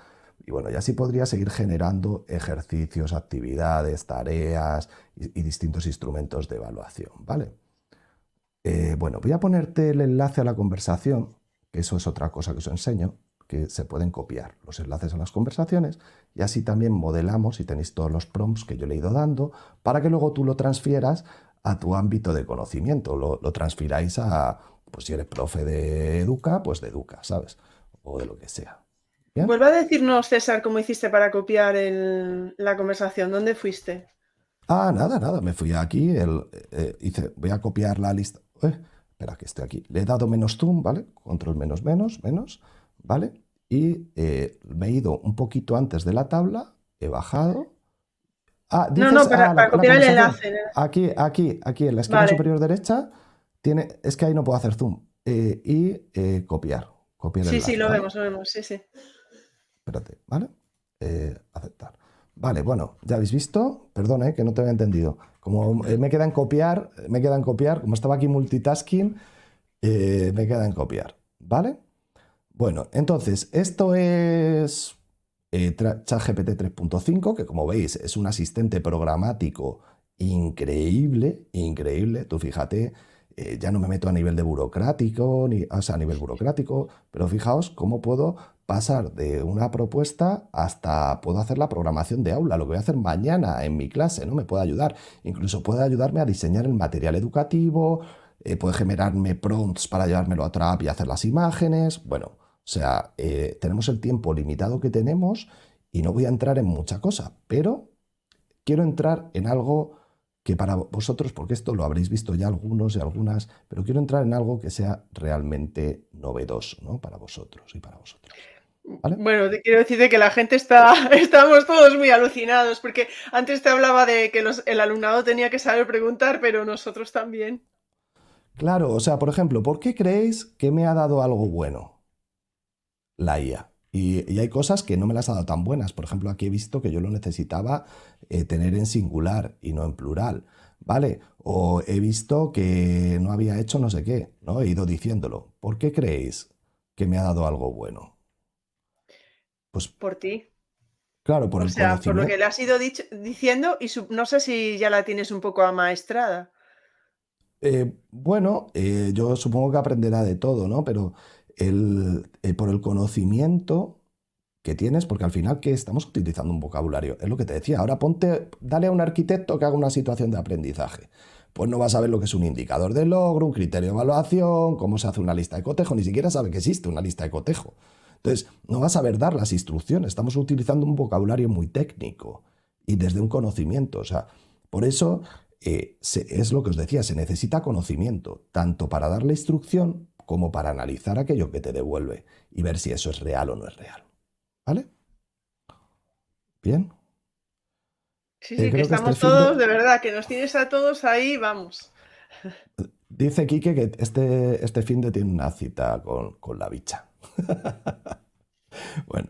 y bueno, ya sí podría seguir generando ejercicios, actividades, tareas y, distintos instrumentos de evaluación, ¿vale? Eh, bueno, voy a ponerte el enlace a la conversación, que eso es otra cosa que os enseño, que se pueden copiar los enlaces a las conversaciones y así también modelamos y tenéis todos los prompts que yo le he ido dando para que luego tú lo transfieras a tu ámbito de conocimiento, lo, lo transfiráis a, pues si eres profe de Educa, pues de Educa, ¿sabes? O de lo que sea. Vuelve a decirnos, César, cómo hiciste para copiar la conversación. ¿Dónde fuiste? Ah, nada, nada. Me fui aquí. El, eh, hice, voy a copiar la lista. Eh, espera, que esté aquí. Le he dado menos zoom, ¿vale? Control menos, menos, menos, ¿vale? Y eh, me he ido un poquito antes de la tabla, he bajado. Ah, no, no, para, ah, copiar el enlace. Aquí, aquí, aquí, en la esquina superior derecha, tiene, es que ahí no puedo hacer zoom. y copiar. copiar sí, sí, lo vemos, lo vemos, sí, sí. Espérate, ¿vale? Eh, aceptar. Vale, bueno, ya habéis visto. Perdón, eh, que no te había entendido. Como eh, me queda en copiar, me queda en copiar, como estaba aquí multitasking, me queda en copiar. ¿Vale? Bueno, entonces, esto es ChatGPT 3.5, que como veis es un asistente programático increíble, increíble. Tú fíjate, ya no me meto a nivel de burocrático, ni, a nivel burocrático, pero fijaos cómo puedo pasar de una propuesta hasta puedo hacer la programación de aula, lo que voy a hacer mañana en mi clase, ¿no? Me puede ayudar. Incluso puede ayudarme a diseñar el material educativo, eh, puede generarme prompts para llevármelo a otra app y hacer las imágenes. Bueno, o sea, eh, tenemos el tiempo limitado que tenemos y no voy a entrar en mucha cosa, pero quiero entrar en algo que para vosotros, porque esto lo habréis visto ya algunos y algunas, pero quiero entrar en algo que sea realmente novedoso, ¿no? Para vosotros y para vosotros. Bueno, te quiero decir que la gente está, estamos todos muy alucinados, porque antes te hablaba de que el alumnado tenía que saber preguntar, pero nosotros también. Claro, o sea, por ejemplo, ¿por qué creéis que me ha dado algo bueno la IA? Y, hay cosas que no me las ha dado tan buenas. Por ejemplo, aquí he visto que yo lo necesitaba eh, tener en singular y no en plural. ¿Vale? O he visto que no había hecho no sé qué, ¿no? He ido diciéndolo. ¿Por qué creéis que me ha dado algo bueno? Pues, por ti. Claro, por o sea, por lo que le has ido diciendo y no sé si ya la tienes un poco amaestrada. Eh, bueno, eh, yo supongo que aprenderá de todo, ¿no? Pero el, eh, por el conocimiento que tienes, porque al final que estamos utilizando un vocabulario, es lo que te decía, ahora ponte, dale a un arquitecto que haga una situación de aprendizaje. Pues no vas a ver lo que es un indicador de logro, un criterio de evaluación, cómo se hace una lista de cotejo, ni siquiera sabe que existe una lista de cotejo. Entonces, no vas a saber dar las instrucciones, estamos utilizando un vocabulario muy técnico y desde un conocimiento. O sea, por eso eh, es lo que os decía, se necesita conocimiento, tanto para dar la instrucción como para analizar aquello que te devuelve y ver si eso es real o no es real. ¿Vale? ¿Bien? Sí, sí, eh, que este estamos todos, de... verdad, que nos tienes a todos ahí, vamos. Dice Quique que este, este fin de tiene una cita con, con la bicha. bueno,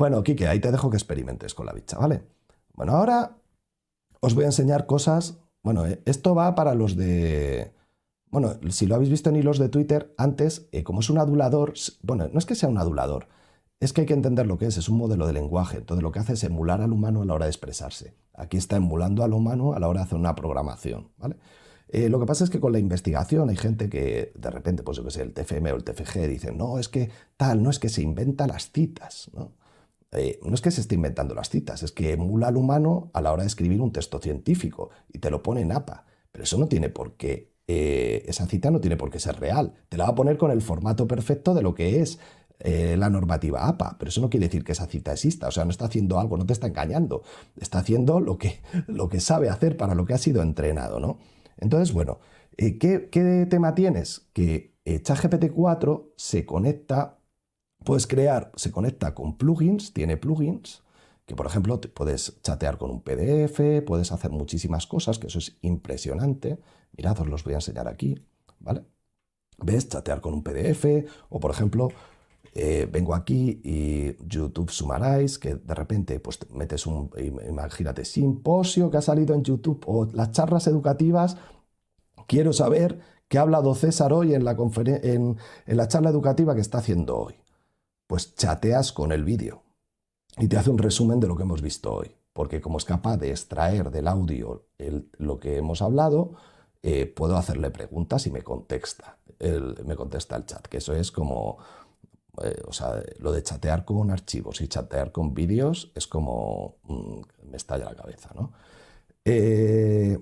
bueno, Kike, ahí te dejo que experimentes con la bicha, ¿vale? Bueno, ahora os voy a enseñar cosas. Bueno, eh, esto va para los de. Bueno, si lo habéis visto en hilos de Twitter, antes, eh, como es un adulador, bueno, no es que sea un adulador, es que hay que entender lo que es, es un modelo de lenguaje. Entonces lo que hace es emular al humano a la hora de expresarse. Aquí está emulando al humano a la hora de hacer una programación, ¿vale? Eh, lo que pasa es que con la investigación hay gente que de repente, pues yo que sé, el TFM o el TFG dicen, no, es que tal, no es que se inventa las citas, ¿no? Eh, no es que se esté inventando las citas, es que emula al humano a la hora de escribir un texto científico y te lo pone en APA. Pero eso no tiene por qué, eh, esa cita no tiene por qué ser real. Te la va a poner con el formato perfecto de lo que es la normativa APA, pero eso no quiere decir que esa cita exista, o sea, no está haciendo algo, no te está engañando, está haciendo lo que, lo que sabe hacer para lo que ha sido entrenado, ¿no? Entonces, bueno, eh, ¿qué, tema tienes? Que eh, ChatGPT 4 se conecta, puedes crear, se conecta con plugins, tiene plugins, que por ejemplo puedes chatear con un PDF, puedes hacer muchísimas cosas, que eso es impresionante. Mirad, os los voy a enseñar aquí, ¿vale? ¿Ves? Chatear con un PDF, o por ejemplo, eh, vengo aquí y YouTube Summarize, que de repente pues metes un, imagínate, simposio que ha salido en YouTube o las charlas educativas, quiero saber qué ha hablado César hoy en la, en, en la charla educativa que está haciendo hoy. Pues chateas con el vídeo y te hace un resumen de lo que hemos visto hoy, porque como es capaz de extraer del audio lo que hemos hablado, eh, puedo hacerle preguntas y me contesta, me contesta el chat, que eso es como eh, o sea, lo de chatear con archivos y chatear con vídeos es como mm, me estalla la cabeza, ¿no? Eh,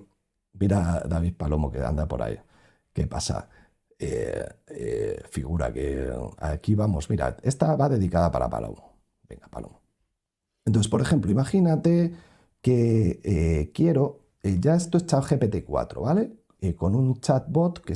mira David Palomo que anda por ahí. ¿Qué pasa? Figura que aquí vamos, mira, esta va dedicada para Palomo. Venga, Palomo. Entonces, por ejemplo, imagínate que quiero, ya esto es ChatGPT 4, ¿vale? Con un chatbot que,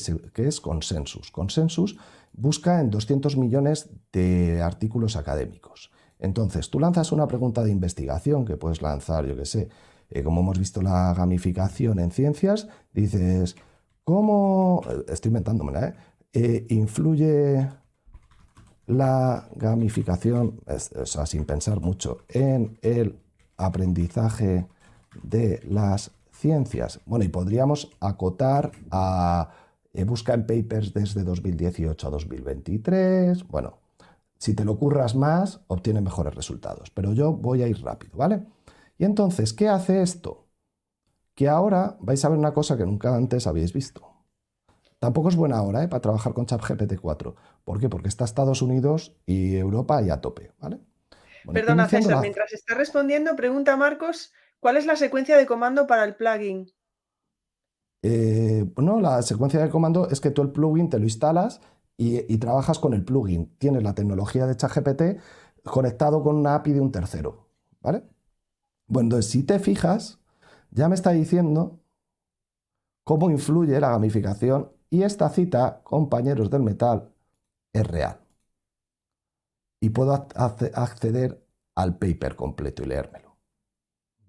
es Consensus. Consensus busca en 200 millones de artículos académicos. Entonces, tú lanzas una pregunta de investigación que puedes lanzar, yo qué sé, eh, como hemos visto la gamificación en ciencias, dices, ¿cómo, eh, estoy inventándome, ¿eh? ¿eh? influye la gamificación, o sea, sin pensar mucho, en el aprendizaje de las ciencias? Bueno, y podríamos acotar a eh, busca en papers desde 2018 a 2023. Bueno, si te lo curras más, obtienes mejores resultados. Pero yo voy a ir rápido, ¿vale? Y entonces, ¿qué hace esto? Que ahora vais a ver una cosa que nunca antes habéis visto. Tampoco es buena hora ¿eh? para trabajar con ChatGPT 4. ¿Por qué? Porque está Estados Unidos y Europa ahí a tope, ¿vale? Perdona, César, mientras está respondiendo, pregunta Marcos, ¿cuál es la secuencia de comando para el plugin? Eh, bueno, la secuencia de comando es que tú el plugin te lo instalas y, trabajas con el plugin. Tienes la tecnología de ChatGPT conectado con una API de un tercero. ¿Vale? Bueno, entonces si te fijas, ya me está diciendo cómo influye la gamificación y esta cita, compañeros del metal, es real. Y puedo acceder al paper completo y leérmelo.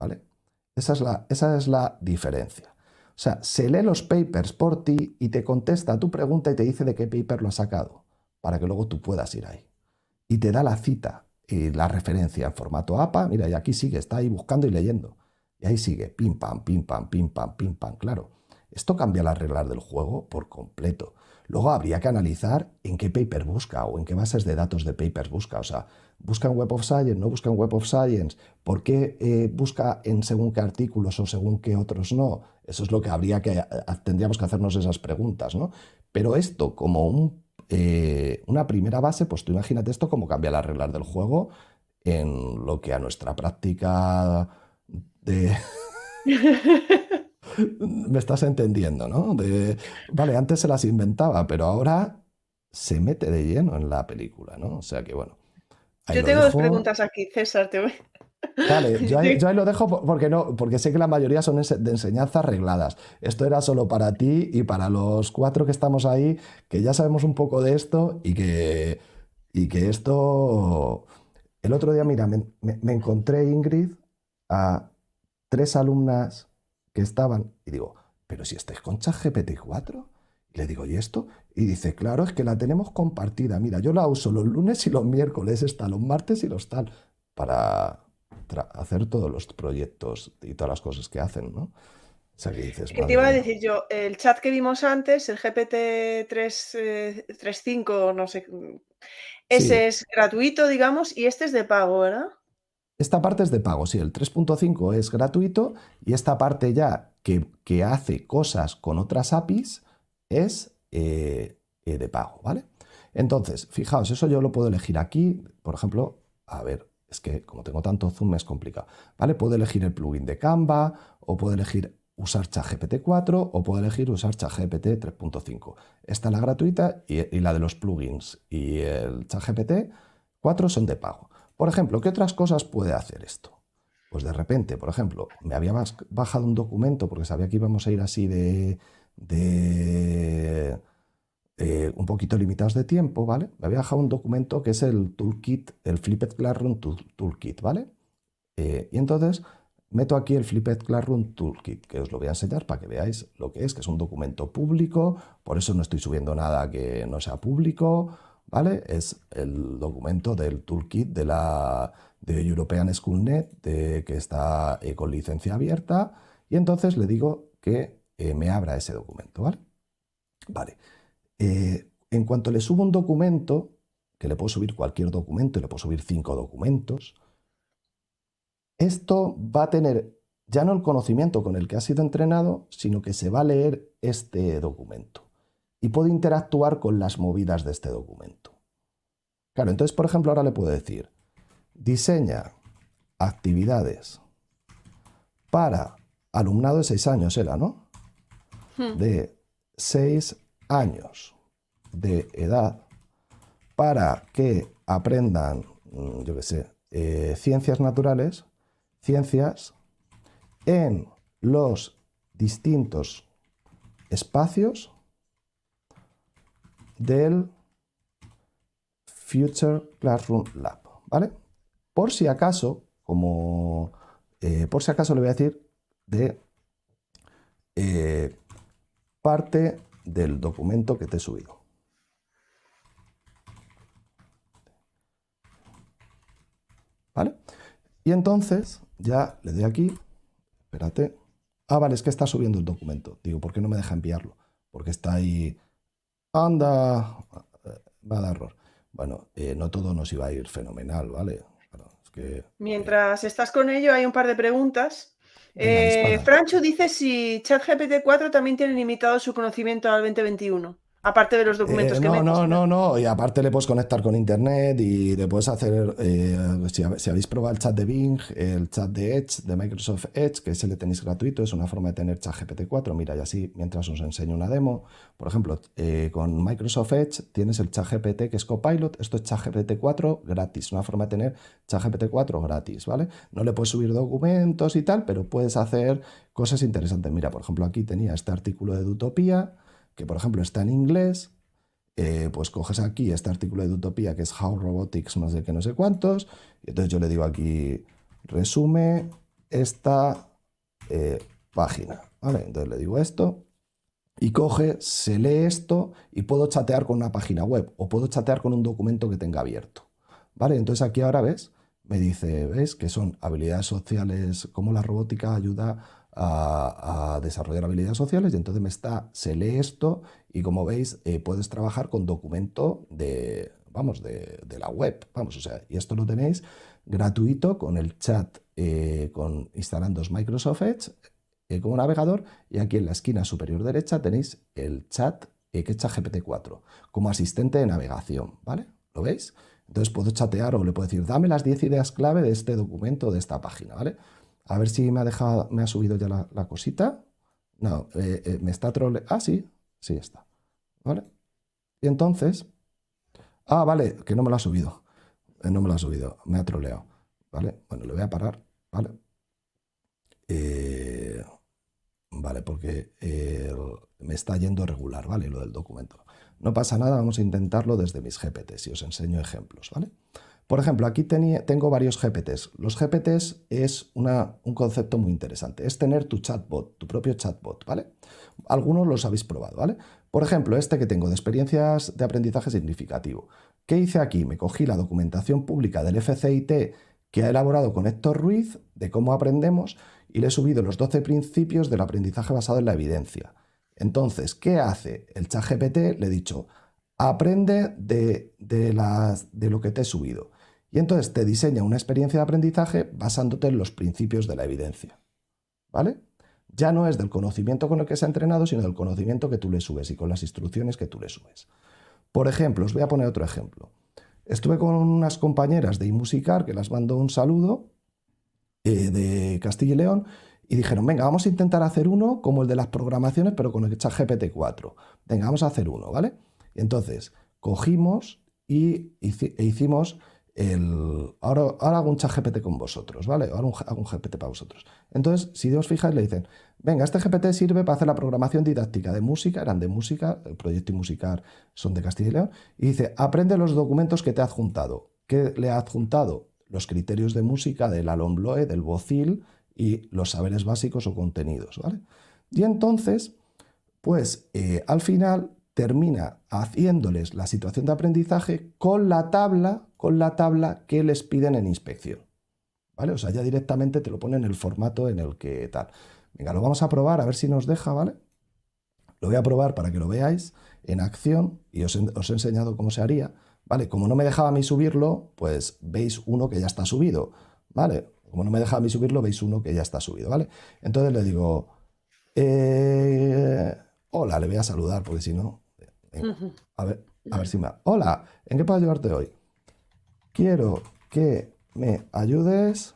¿Vale? Esa es la, esa es la diferencia. O sea, se lee los papers por ti y te contesta tu pregunta y te dice de qué paper lo ha sacado, para que luego tú puedas ir ahí. Y te da la cita y la referencia en formato APA. Mira, y aquí sigue, está ahí buscando y leyendo. Y ahí sigue, pim pam, pim pam, pim pam, pim pam. Claro, esto cambia las reglas del juego por completo. Luego habría que analizar en qué paper busca o en qué bases de datos de papers busca. O sea, busca en Web of Science, no busca en Web of Science, ¿por qué eh, busca en según qué artículos o según qué otros no? Eso es lo que habría que, eh, tendríamos que hacernos esas preguntas, ¿no? Pero esto como eh, una primera base, pues tú imagínate esto cómo cambia las reglas del juego en lo que a nuestra práctica de... Me estás entendiendo, ¿no? vale, antes se las inventaba, pero ahora se mete de lleno en la película, ¿no? O sea que bueno. Yo tengo dos preguntas aquí, César, te voy. Yo ahí, lo dejo porque, no, porque sé que la mayoría son de enseñanza arregladas. Esto era solo para ti y para los cuatro que estamos ahí, que ya sabemos un poco de esto y que, y que esto... El otro día, mira, me, me encontré, Ingrid, a tres alumnas que estaban y digo, pero si estáis con ChatGPT 4. Le digo, ¿y esto? Y dice, claro, es que la tenemos compartida. Mira, yo la uso los lunes y los miércoles, está los martes y los tal, para, hacer todos los proyectos y todas las cosas que hacen, ¿no? O sea, que dices, ¿Qué te iba a decir yo? El chat que vimos antes, el GPT 335, eh, no sé, ese es gratuito, digamos, y este es de pago, ¿verdad? Esta parte es de pago, sí, el 3.5 es gratuito y esta parte ya que, hace cosas con otras APIs es eh, eh, de pago, ¿vale? Entonces, fijaos, eso yo lo puedo elegir aquí, por ejemplo, a ver, es que como tengo tanto zoom es complicado, ¿vale? Puedo elegir el plugin de Canva o puedo elegir usar ChatGPT 4 o puedo elegir usar ChatGPT 3.5. Esta es la gratuita y, la de los plugins y el ChatGPT 4 son de pago. Por ejemplo, ¿qué otras cosas puede hacer esto? Pues de repente, por ejemplo, me había bajado un documento porque sabía que íbamos a ir así de, eh, un poquito limitados de tiempo, ¿vale? Me había bajado un documento que es el toolkit, el Flipped Classroom Toolkit, ¿vale? Eh, y entonces meto aquí el Flipped Classroom Toolkit, que os lo voy a enseñar para que veáis lo que es, que es un documento público, por eso no estoy subiendo nada que no sea público, ¿vale? Es el documento del toolkit de la de European Schoolnet, de, que está eh, con licencia abierta, y entonces le digo que eh, me abra ese documento, ¿vale? Vale. Eh, en cuanto le subo un documento, que le puedo subir cualquier documento, le puedo subir cinco documentos, esto va a tener ya no el conocimiento con el que ha sido entrenado, sino que se va a leer este documento y puedo interactuar con las movidas de este documento. Claro, entonces, por ejemplo, ahora le puedo decir, diseña actividades para alumnado de 6 años, era, ¿no? Hmm. De 6 años de edad para que aprendan, mm, yo qué sé, eh, ciencias naturales, ciencias en los distintos espacios del Future Classroom Lab, ¿vale? Por si acaso, como eh, por si acaso le voy a decir de eh, parte del documento que te he subido. ¿Vale? Y entonces ya le doy aquí, espérate. Ah, vale, es que está subiendo el documento. Digo, ¿por qué no me deja enviarlo? Porque está ahí anda, va a dar error. Bueno, eh, no todo nos iba a ir fenomenal, ¿vale? Mientras estás con ello, hay un par de preguntas. Eh, Francho dice si ChatGPT 4 también tiene limitado su conocimiento al 2021. Aparte de los documentos eh, que No, no, no, no. Y aparte le puedes conectar con internet y le puedes hacer. Eh, si, habéis probado el chat de Bing, el chat de Edge, de Microsoft Edge, que ese le tenéis gratuito, es una forma de tener chat GPT-4. Mira, y así, mientras os enseño una demo, por ejemplo, eh, con Microsoft Edge tienes el chat GPT que es Copilot. Esto es chat GPT-4 gratis, una forma de tener chat GPT-4 gratis, ¿vale? No le puedes subir documentos y tal, pero puedes hacer cosas interesantes. Mira, por ejemplo, aquí tenía este artículo de Utopía que por ejemplo está en inglés, eh, pues coges aquí este artículo de Utopía que es How Robotics, no sé qué, no sé cuántos, y entonces yo le digo aquí, resume esta eh, página, ¿vale? Entonces le digo esto, y coge, se lee esto y puedo chatear con una página web o puedo chatear con un documento que tenga abierto, ¿vale? Entonces aquí ahora ves, me dice, ¿ves? Que son habilidades sociales, cómo la robótica ayuda a, desarrollar habilidades sociales y entonces me está, se lee esto y como veis eh, puedes trabajar con documento de, vamos, de, la web, vamos, o sea, y esto lo tenéis gratuito con el chat, eh, con instalando Microsoft Edge eh, como navegador y aquí en la esquina superior derecha tenéis el chat que es GPT-4 como asistente de navegación, ¿vale? ¿Lo veis? Entonces puedo chatear o le puedo decir, dame las 10 ideas clave de este documento, de esta página, ¿vale? A ver si me ha dejado, me ha subido ya la, cosita. No, eh, eh, me está troleando. Ah, sí, sí está. ¿Vale? Y entonces. Ah, vale, que no me lo ha subido. Eh, no me lo ha subido, me ha troleado. ¿Vale? Bueno, le voy a parar. ¿Vale? vale, porque me está yendo regular, ¿vale? Lo del documento. No pasa nada, vamos a intentarlo desde mis GPTs y os enseño ejemplos, ¿vale? Por ejemplo, aquí tengo varios GPTs. Los GPTs es un concepto muy interesante. Es tener tu chatbot, tu propio chatbot, ¿vale? Algunos los habéis probado, ¿vale? Por ejemplo, este que tengo de experiencias de aprendizaje significativo. ¿Qué hice aquí? Me cogí la documentación pública del FCIT que ha elaborado con Héctor Ruiz de cómo aprendemos y le he subido los 12 principios del aprendizaje basado en la evidencia. Entonces, ¿qué hace? El chat GPT le he dicho, aprende de, las, de lo que te he subido. Y entonces te diseña una experiencia de aprendizaje basándote en los principios de la evidencia. ¿Vale? Ya no es del conocimiento con el que se ha entrenado, sino del conocimiento que tú le subes y con las instrucciones que tú le subes. Por ejemplo, os voy a poner otro ejemplo. Estuve con unas compañeras de iMusicar que las mando un saludo eh, de Castilla y León y dijeron, venga, vamos a intentar hacer uno como el de las programaciones, pero con el chat GPT-4. Venga, vamos a hacer uno, ¿vale? Entonces cogimos y e hicimos el... Ahora, ahora hago un chat GPT con vosotros, ¿vale? Ahora hago un GPT para vosotros. Entonces, si os fijáis, le dicen, venga, este GPT sirve para hacer la programación didáctica de música, eran de música, el proyecto y musicar son de Castilla y León, y dice, aprende los documentos que te ha adjuntado. ¿Qué le ha adjuntado? Los criterios de música del Alonbloe, del Bocil y los saberes básicos o contenidos, ¿vale? Y entonces, pues eh, al final termina haciéndoles la situación de aprendizaje con la tabla, con la tabla que les piden en inspección. ¿Vale? O sea, ya directamente te lo pone en el formato en el que tal. Venga, lo vamos a probar a ver si nos deja, ¿vale? Lo voy a probar para que lo veáis en acción y os, he enseñado cómo se haría. ¿Vale? Como no me dejaba a mí subirlo, pues veis uno que ya está subido. ¿Vale? Como no me dejaba a mí subirlo, veis uno que ya está subido. ¿Vale? Entonces le digo, eh, hola, le voy a saludar porque si no, a ver, a ver si me... Hola, ¿en qué puedo ayudarte hoy? Quiero que me ayudes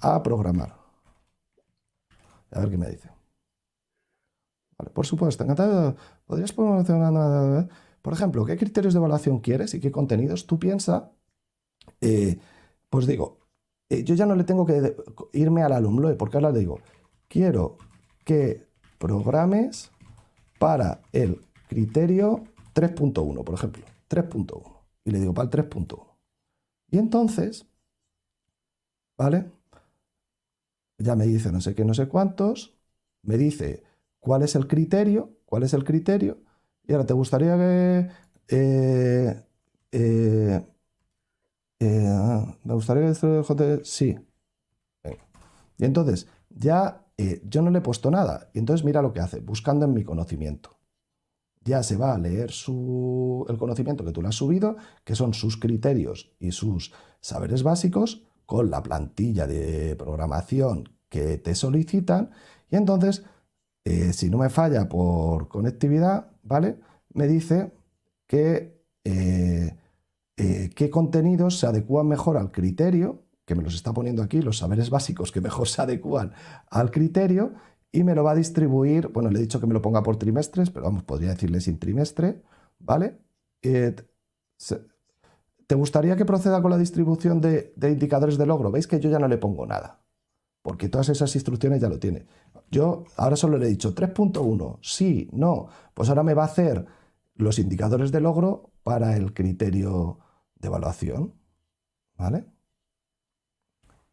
a programar. A ver qué me dice. Vale, por supuesto, encantado. ¿Podrías poner... Por ejemplo, ¿qué criterios de evaluación quieres y qué contenidos tú piensas? Eh, pues digo, eh, yo ya no le tengo que irme al alumno, porque ahora le digo, quiero que programes para el criterio 3.1, por ejemplo. 3.1. Y le digo para el 3.1. Y entonces, ¿vale? Ya me dice no sé qué, no sé cuántos. Me dice cuál es el criterio, cuál es el criterio. Y ahora, ¿te gustaría que... Eh, eh, eh, me gustaría que... Sí. Y entonces, ya yo no le he puesto nada. Y entonces mira lo que hace, buscando en mi conocimiento ya se va a leer el conocimiento que tú le has subido, que son sus criterios y sus saberes básicos, con la plantilla de programación que te solicitan. Y entonces, eh, si no me falla por conectividad, ¿vale? Me dice que eh, eh, qué contenidos se adecúan mejor al criterio, que me los está poniendo aquí, los saberes básicos que mejor se adecúan al criterio, y me lo va a distribuir, bueno, le he dicho que me lo ponga por trimestres, pero vamos, podría decirle sin trimestre, ¿vale? Eh, ¿Te gustaría que proceda con la distribución de, indicadores de logro? Veis que yo ya no le pongo nada, porque todas esas instrucciones ya lo tiene. Yo ahora solo le he dicho 3.1, sí, no, pues ahora me va a hacer los indicadores de logro para el criterio de evaluación, ¿vale?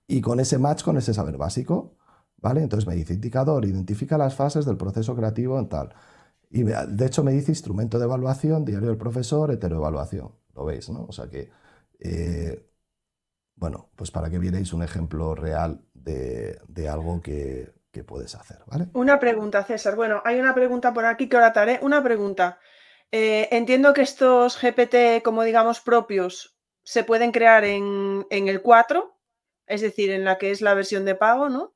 Y con ese match, con ese saber básico, ¿Vale? Entonces me dice indicador, identifica las fases del proceso creativo en tal. Y de hecho me dice instrumento de evaluación, diario del profesor, heteroevaluación. Lo veis, ¿no? O sea que, eh, bueno, pues para que vierais un ejemplo real de, algo que, puedes hacer, ¿vale? Una pregunta, César. Bueno, hay una pregunta por aquí que ahora te Una pregunta. Eh, entiendo que estos GPT, como digamos, propios, se pueden crear en, en el 4, es decir, en la que es la versión de pago, ¿no?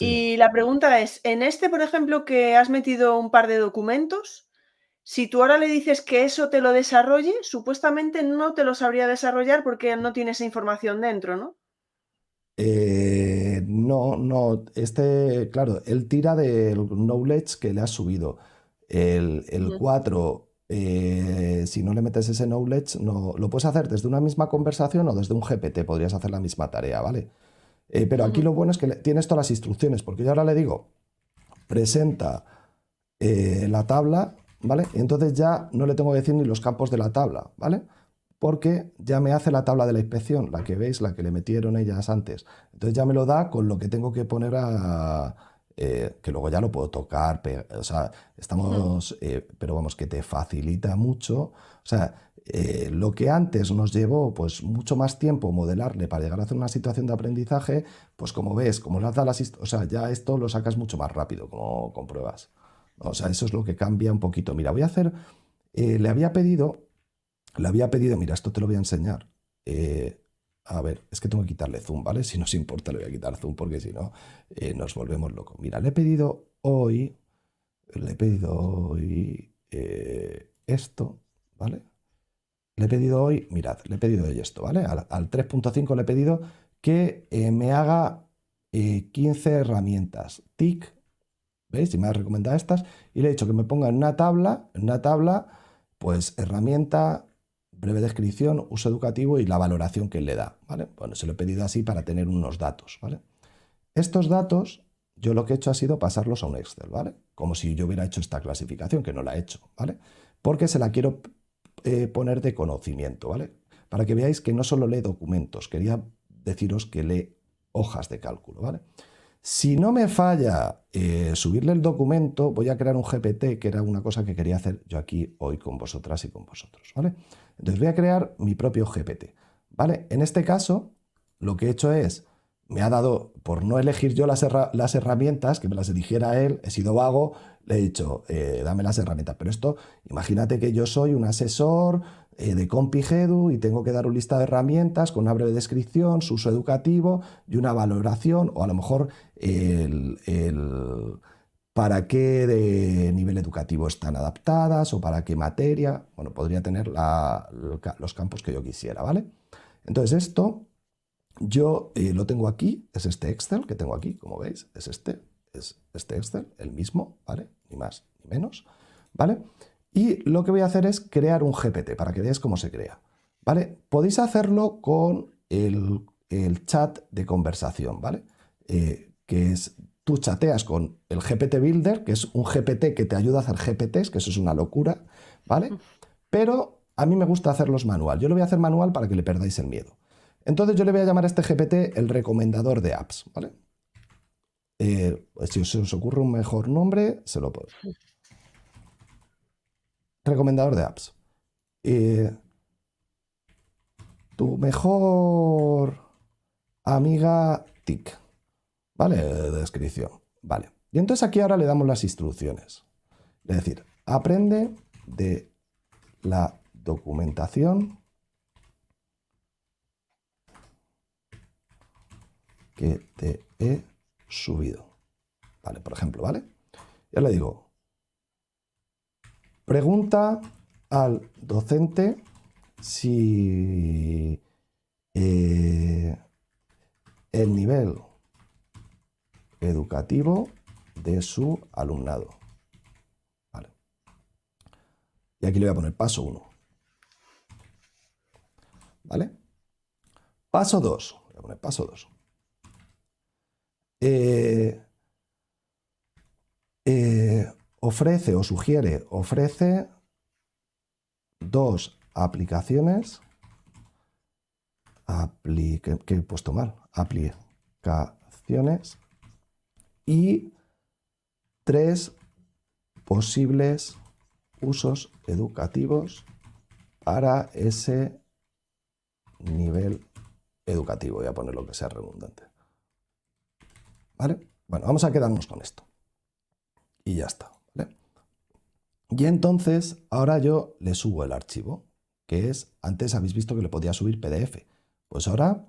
Y la pregunta es, en este, por ejemplo, que has metido un par de documentos, si tú ahora le dices que eso te lo desarrolle, supuestamente no te lo sabría desarrollar porque no tiene esa información dentro, ¿no? Eh, no, no. Este, claro, él tira del knowledge que le has subido. El, 4, eh, si no le metes ese knowledge, no, lo puedes hacer desde una misma conversación o desde un GPT, podrías hacer la misma tarea, ¿vale? Eh, pero aquí lo bueno es que tienes todas las instrucciones, porque yo ahora le digo, presenta eh, la tabla, ¿vale? Y entonces ya no le tengo que decir ni los campos de la tabla, ¿vale? Porque ya me hace la tabla de la inspección, la que veis, la que le metieron ellas antes. Entonces ya me lo da con lo que tengo que poner a... Eh, que luego ya lo puedo tocar, o sea, estamos, pero vamos, que te facilita mucho. O sea, eh, lo que antes nos llevó pues mucho más tiempo modelarle para llegar a hacer una situación de aprendizaje, pues como ves, como las da las, o sea, ya esto lo sacas mucho más rápido como con pruebas. O sea, eso es lo que cambia un poquito. Mira, voy a hacer, eh, le había pedido, le había pedido, mira, esto te lo voy a enseñar. Eh, a ver, es que tengo que quitarle zoom, ¿vale? Si nos importa, le voy a quitar zoom porque si no, nos volvemos locos. Mira, le he pedido hoy, le he pedido hoy esto, ¿vale? le he pedido hoy, mirad, le he pedido hoy esto, ¿vale? Al, 3.5 le he pedido que eh, me haga 15 eh, herramientas. TIC, ¿veis? Y me ha recomendado estas. Y le he dicho que me ponga en una tabla, en una tabla, pues herramienta, breve descripción, uso educativo y la valoración que le da, ¿vale? Bueno, se lo he pedido así para tener unos datos, ¿vale? Estos datos, yo lo que he hecho ha sido pasarlos a un Excel, ¿vale? Como si yo hubiera hecho esta clasificación, que no la he hecho, ¿vale? Porque se la quiero eh, poner de conocimiento, ¿vale? Para que veáis que no solo lee documentos, quería deciros que lee hojas de cálculo, ¿vale? Si no me falla eh, subirle el documento, voy a crear un GPT, que era una cosa que quería hacer yo aquí hoy con vosotras y con vosotros, ¿vale? Entonces voy a crear mi propio GPT, ¿vale? En este caso, lo que he hecho es, me ha dado, por no elegir yo las, herramientas, que me las eligiera él, he sido vago, le he dicho, eh, dame las herramientas. Pero esto, imagínate que yo soy un asesor eh, de CompiGedu y tengo que dar una lista de herramientas con una breve descripción, su uso educativo y una valoración, o a lo mejor el, para qué de nivel educativo están adaptadas o para qué materia. Bueno, podría tener los campos que yo quisiera, ¿vale? Entonces esto yo eh, lo tengo aquí, es este Excel que tengo aquí, como veis, es este es este Excel, el mismo, ¿vale? Ni más ni menos, ¿vale? Y lo que voy a hacer es crear un GPT para que veáis cómo se crea, ¿vale? Podéis hacerlo con el, chat de conversación, ¿vale? Eh, que es, tú chateas con el GPT Builder, que es un GPT que te ayuda a hacer GPTs, que eso es una locura, ¿vale? Pero a mí me gusta hacerlos manual. Yo lo voy a hacer manual para que le perdáis el miedo. Entonces yo le voy a llamar a este GPT el recomendador de apps, ¿vale? Eh, si os, ocurre un mejor nombre, se lo puedo. Recomendador de apps. Eh, tu mejor amiga TIC. ¿Vale? Descripción. Vale. Y entonces aquí ahora le damos las instrucciones. Es decir, aprende de la documentación que te he subido. Vale, por ejemplo, ¿vale? Ya le digo, pregunta al docente si eh, el nivel educativo de su alumnado. Vale. Y aquí le voy a poner paso 1. ¿Vale? Paso 2. Voy a poner paso 2. Eh, eh, ofrece o sugiere, ofrece dos aplicaciones, que he puesto mal, aplicaciones y tres posibles usos educativos para ese nivel educativo. Voy a poner lo que sea redundante. ¿Vale? Bueno, vamos a quedarnos con esto. Y ya está. Y entonces, ahora yo le subo el archivo, que es, antes habéis visto que le podía subir PDF. Pues ahora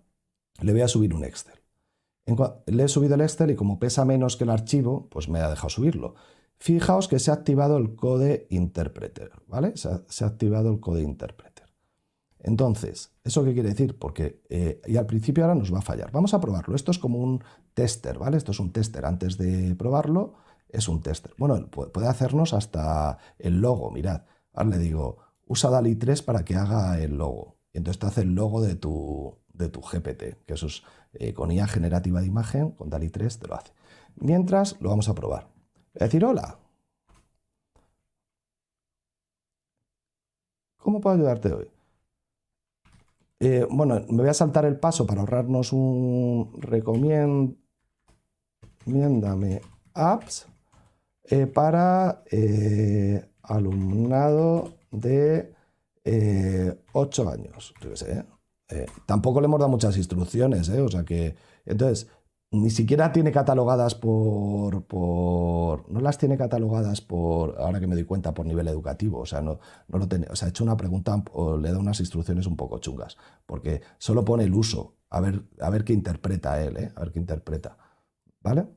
le voy a subir un Excel. Le he subido el Excel y como pesa menos que el archivo, pues me ha dejado subirlo. Fijaos que se ha activado el code interpreter, ¿vale? Se ha, se ha activado el code interpreter. Entonces, ¿eso qué quiere decir? Porque, eh, y al principio ahora nos va a fallar. Vamos a probarlo. Esto es como un tester, ¿vale? Esto es un tester. Antes de probarlo, es un tester. Bueno, puede hacernos hasta el logo, mirad. Ahora le digo, usa DALI 3 para que haga el logo. Y entonces te hace el logo de tu, de tu GPT, que eso es eh, con IA generativa de imagen, con DALI 3 te lo hace. Mientras, lo vamos a probar. A decir, hola. ¿Cómo puedo ayudarte hoy? Eh, bueno, me voy a saltar el paso para ahorrarnos un recomiéndame apps eh, para eh, alumnado de eh, ocho años. ¿eh? tampoco le hemos dado muchas instrucciones, ¿eh? O sea que, entonces, ni siquiera tiene catalogadas por, por, no las tiene catalogadas por, ahora que me doy cuenta, por nivel educativo. O sea, no, no lo tiene, o sea, ha hecho una pregunta o le da unas instrucciones un poco chungas, porque solo pone el uso, a ver, a ver qué interpreta él, ¿eh? a ver qué interpreta. ¿Vale?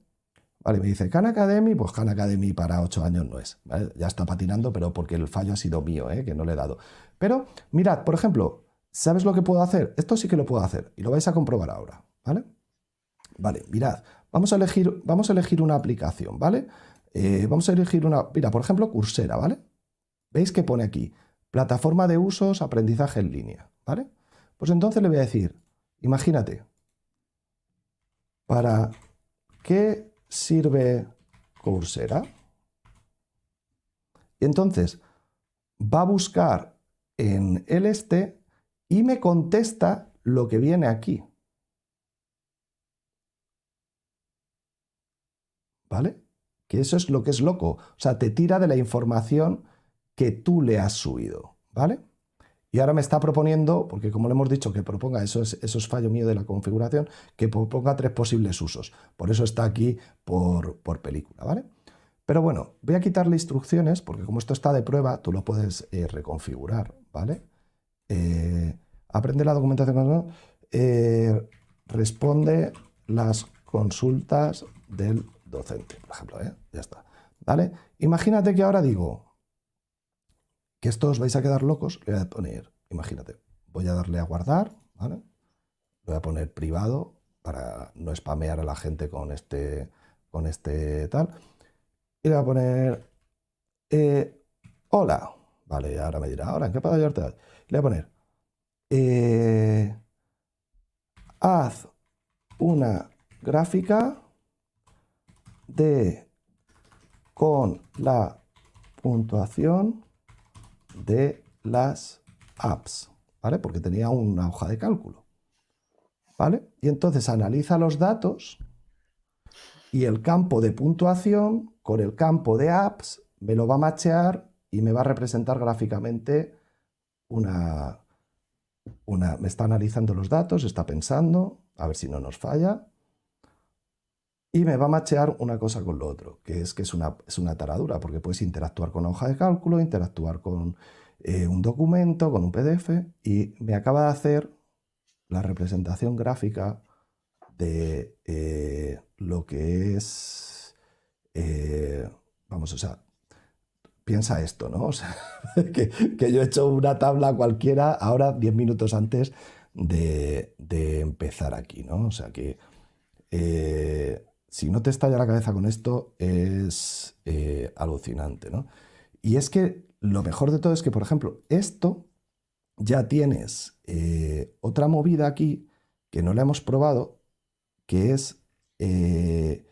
Vale, me dice Khan Academy, pues Khan Academy para ocho años no es. Ya está patinando, pero porque el fallo ha sido mío, ¿eh? que no le he dado. Pero mirad, por ejemplo, ¿sabes lo que puedo hacer? Esto sí que lo puedo hacer y lo vais a comprobar ahora, ¿vale? Vale, mirad, vamos a elegir, vamos a elegir una aplicación, ¿vale? Eh, vamos a elegir una, mira, por ejemplo, Coursera, ¿vale? ¿Veis que pone aquí? Plataforma de usos, aprendizaje en línea, ¿vale? Pues entonces le voy a decir, imagínate, ¿para qué sirve Coursera? Y entonces va a buscar en el este y me contesta lo que viene aquí. ¿Vale? Que eso es lo que es loco. O sea, te tira de la información que tú le has subido. ¿Vale? Y ahora me está proponiendo, porque como le hemos dicho que proponga, eso es, eso es fallo mío de la configuración, que proponga tres posibles usos. Por eso está aquí por, película, ¿vale? Pero bueno, voy a quitarle instrucciones, porque como esto está de prueba, tú lo puedes eh, reconfigurar, ¿vale? Eh, aprende la documentación, eh, responde las consultas del docente, por ejemplo, ya está. ¿Vale? Imagínate que ahora digo que esto os vais a quedar locos, le voy a poner, imagínate, voy a darle a guardar, ¿vale? voy a poner privado para no spamear a la gente con este, con este tal. Y le voy a poner, eh, hola, vale, ahora me dirá, ahora, ¿en qué puedo ayudarte? Le voy a poner, eh, haz una gráfica de con la puntuación de las apps, ¿vale? Porque tenía una hoja de cálculo, ¿vale? Y entonces analiza los datos y el campo de puntuación con el campo de apps me lo va a machear y me va a representar gráficamente una, una... Me está analizando los datos, está pensando, a ver si no nos falla, y me va a machear una cosa con lo otro, que es que es una, es una taradura, porque puedes interactuar con hoja de cálculo, interactuar con eh, un documento, con un PDF, y me acaba de hacer la representación gráfica de eh, lo que es, eh, vamos, o sea, piensa esto, ¿no? O sea, que, yo he hecho una tabla cualquiera ahora 10 minutos antes de, empezar aquí, ¿no? O sea que si no te estalla la cabeza con esto, es eh, alucinante, ¿no? Y es que lo mejor de todo es que, por ejemplo, esto ya tienes eh, otra movida aquí que no la hemos probado, que es eh,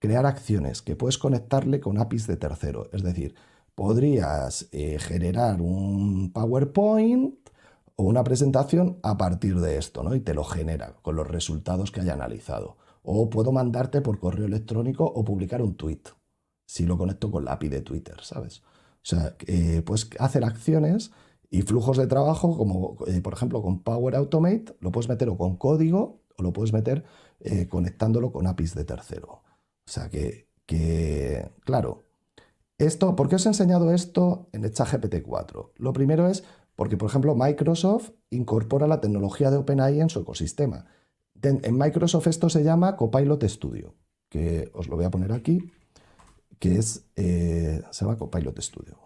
crear acciones que puedes conectarle con APIs de tercero. Es decir, podrías generar un PowerPoint o una presentación a partir de esto, ¿no? Y te lo genera con los resultados que haya analizado. O puedo mandarte por correo electrónico o publicar un tweet, si lo conecto con la API de Twitter, ¿sabes? O sea, eh, puedes hacer acciones y flujos de trabajo, como eh, por ejemplo con Power Automate, lo puedes meter o con código o lo puedes meter eh, conectándolo con APIs de tercero. O sea que, que, claro, esto, ¿por qué os he enseñado esto en el GPT 4? Lo primero es porque, por ejemplo, Microsoft incorpora la tecnología de OpenAI en su ecosistema. En Microsoft esto se llama Copilot Studio, que os lo voy a poner aquí, que es, eh, se llama Copilot Studio.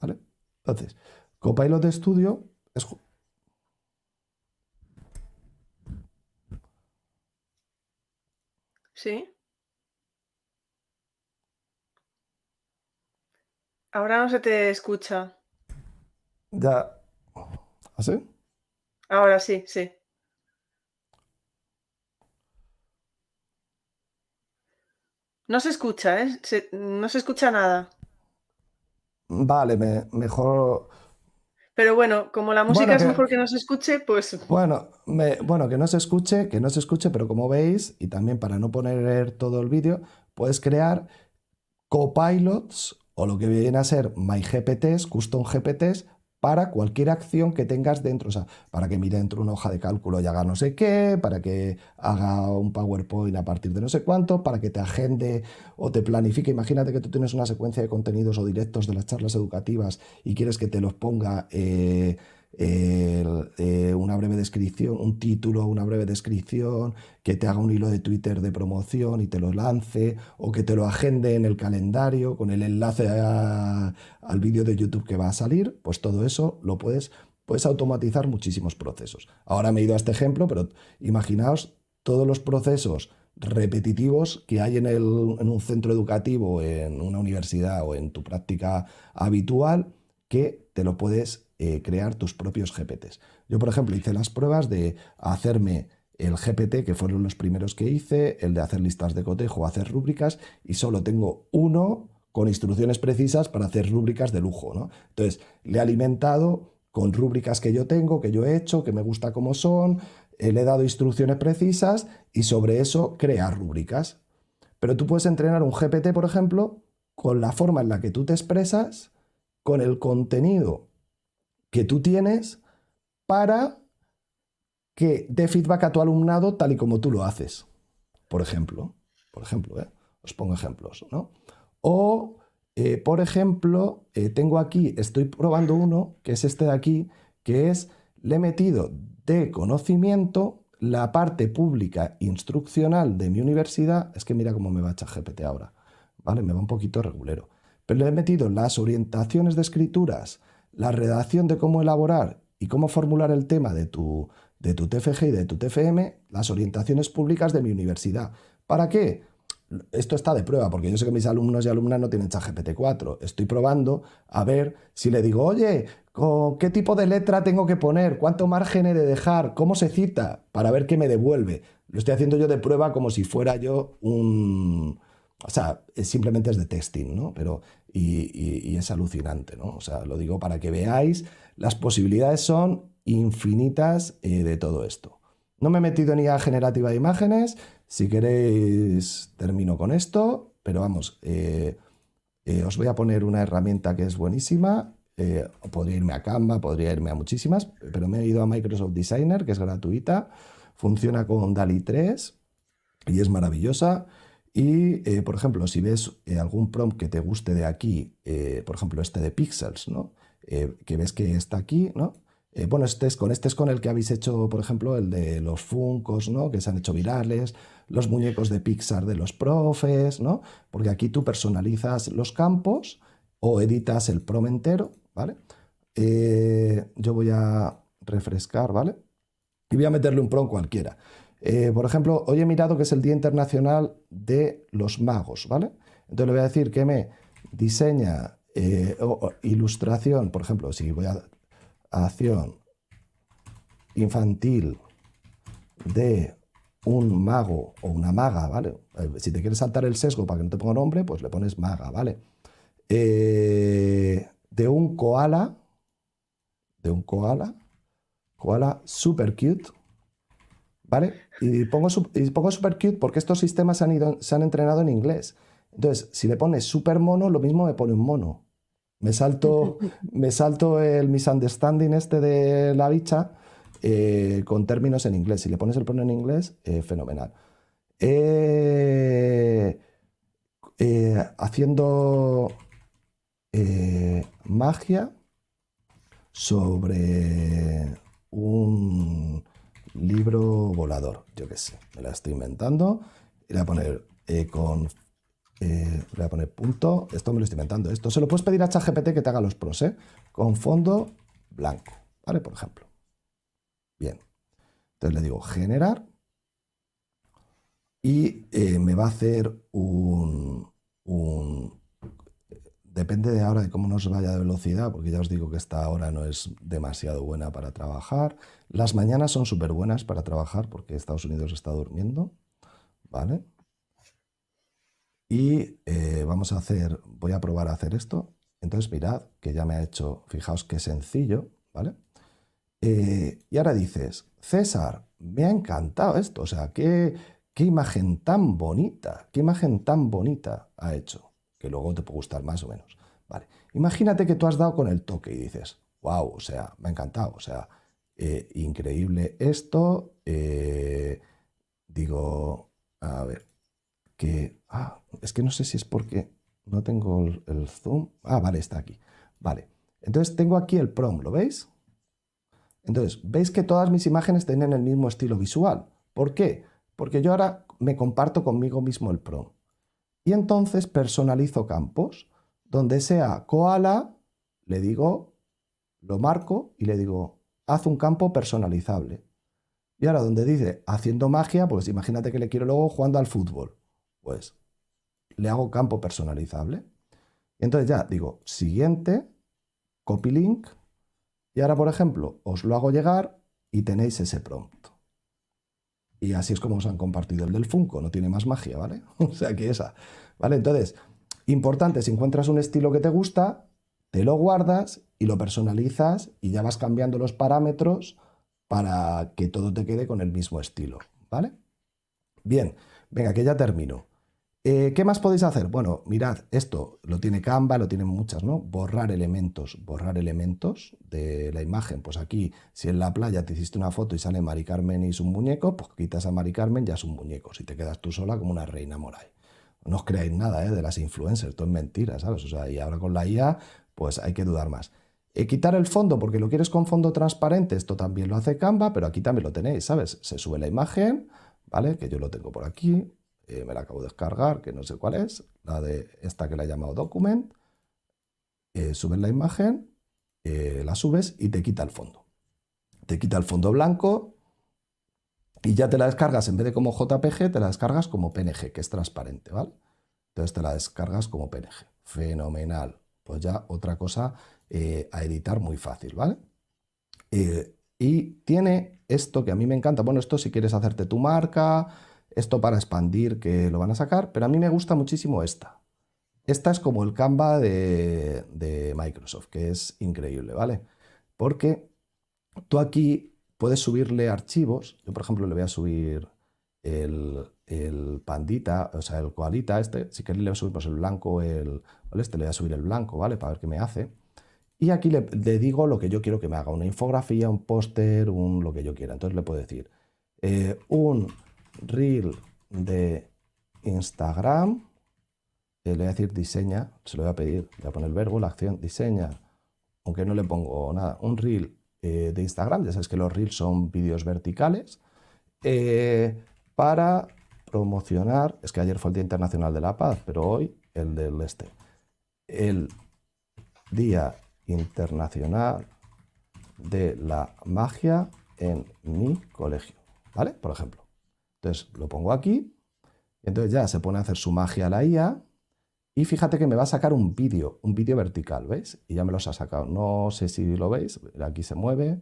¿Vale? Entonces, Copilot Studio es... Sí. Ahora no se te escucha. Ya. ¿Así? ¿Ah, Ahora sí, sí. No se escucha, ¿eh? no se escucha nada. Vale, mejor. Pero bueno, como la música es mejor que no se escuche, pues. Bueno, bueno, que no se escuche, que no se escuche, pero como veis, y también para no poner todo el vídeo, puedes crear copilots o lo que viene a ser MyGPTs, Custom GPTs, para cualquier acción que tengas dentro, o sea, para que mire dentro una hoja de cálculo y haga no sé qué, para que haga un PowerPoint a partir de no sé cuánto, para que te agende o te planifique. Imagínate que tú tienes una secuencia de contenidos o directos de las charlas educativas y quieres que te los ponga eh, eh, una breve descripción, un título, una breve descripción, que te haga un hilo de Twitter de promoción y te lo lance, o que te lo agende en el calendario con el enlace al vídeo de YouTube que va a salir, pues todo eso lo puedes, puedes automatizar muchísimos procesos. Ahora me he ido a este ejemplo, pero imaginaos todos los procesos repetitivos que hay en, en un centro educativo, en una universidad o en tu práctica habitual, que te lo puedes eh, crear tus propios GPTs. Yo, por ejemplo, hice las pruebas de hacerme el GPT, que fueron los primeros que hice, el de hacer listas de cotejo, hacer rúbricas, y solo tengo uno con instrucciones precisas para hacer rúbricas de lujo. ¿no? Entonces, le he alimentado con rúbricas que yo tengo, que yo he hecho, que me gusta como son, eh, le he dado instrucciones precisas y sobre eso crear rúbricas. Pero tú puedes entrenar un GPT, por ejemplo, con la forma en la que tú te expresas, con el contenido que tú tienes para que dé feedback a tu alumnado tal y como tú lo haces. Por ejemplo, por ejemplo, ¿eh? os pongo ejemplos, ¿no? O, eh, por ejemplo, eh, tengo aquí, estoy probando uno, que es este de aquí, que es, le he metido de conocimiento la parte pública instruccional de mi universidad, es que mira cómo me va a echar GPT ahora, ¿vale? Me va un poquito regulero. Pero le he metido las orientaciones de escrituras la redacción de cómo elaborar y cómo formular el tema de tu, de tu TFG y de tu TFM, las orientaciones públicas de mi universidad. ¿Para qué? Esto está de prueba, porque yo sé que mis alumnos y alumnas no tienen ChatGPT 4. Estoy probando a ver si le digo, oye, ¿qué tipo de letra tengo que poner? ¿Cuánto margen he de dejar? ¿Cómo se cita? Para ver qué me devuelve. Lo estoy haciendo yo de prueba como si fuera yo un... O sea, simplemente es de testing, ¿no? Pero y, es alucinante, ¿no? O sea, lo digo para que veáis, las posibilidades son infinitas eh, de todo esto. No me he metido ni a generativa de imágenes, si queréis termino con esto, pero vamos, eh, eh, os voy a poner una herramienta que es buenísima, podría irme a Canva, podría irme a muchísimas, pero me he ido a Microsoft Designer, que es gratuita, funciona con DALI 3 y es maravillosa. Y, eh, por ejemplo, si ves eh, algún prompt que te guste de aquí, eh, por ejemplo, este de pixels, ¿no? que ves que está aquí, ¿no? bueno, este es, con este es con el que habéis hecho, por ejemplo, el de los Funcos, ¿no? Que se han hecho virales, los muñecos de Pixar de los profes, ¿no? Porque aquí tú personalizas los campos o editas el prom entero, ¿vale? yo voy a refrescar, ¿vale? Y voy a meterle un prom cualquiera. Eh, por ejemplo, hoy he mirado que es el Día Internacional de los Magos, ¿vale? Entonces le voy a decir que me diseña eh, ilustración, por ejemplo, si voy a acción infantil de un mago o una maga, ¿vale? Eh, si te quieres saltar el sesgo para que no te ponga nombre, pues le pones maga, ¿vale? de un koala, de un koala, koala super cute, ¿Vale? Y pongo, y pongo super cute porque estos sistemas han ido, se han entrenado en inglés. Entonces, si le pones super mono, lo mismo me pone un mono. Me salto, me salto el misunderstanding este de la bicha eh, con términos en inglés. Si le pones el prono en inglés, eh, fenomenal. Eh, haciendo magia sobre un libro volador, yo qué sé, me la estoy inventando. Le voy a poner eh, con. Eh, le voy a poner punto. Esto me lo estoy inventando. Esto se lo puedes pedir a ChatGPT que te haga los pros, ¿eh? Con fondo blanco, ¿vale? Por ejemplo. Bien. Entonces le digo generar. Y eh, me va a hacer un, un depende de ahora de cómo nos vaya de velocidad, porque ya os digo que esta hora no es demasiado buena para trabajar. Las mañanas son súper buenas para trabajar porque Estados Unidos está durmiendo, ¿vale? Y eh, vamos a hacer, voy a probar a hacer esto. Entonces mirad que ya me ha hecho, fijaos qué sencillo, ¿vale? Eh, y ahora dices, César, me ha encantado esto, o sea, qué, qué imagen tan bonita, qué imagen tan bonita ha hecho. Que luego te puede gustar más o menos. Vale. Imagínate que tú has dado con el toque y dices, wow, o sea, me ha encantado, o sea, eh, increíble esto. Eh, digo, a ver, que, ah, es que no sé si es porque no tengo el, zoom. Ah, vale, está aquí. Vale. Entonces tengo aquí el prom, ¿lo veis? Entonces, veis que todas mis imágenes tienen el mismo estilo visual. ¿Por qué? Porque yo ahora me comparto conmigo mismo el prom. Y entonces personalizo campos. Donde sea koala, le digo, lo marco y le digo, haz un campo personalizable. Y ahora donde dice haciendo magia, pues imagínate que le quiero luego jugando al fútbol. Pues le hago campo personalizable. Y entonces ya digo, siguiente, copy link. Y ahora, por ejemplo, os lo hago llegar y tenéis ese prompt. Y así es como os han compartido el del Funko, no tiene más magia, ¿vale? o sea que esa. ¿Vale? Entonces, importante, si encuentras un estilo que te gusta, te lo guardas y lo personalizas y ya vas cambiando los parámetros para que todo te quede con el mismo estilo, ¿vale? Bien, venga, que ya termino. Eh, ¿Qué más podéis hacer? Bueno, mirad, esto lo tiene Canva, lo tienen muchas, ¿no? Borrar elementos, borrar elementos de la imagen. Pues aquí, si en la playa te hiciste una foto y sale Mari Carmen y es un muñeco, pues quitas a Mari Carmen, ya es un muñeco. Si te quedas tú sola como una reina moray. No os creáis nada ¿eh? de las influencers, todo es mentira, ¿sabes? O sea, y ahora con la IA, pues hay que dudar más. Eh, quitar el fondo porque lo quieres con fondo transparente, esto también lo hace Canva, pero aquí también lo tenéis, ¿sabes? Se sube la imagen, ¿vale? Que yo lo tengo por aquí, eh, me la acabo de descargar, que no sé cuál es, la de esta que la he llamado document, eh, subes la imagen, eh, la subes y te quita el fondo. Te quita el fondo blanco y ya te la descargas, en vez de como JPG, te la descargas como PNG, que es transparente, ¿vale? Entonces te la descargas como PNG. Fenomenal. Pues ya otra cosa a editar muy fácil, ¿vale? y tiene esto que a mí me encanta. Bueno, esto si quieres hacerte tu marca, esto para expandir que lo van a sacar, pero a mí me gusta muchísimo esta. Esta es como el Canva de, Microsoft, que es increíble, ¿vale? Porque tú aquí puedes subirle archivos. Yo, por ejemplo, le voy a subir el, pandita, o sea, el koalita este. Si queréis le voy a subir pues, el blanco, el, Este le voy a subir el blanco, ¿vale? Para ver qué me hace. Y aquí le, digo lo que yo quiero que me haga, una infografía, un póster, un lo que yo quiera. Entonces le puedo decir eh, un reel de Instagram. le voy a decir diseña, se lo voy a pedir, voy a poner el verbo, la acción, diseña, aunque no le pongo nada, un reel eh, de Instagram, ya sabes que los reels son vídeos verticales, eh, para promocionar, es que ayer fue el Día Internacional de la Paz, pero hoy el del este, el Día Internacional de la Magia en mi colegio, ¿vale? Por ejemplo. Entonces lo pongo aquí, y entonces ya se pone a hacer su magia la IA, y fíjate que me va a sacar un vídeo, un vídeo vertical, ¿veis? Y ya me los ha sacado. No sé si lo veis, aquí se mueve,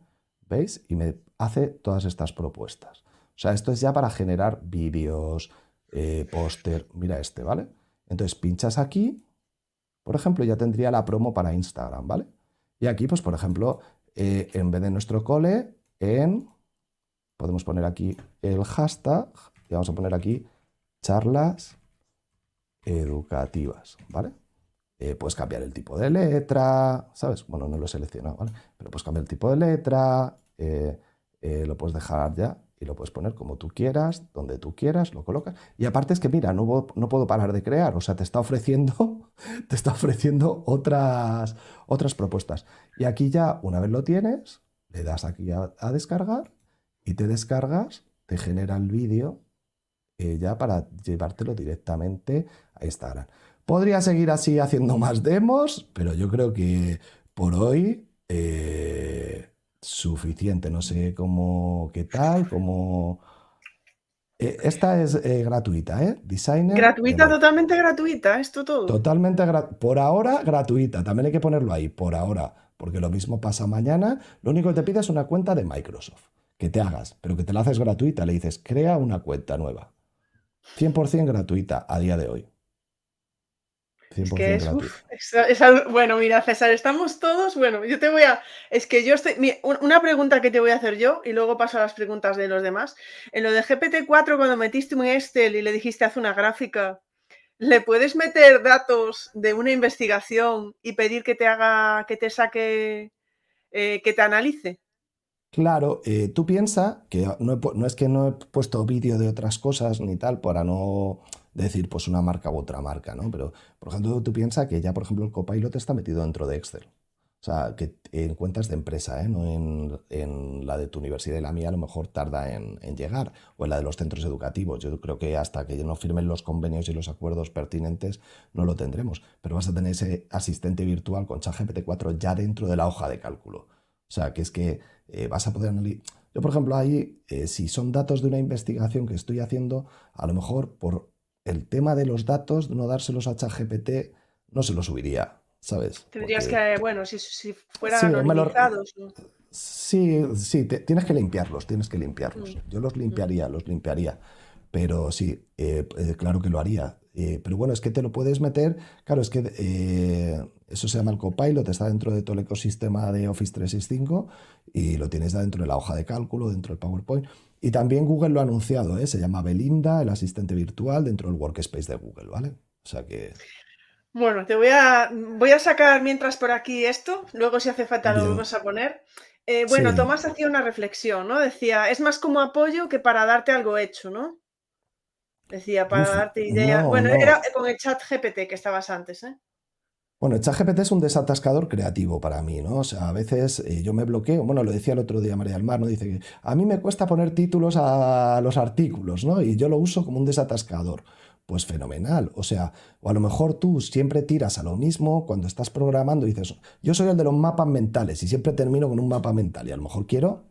¿veis? Y me hace todas estas propuestas. O sea, esto es ya para generar vídeos, eh, póster, mira este, ¿vale? Entonces pinchas aquí, por ejemplo, ya tendría la promo para Instagram, ¿vale? Y aquí, pues, por ejemplo, eh, en vez de nuestro cole, en podemos poner aquí el hashtag y vamos a poner aquí charlas educativas, ¿vale? Eh, puedes cambiar el tipo de letra, ¿sabes? Bueno, no lo he seleccionado, ¿vale? Pero puedes cambiar el tipo de letra, eh, eh, lo puedes dejar ya y lo puedes poner como tú quieras, donde tú quieras, lo colocas. Y aparte es que, mira, no, no puedo parar de crear, o sea, te está ofreciendo, te está ofreciendo otras, otras propuestas. Y aquí ya, una vez lo tienes, le das aquí a descargar y te descargas, te genera el vídeo eh, ya para llevártelo directamente a Instagram. Podría seguir así haciendo más demos, pero yo creo que por hoy eh, suficiente. No sé cómo, qué tal, cómo... Eh, esta es gratuita, ¿eh? Designer. Gratuita, totalmente gratuita, esto todo. Totalmente gratuita. Por ahora, gratuita. También hay que ponerlo ahí, por ahora. Porque lo mismo pasa mañana. Lo único que te pide es una cuenta de Microsoft que te hagas, pero que te la haces gratuita. Le dices, crea una cuenta nueva. 100% gratuita a día de hoy. 100% gratuita. bueno, mira, César, estamos todos. Bueno, yo te voy a. Es que yo estoy. una pregunta que te voy a hacer yo y luego paso a las preguntas de los demás. En lo de GPT-4, cuando metiste un Excel y le dijiste haz una gráfica, ¿Le puedes meter datos de una investigación y pedir que te haga, que te saque, eh, que te analice? Claro, eh, tú piensas que no, es que no he puesto vídeo de otras cosas ni tal para no decir pues una marca u otra marca, ¿no? Pero, por ejemplo, tú piensas que ya, por ejemplo, el Copilot está metido dentro de Excel. O sea, que en cuentas de empresa, ¿eh? no en, la de tu universidad y la mía a lo mejor tarda en, llegar, o en la de los centros educativos. Yo creo que hasta que no firmen los convenios y los acuerdos pertinentes no lo tendremos, pero vas a tener ese asistente virtual con ChatGPT 4 ya dentro de la hoja de cálculo. O sea, que es que eh, vas a poder analizar... Yo, por ejemplo, ahí, eh, si son datos de una investigación que estoy haciendo, a lo mejor por el tema de los datos, no dárselos a ChatGPT, no se lo subiría ¿sabes? Tendrías que, bueno, si, fueran anonimizados. Sí, sí, tienes que limpiarlos, tienes que limpiarlos. Mm. Yo los limpiaría, los limpiaría. Pero sí, eh, claro que lo haría. Eh, pero bueno, es que te lo puedes meter, claro, es que eso se llama el Copilot, está dentro de todo el ecosistema de Office 365 y lo tienes dentro de la hoja de cálculo, dentro del PowerPoint. Y también Google lo ha anunciado, se llama Belinda, el asistente virtual dentro del workspace de Google, ¿vale? O sea que... Bueno, te voy a, voy a sacar mientras por aquí esto, luego si hace falta lo vamos a poner. Eh, bueno, Tomás hacía una reflexión, ¿no? Decía, es más como apoyo que para darte algo hecho, ¿no? Decía, para darte ideas. bueno, era con el chat GPT que estabas antes, ¿eh? Bueno, el chat GPT es un desatascador creativo para mí, ¿no? O sea, a veces eh, yo me bloqueo, bueno, lo decía el otro día María del Mar, ¿no? Dice que a mí me cuesta poner títulos a los artículos, ¿no? Y yo lo uso como un desatascador pues fenomenal. O sea, o a lo mejor tú siempre tiras a lo mismo cuando estás programando y dices, yo soy el de los mapas mentales y siempre termino con un mapa mental y a lo mejor quiero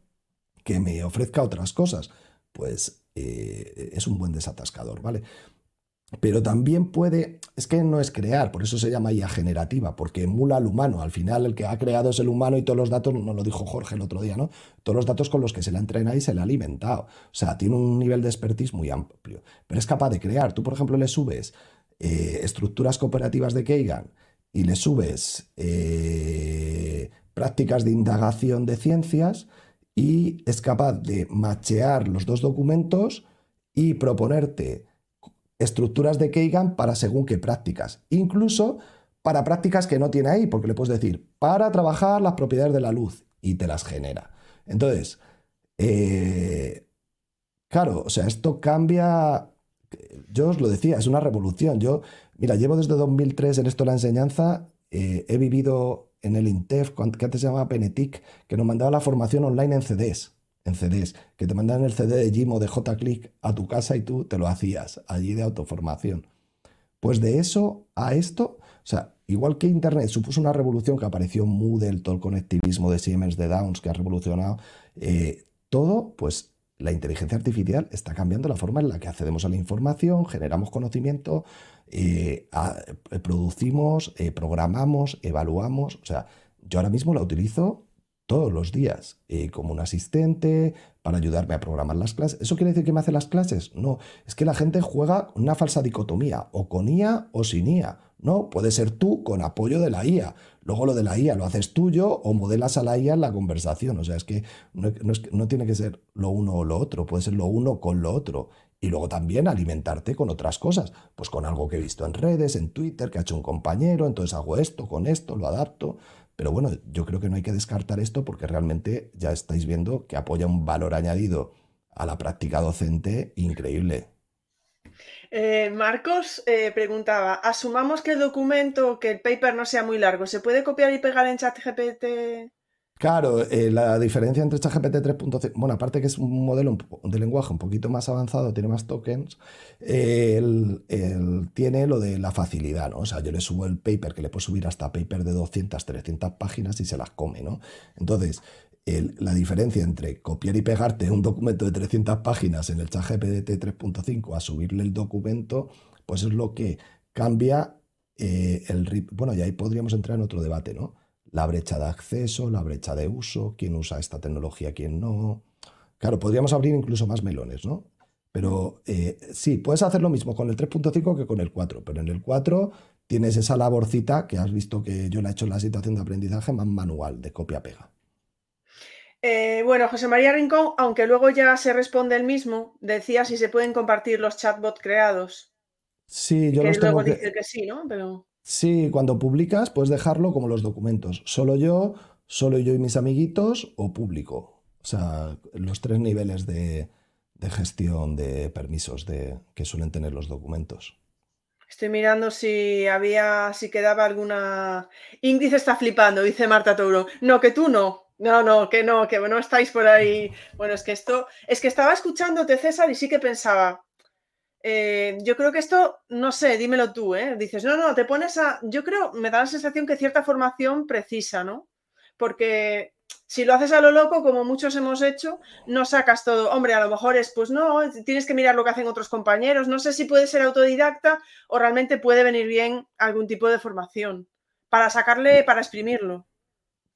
que me ofrezca otras cosas. Pues eh, es un buen desatascador, ¿vale? pero también puede, es que no es crear, por eso se llama IA generativa, porque emula al humano. Al final el que ha creado es el humano y todos los datos, no lo dijo Jorge el otro día, ¿no? Todos los datos con los que se le ha entrenado y se le ha alimentado. O sea, tiene un nivel de expertise muy amplio, pero es capaz de crear. Tú, por ejemplo, le subes eh, estructuras cooperativas de Kagan y le subes eh, prácticas de indagación de ciencias y es capaz de machear los dos documentos y proponerte estructuras de Kagan para según qué prácticas. Incluso para prácticas que no tiene ahí, porque le puedes decir, para trabajar las propiedades de la luz y te las genera. Entonces, eh, claro, o sea, esto cambia, yo os lo decía, es una revolución. Yo, mira, llevo desde 2003 en esto la enseñanza, eh, he vivido en el INTEF, que antes se llamaba Penetic, que nos mandaba la formación online en CDs en CDs, que te mandaban el CD de Jim o de J-Click a tu casa y tú te lo hacías allí de autoformación. Pues de eso a esto, o sea, igual que Internet supuso una revolución que apareció Moodle, todo el conectivismo de Siemens, de Downs, que ha revolucionado eh, todo, pues la inteligencia artificial está cambiando la forma en la que accedemos a la información, generamos conocimiento, eh, producimos, eh, programamos, evaluamos. O sea, yo ahora mismo la utilizo todos los días eh, como un asistente para ayudarme a programar las clases. ¿Eso quiere decir que me hace las clases? No, es que la gente juega una falsa dicotomía, o con IA o sin IA. No, puede ser tú con apoyo de la IA. Luego lo de la IA lo haces tuyo o modelas a la IA en la conversación. O sea, es que no, no tiene que ser lo uno o lo otro, puede ser lo uno con lo otro. Y luego también alimentarte con otras cosas, pues con algo que he visto en redes, en Twitter, que ha hecho un compañero, entonces hago esto, con esto, lo adapto. Pero bueno, yo creo que no hay que descartar esto porque realmente ya estáis viendo que apoya un valor añadido a la práctica docente increíble. Eh, Marcos eh, preguntaba, asumamos que el documento, que el paper no sea muy largo, ¿se puede copiar y pegar en ChatGPT? Claro, eh, la diferencia entre ChatGPT 3.5, bueno, aparte que es un modelo de lenguaje un poquito más avanzado, tiene más tokens, tiene lo de la facilidad, ¿no? O sea, yo le subo el paper, que le puedo subir hasta paper de 200, 300 páginas y se las come, ¿no? Entonces, la diferencia entre copiar y pegarte un documento de 300 páginas en el ChatGPT 3.5 a subirle el documento, pues es lo que cambia eh, el... Bueno, y ahí podríamos entrar en otro debate, ¿no? La brecha de acceso, la brecha de uso, quién usa esta tecnología, quién no. Claro, podríamos abrir incluso más melones, ¿no? Pero eh, sí, puedes hacer lo mismo con el 3.5 que con el 4, pero en el 4 tienes esa laborcita que has visto que yo la he hecho en la situación de aprendizaje más manual, de copia-pega. Eh, bueno, José María Rincón, aunque luego ya se responde el mismo, decía si se pueden compartir los chatbots creados. Sí, yo que los luego tengo que... dice que sí, ¿no? Pero... Sí, cuando publicas puedes dejarlo como los documentos. Solo yo, solo yo y mis amiguitos o público. O sea, los tres niveles de, gestión de permisos de, que suelen tener los documentos. Estoy mirando si había, si quedaba alguna. Índice está flipando, dice Marta Touro. No, que tú no. No, no, que no, que no estáis por ahí. Bueno, es que esto. Es que estaba escuchándote, César, y sí que pensaba. Eh, yo creo que esto, no sé, dímelo tú, ¿eh? Dices, no, no, te pones a. Yo creo, me da la sensación que cierta formación precisa, ¿no? Porque si lo haces a lo loco, como muchos hemos hecho, no sacas todo. Hombre, a lo mejor es, pues no, tienes que mirar lo que hacen otros compañeros. No sé si puede ser autodidacta o realmente puede venir bien algún tipo de formación para sacarle, para exprimirlo.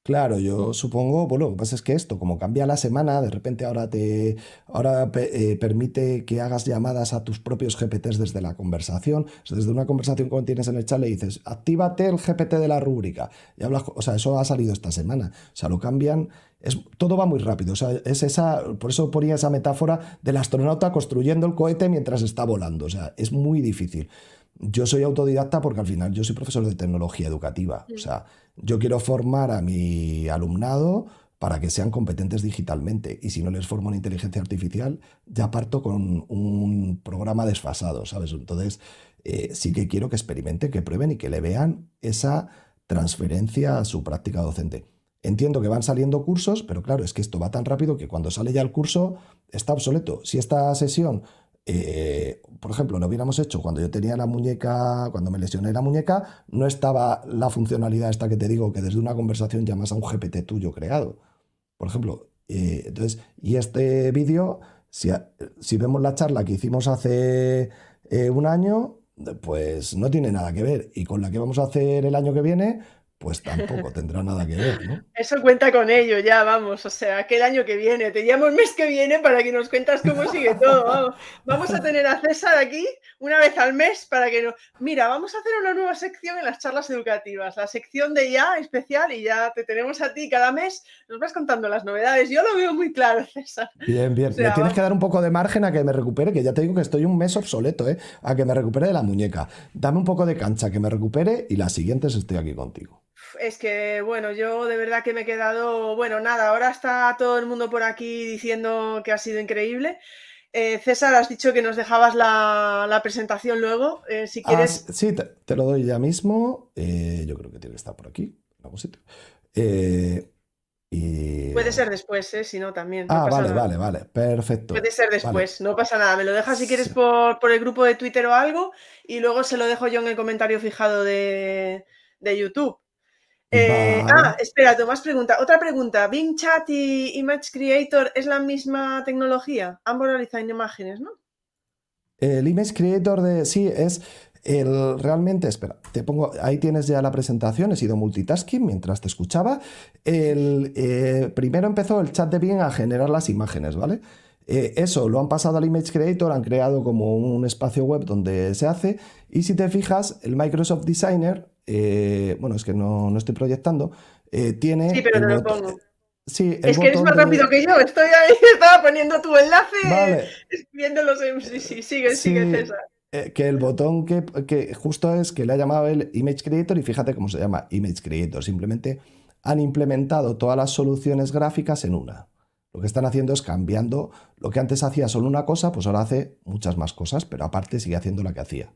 Claro, yo supongo, bueno, lo que pasa es que esto, como cambia la semana, de repente ahora te ahora eh, permite que hagas llamadas a tus propios GPTs desde la conversación. O sea, desde una conversación que tienes en el chat le dices, actívate el GPT de la rúbrica. Y hablas, o sea, eso ha salido esta semana. O sea, lo cambian, es, todo va muy rápido. O sea, es esa, por eso ponía esa metáfora del astronauta construyendo el cohete mientras está volando. O sea, es muy difícil. Yo soy autodidacta porque al final yo soy profesor de tecnología educativa. O sea, yo quiero formar a mi alumnado para que sean competentes digitalmente. Y si no les formo en inteligencia artificial, ya parto con un programa desfasado, ¿sabes? Entonces, eh, sí que quiero que experimenten, que prueben y que le vean esa transferencia a su práctica docente. Entiendo que van saliendo cursos, pero claro, es que esto va tan rápido que cuando sale ya el curso está obsoleto. Si esta sesión eh, por ejemplo, lo hubiéramos hecho cuando yo tenía la muñeca, cuando me lesioné la muñeca, no estaba la funcionalidad esta que te digo, que desde una conversación llamas a un GPT tuyo creado. Por ejemplo, eh, entonces, y este vídeo, si, vemos la charla que hicimos hace eh, un año, pues no tiene nada que ver. Y con la que vamos a hacer el año que viene, pues tampoco tendrá nada que ver, ¿no? Eso cuenta con ello, ya vamos. O sea, que el año que viene, te llamo el mes que viene para que nos cuentas cómo sigue todo. Vamos, Vamos a tener a César aquí una vez al mes para que nos. Mira, vamos a hacer una nueva sección en las charlas educativas, la sección de ya especial y ya te tenemos a ti cada mes. Nos vas contando las novedades. Yo lo veo muy claro, César. Bien, bien. O sea, Le tienes que dar un poco de margen a que me recupere, que ya te digo que estoy un mes obsoleto, ¿eh? A que me recupere de la muñeca. Dame un poco de cancha, que me recupere y las siguientes estoy aquí contigo. Es que, bueno, yo de verdad que me he quedado, bueno, nada, ahora está todo el mundo por aquí diciendo que ha sido increíble. Eh, César, has dicho que nos dejabas la, la presentación luego. Eh, si Ah, quieres, sí, te, te lo doy ya mismo. Eh, yo creo que tiene que estar por aquí, en algún sitio. Y... puede ser después, ¿eh? Si no, también. no Ah, pasa vale, nada. vale, vale. Perfecto. Puede ser Vale. después, no pasa nada. Me lo dejas si quieres Sí. por, por el grupo de Twitter o algo y luego se lo dejo yo en el comentario fijado de, de YouTube. Eh, Vale. ah, espera, Tomás pregunta. Otra pregunta. ¿Bing Chat y Image Creator es la misma tecnología? Ambos realizan imágenes, ¿no? El Image Creator de. Sí, es el. Realmente, espera, te pongo. Ahí tienes ya la presentación. He sido multitasking mientras te escuchaba. El, eh, primero empezó el chat de Bing a generar las imágenes, ¿vale? Eh, eso lo han pasado al Image Creator, han creado como un espacio web donde se hace. Y si te fijas, el Microsoft Designer, eh, bueno, es que no, no estoy proyectando, eh, tiene. Sí, pero te lo pongo. Sí, Es que eres más de- rápido que yo. Estoy ahí, estaba poniendo tu enlace, Vale. en... Sí, sí, sigue, Sí, sigue, César. eh, que el botón que, que justo es que le ha llamado el Image Creator y fíjate cómo se llama Image Creator. Simplemente han implementado todas las soluciones gráficas en una. Lo que están haciendo es cambiando lo que antes hacía solo una cosa, pues ahora hace muchas más cosas, pero aparte sigue haciendo la que hacía.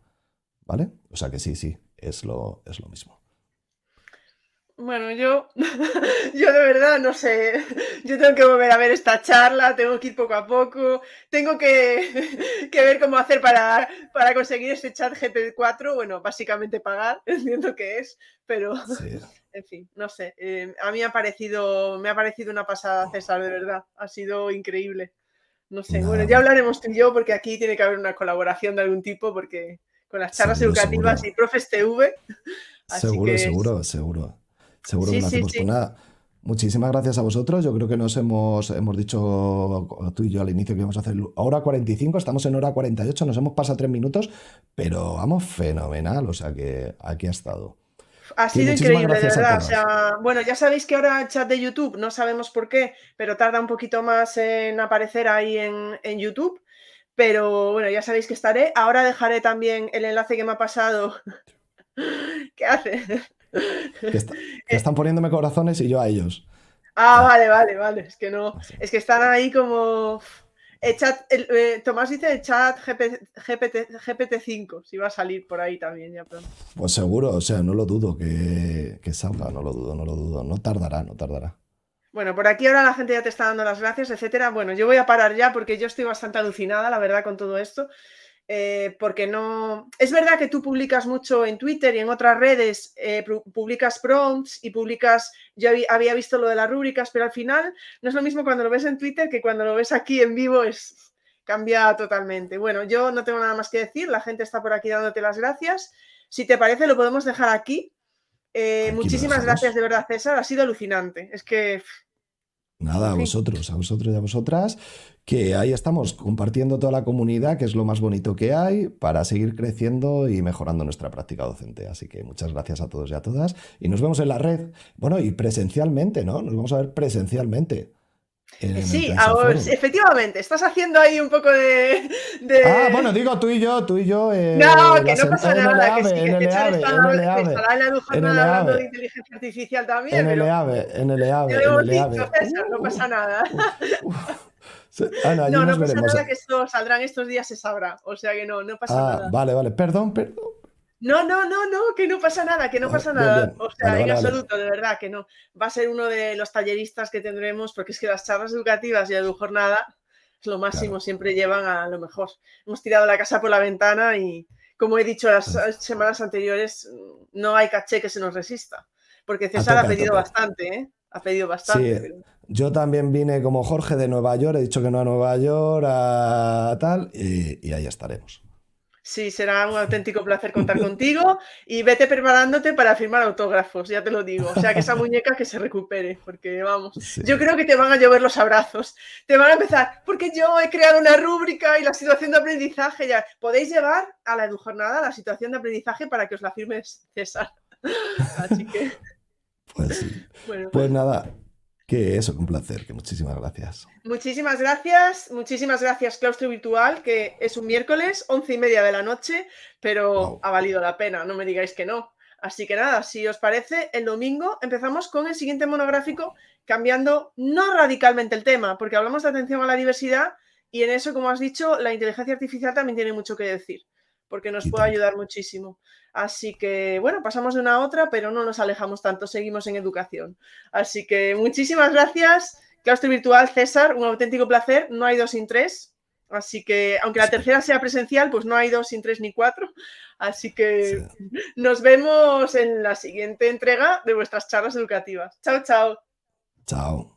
¿Vale? O sea que sí, sí, es lo, es lo mismo. Bueno, yo, yo de verdad no sé, yo tengo que volver a ver esta charla, tengo que ir poco a poco, tengo que, que ver cómo hacer para, para conseguir este chat GP4, bueno, básicamente pagar, entiendo que es, pero Sí. En fin, no sé, eh, a mí me ha parecido, me ha parecido una pasada, César, de verdad, ha sido increíble. No sé, bueno, ya hablaremos tú y yo porque aquí tiene que haber una colaboración de algún tipo porque con las charlas Seguro, educativas seguro. y profes TV, así Seguro, que seguro, seguro. Seguro Sí, que sí, hacemos. sí. Nada, muchísimas gracias a vosotros. Yo creo que nos hemos, hemos dicho tú y yo al inicio que íbamos a hacer hora 45, estamos en hora 48, nos hemos pasado tres minutos, pero vamos fenomenal. O sea que aquí ha estado. Ha sido increíble, de verdad. O sea, bueno, ya sabéis que ahora el chat de YouTube, no sabemos por qué, pero tarda un poquito más en aparecer ahí en, en YouTube. Pero bueno, ya sabéis que estaré. Ahora dejaré también el enlace que me ha pasado. ¿Qué hace? Que, están poniéndome corazones y yo a ellos. Ah, vale, vale, vale. Es que no. Es que están ahí como. Eh, Tomás dice el chat GPT, 5 si va a salir por ahí también ya pronto. Pues seguro, o sea, no lo dudo que, que salga, no lo dudo, no lo dudo. No tardará, no tardará. Bueno, por aquí ahora la gente ya te está dando las gracias, etcétera. Bueno, yo voy a parar ya porque yo estoy bastante alucinada, la verdad, con todo esto. Eh, porque no. Es verdad que tú publicas mucho en Twitter y en otras redes, eh, publicas prompts y publicas. Yo había visto lo de las rúbricas, pero al final no es lo mismo cuando lo ves en Twitter que cuando lo ves aquí en vivo, es cambia totalmente. Bueno, yo no tengo nada más que decir, la gente está por aquí dándote las gracias. Si te parece, lo podemos dejar aquí. Eh, muchísimas gracias de verdad, César, ha sido alucinante. Es que Nada, a vosotros, a vosotros y a vosotras, que ahí estamos compartiendo toda la comunidad, que es lo más bonito que hay, para seguir creciendo y mejorando nuestra práctica docente. Así que muchas gracias a todos y a todas. Y nos vemos en la red. Bueno, y presencialmente, ¿no? Nos vamos a ver presencialmente. Sí, efectivamente, estás haciendo ahí un poco de, Ah, bueno, digo tú y yo, tú y yo. Eh, no, que no pasa nada, que sí, que te estará en la Dujana hablando de inteligencia artificial también. En el EAVE, en el EAVE. no pasa nada. no, no pasa nada que esto saldrá en estos días, se sabrá. O sea que no, no pasa ah, nada. Vale, vale, perdón, perdón. No, no, no, no, que no pasa nada, que no pasa nada. O sea, en absoluto, de verdad, que no. Va a ser uno de los talleristas que tendremos, porque es que las charlas educativas y la jornada es lo máximo, siempre llevan a lo mejor. Hemos tirado la casa por la ventana y, como he dicho las semanas anteriores, no hay caché que se nos resista. Porque César ha pedido bastante, ¿eh? Ha pedido bastante. Sí, Yo también vine como Jorge de Nueva York, he dicho que no a Nueva York, a tal, y ahí estaremos. Sí, será un auténtico placer contar contigo y vete preparándote para firmar autógrafos, ya te lo digo. O sea, que esa muñeca que se recupere, porque vamos, yo creo que te van a llover los abrazos. Te van a empezar, porque yo he creado una rúbrica y la situación de aprendizaje ya. Podéis llevar a la edujornada la situación de aprendizaje para que os la firmes César. Así que. Pues sí. pues nada, que eso, un placer, que muchísimas gracias. Muchísimas gracias, muchísimas gracias Claustro Virtual, que es un miércoles, once y media de la noche, pero ha valido la pena, no me digáis que no. Así que nada, si os parece, el domingo empezamos con el siguiente monográfico, cambiando no radicalmente el tema, porque hablamos de atención a la diversidad y en eso, como has dicho, la inteligencia artificial también tiene mucho que decir, porque nos puede ayudar muchísimo. Así que, bueno, pasamos de una a otra, pero no nos alejamos tanto, seguimos en educación. Así que muchísimas gracias, Claustro Virtual, César, un auténtico placer. No hay dos sin tres. Así que, aunque la tercera sea presencial, pues no hay dos sin tres ni cuatro. Así que nos vemos en la siguiente entrega de vuestras charlas educativas. Chao, chao. Chao.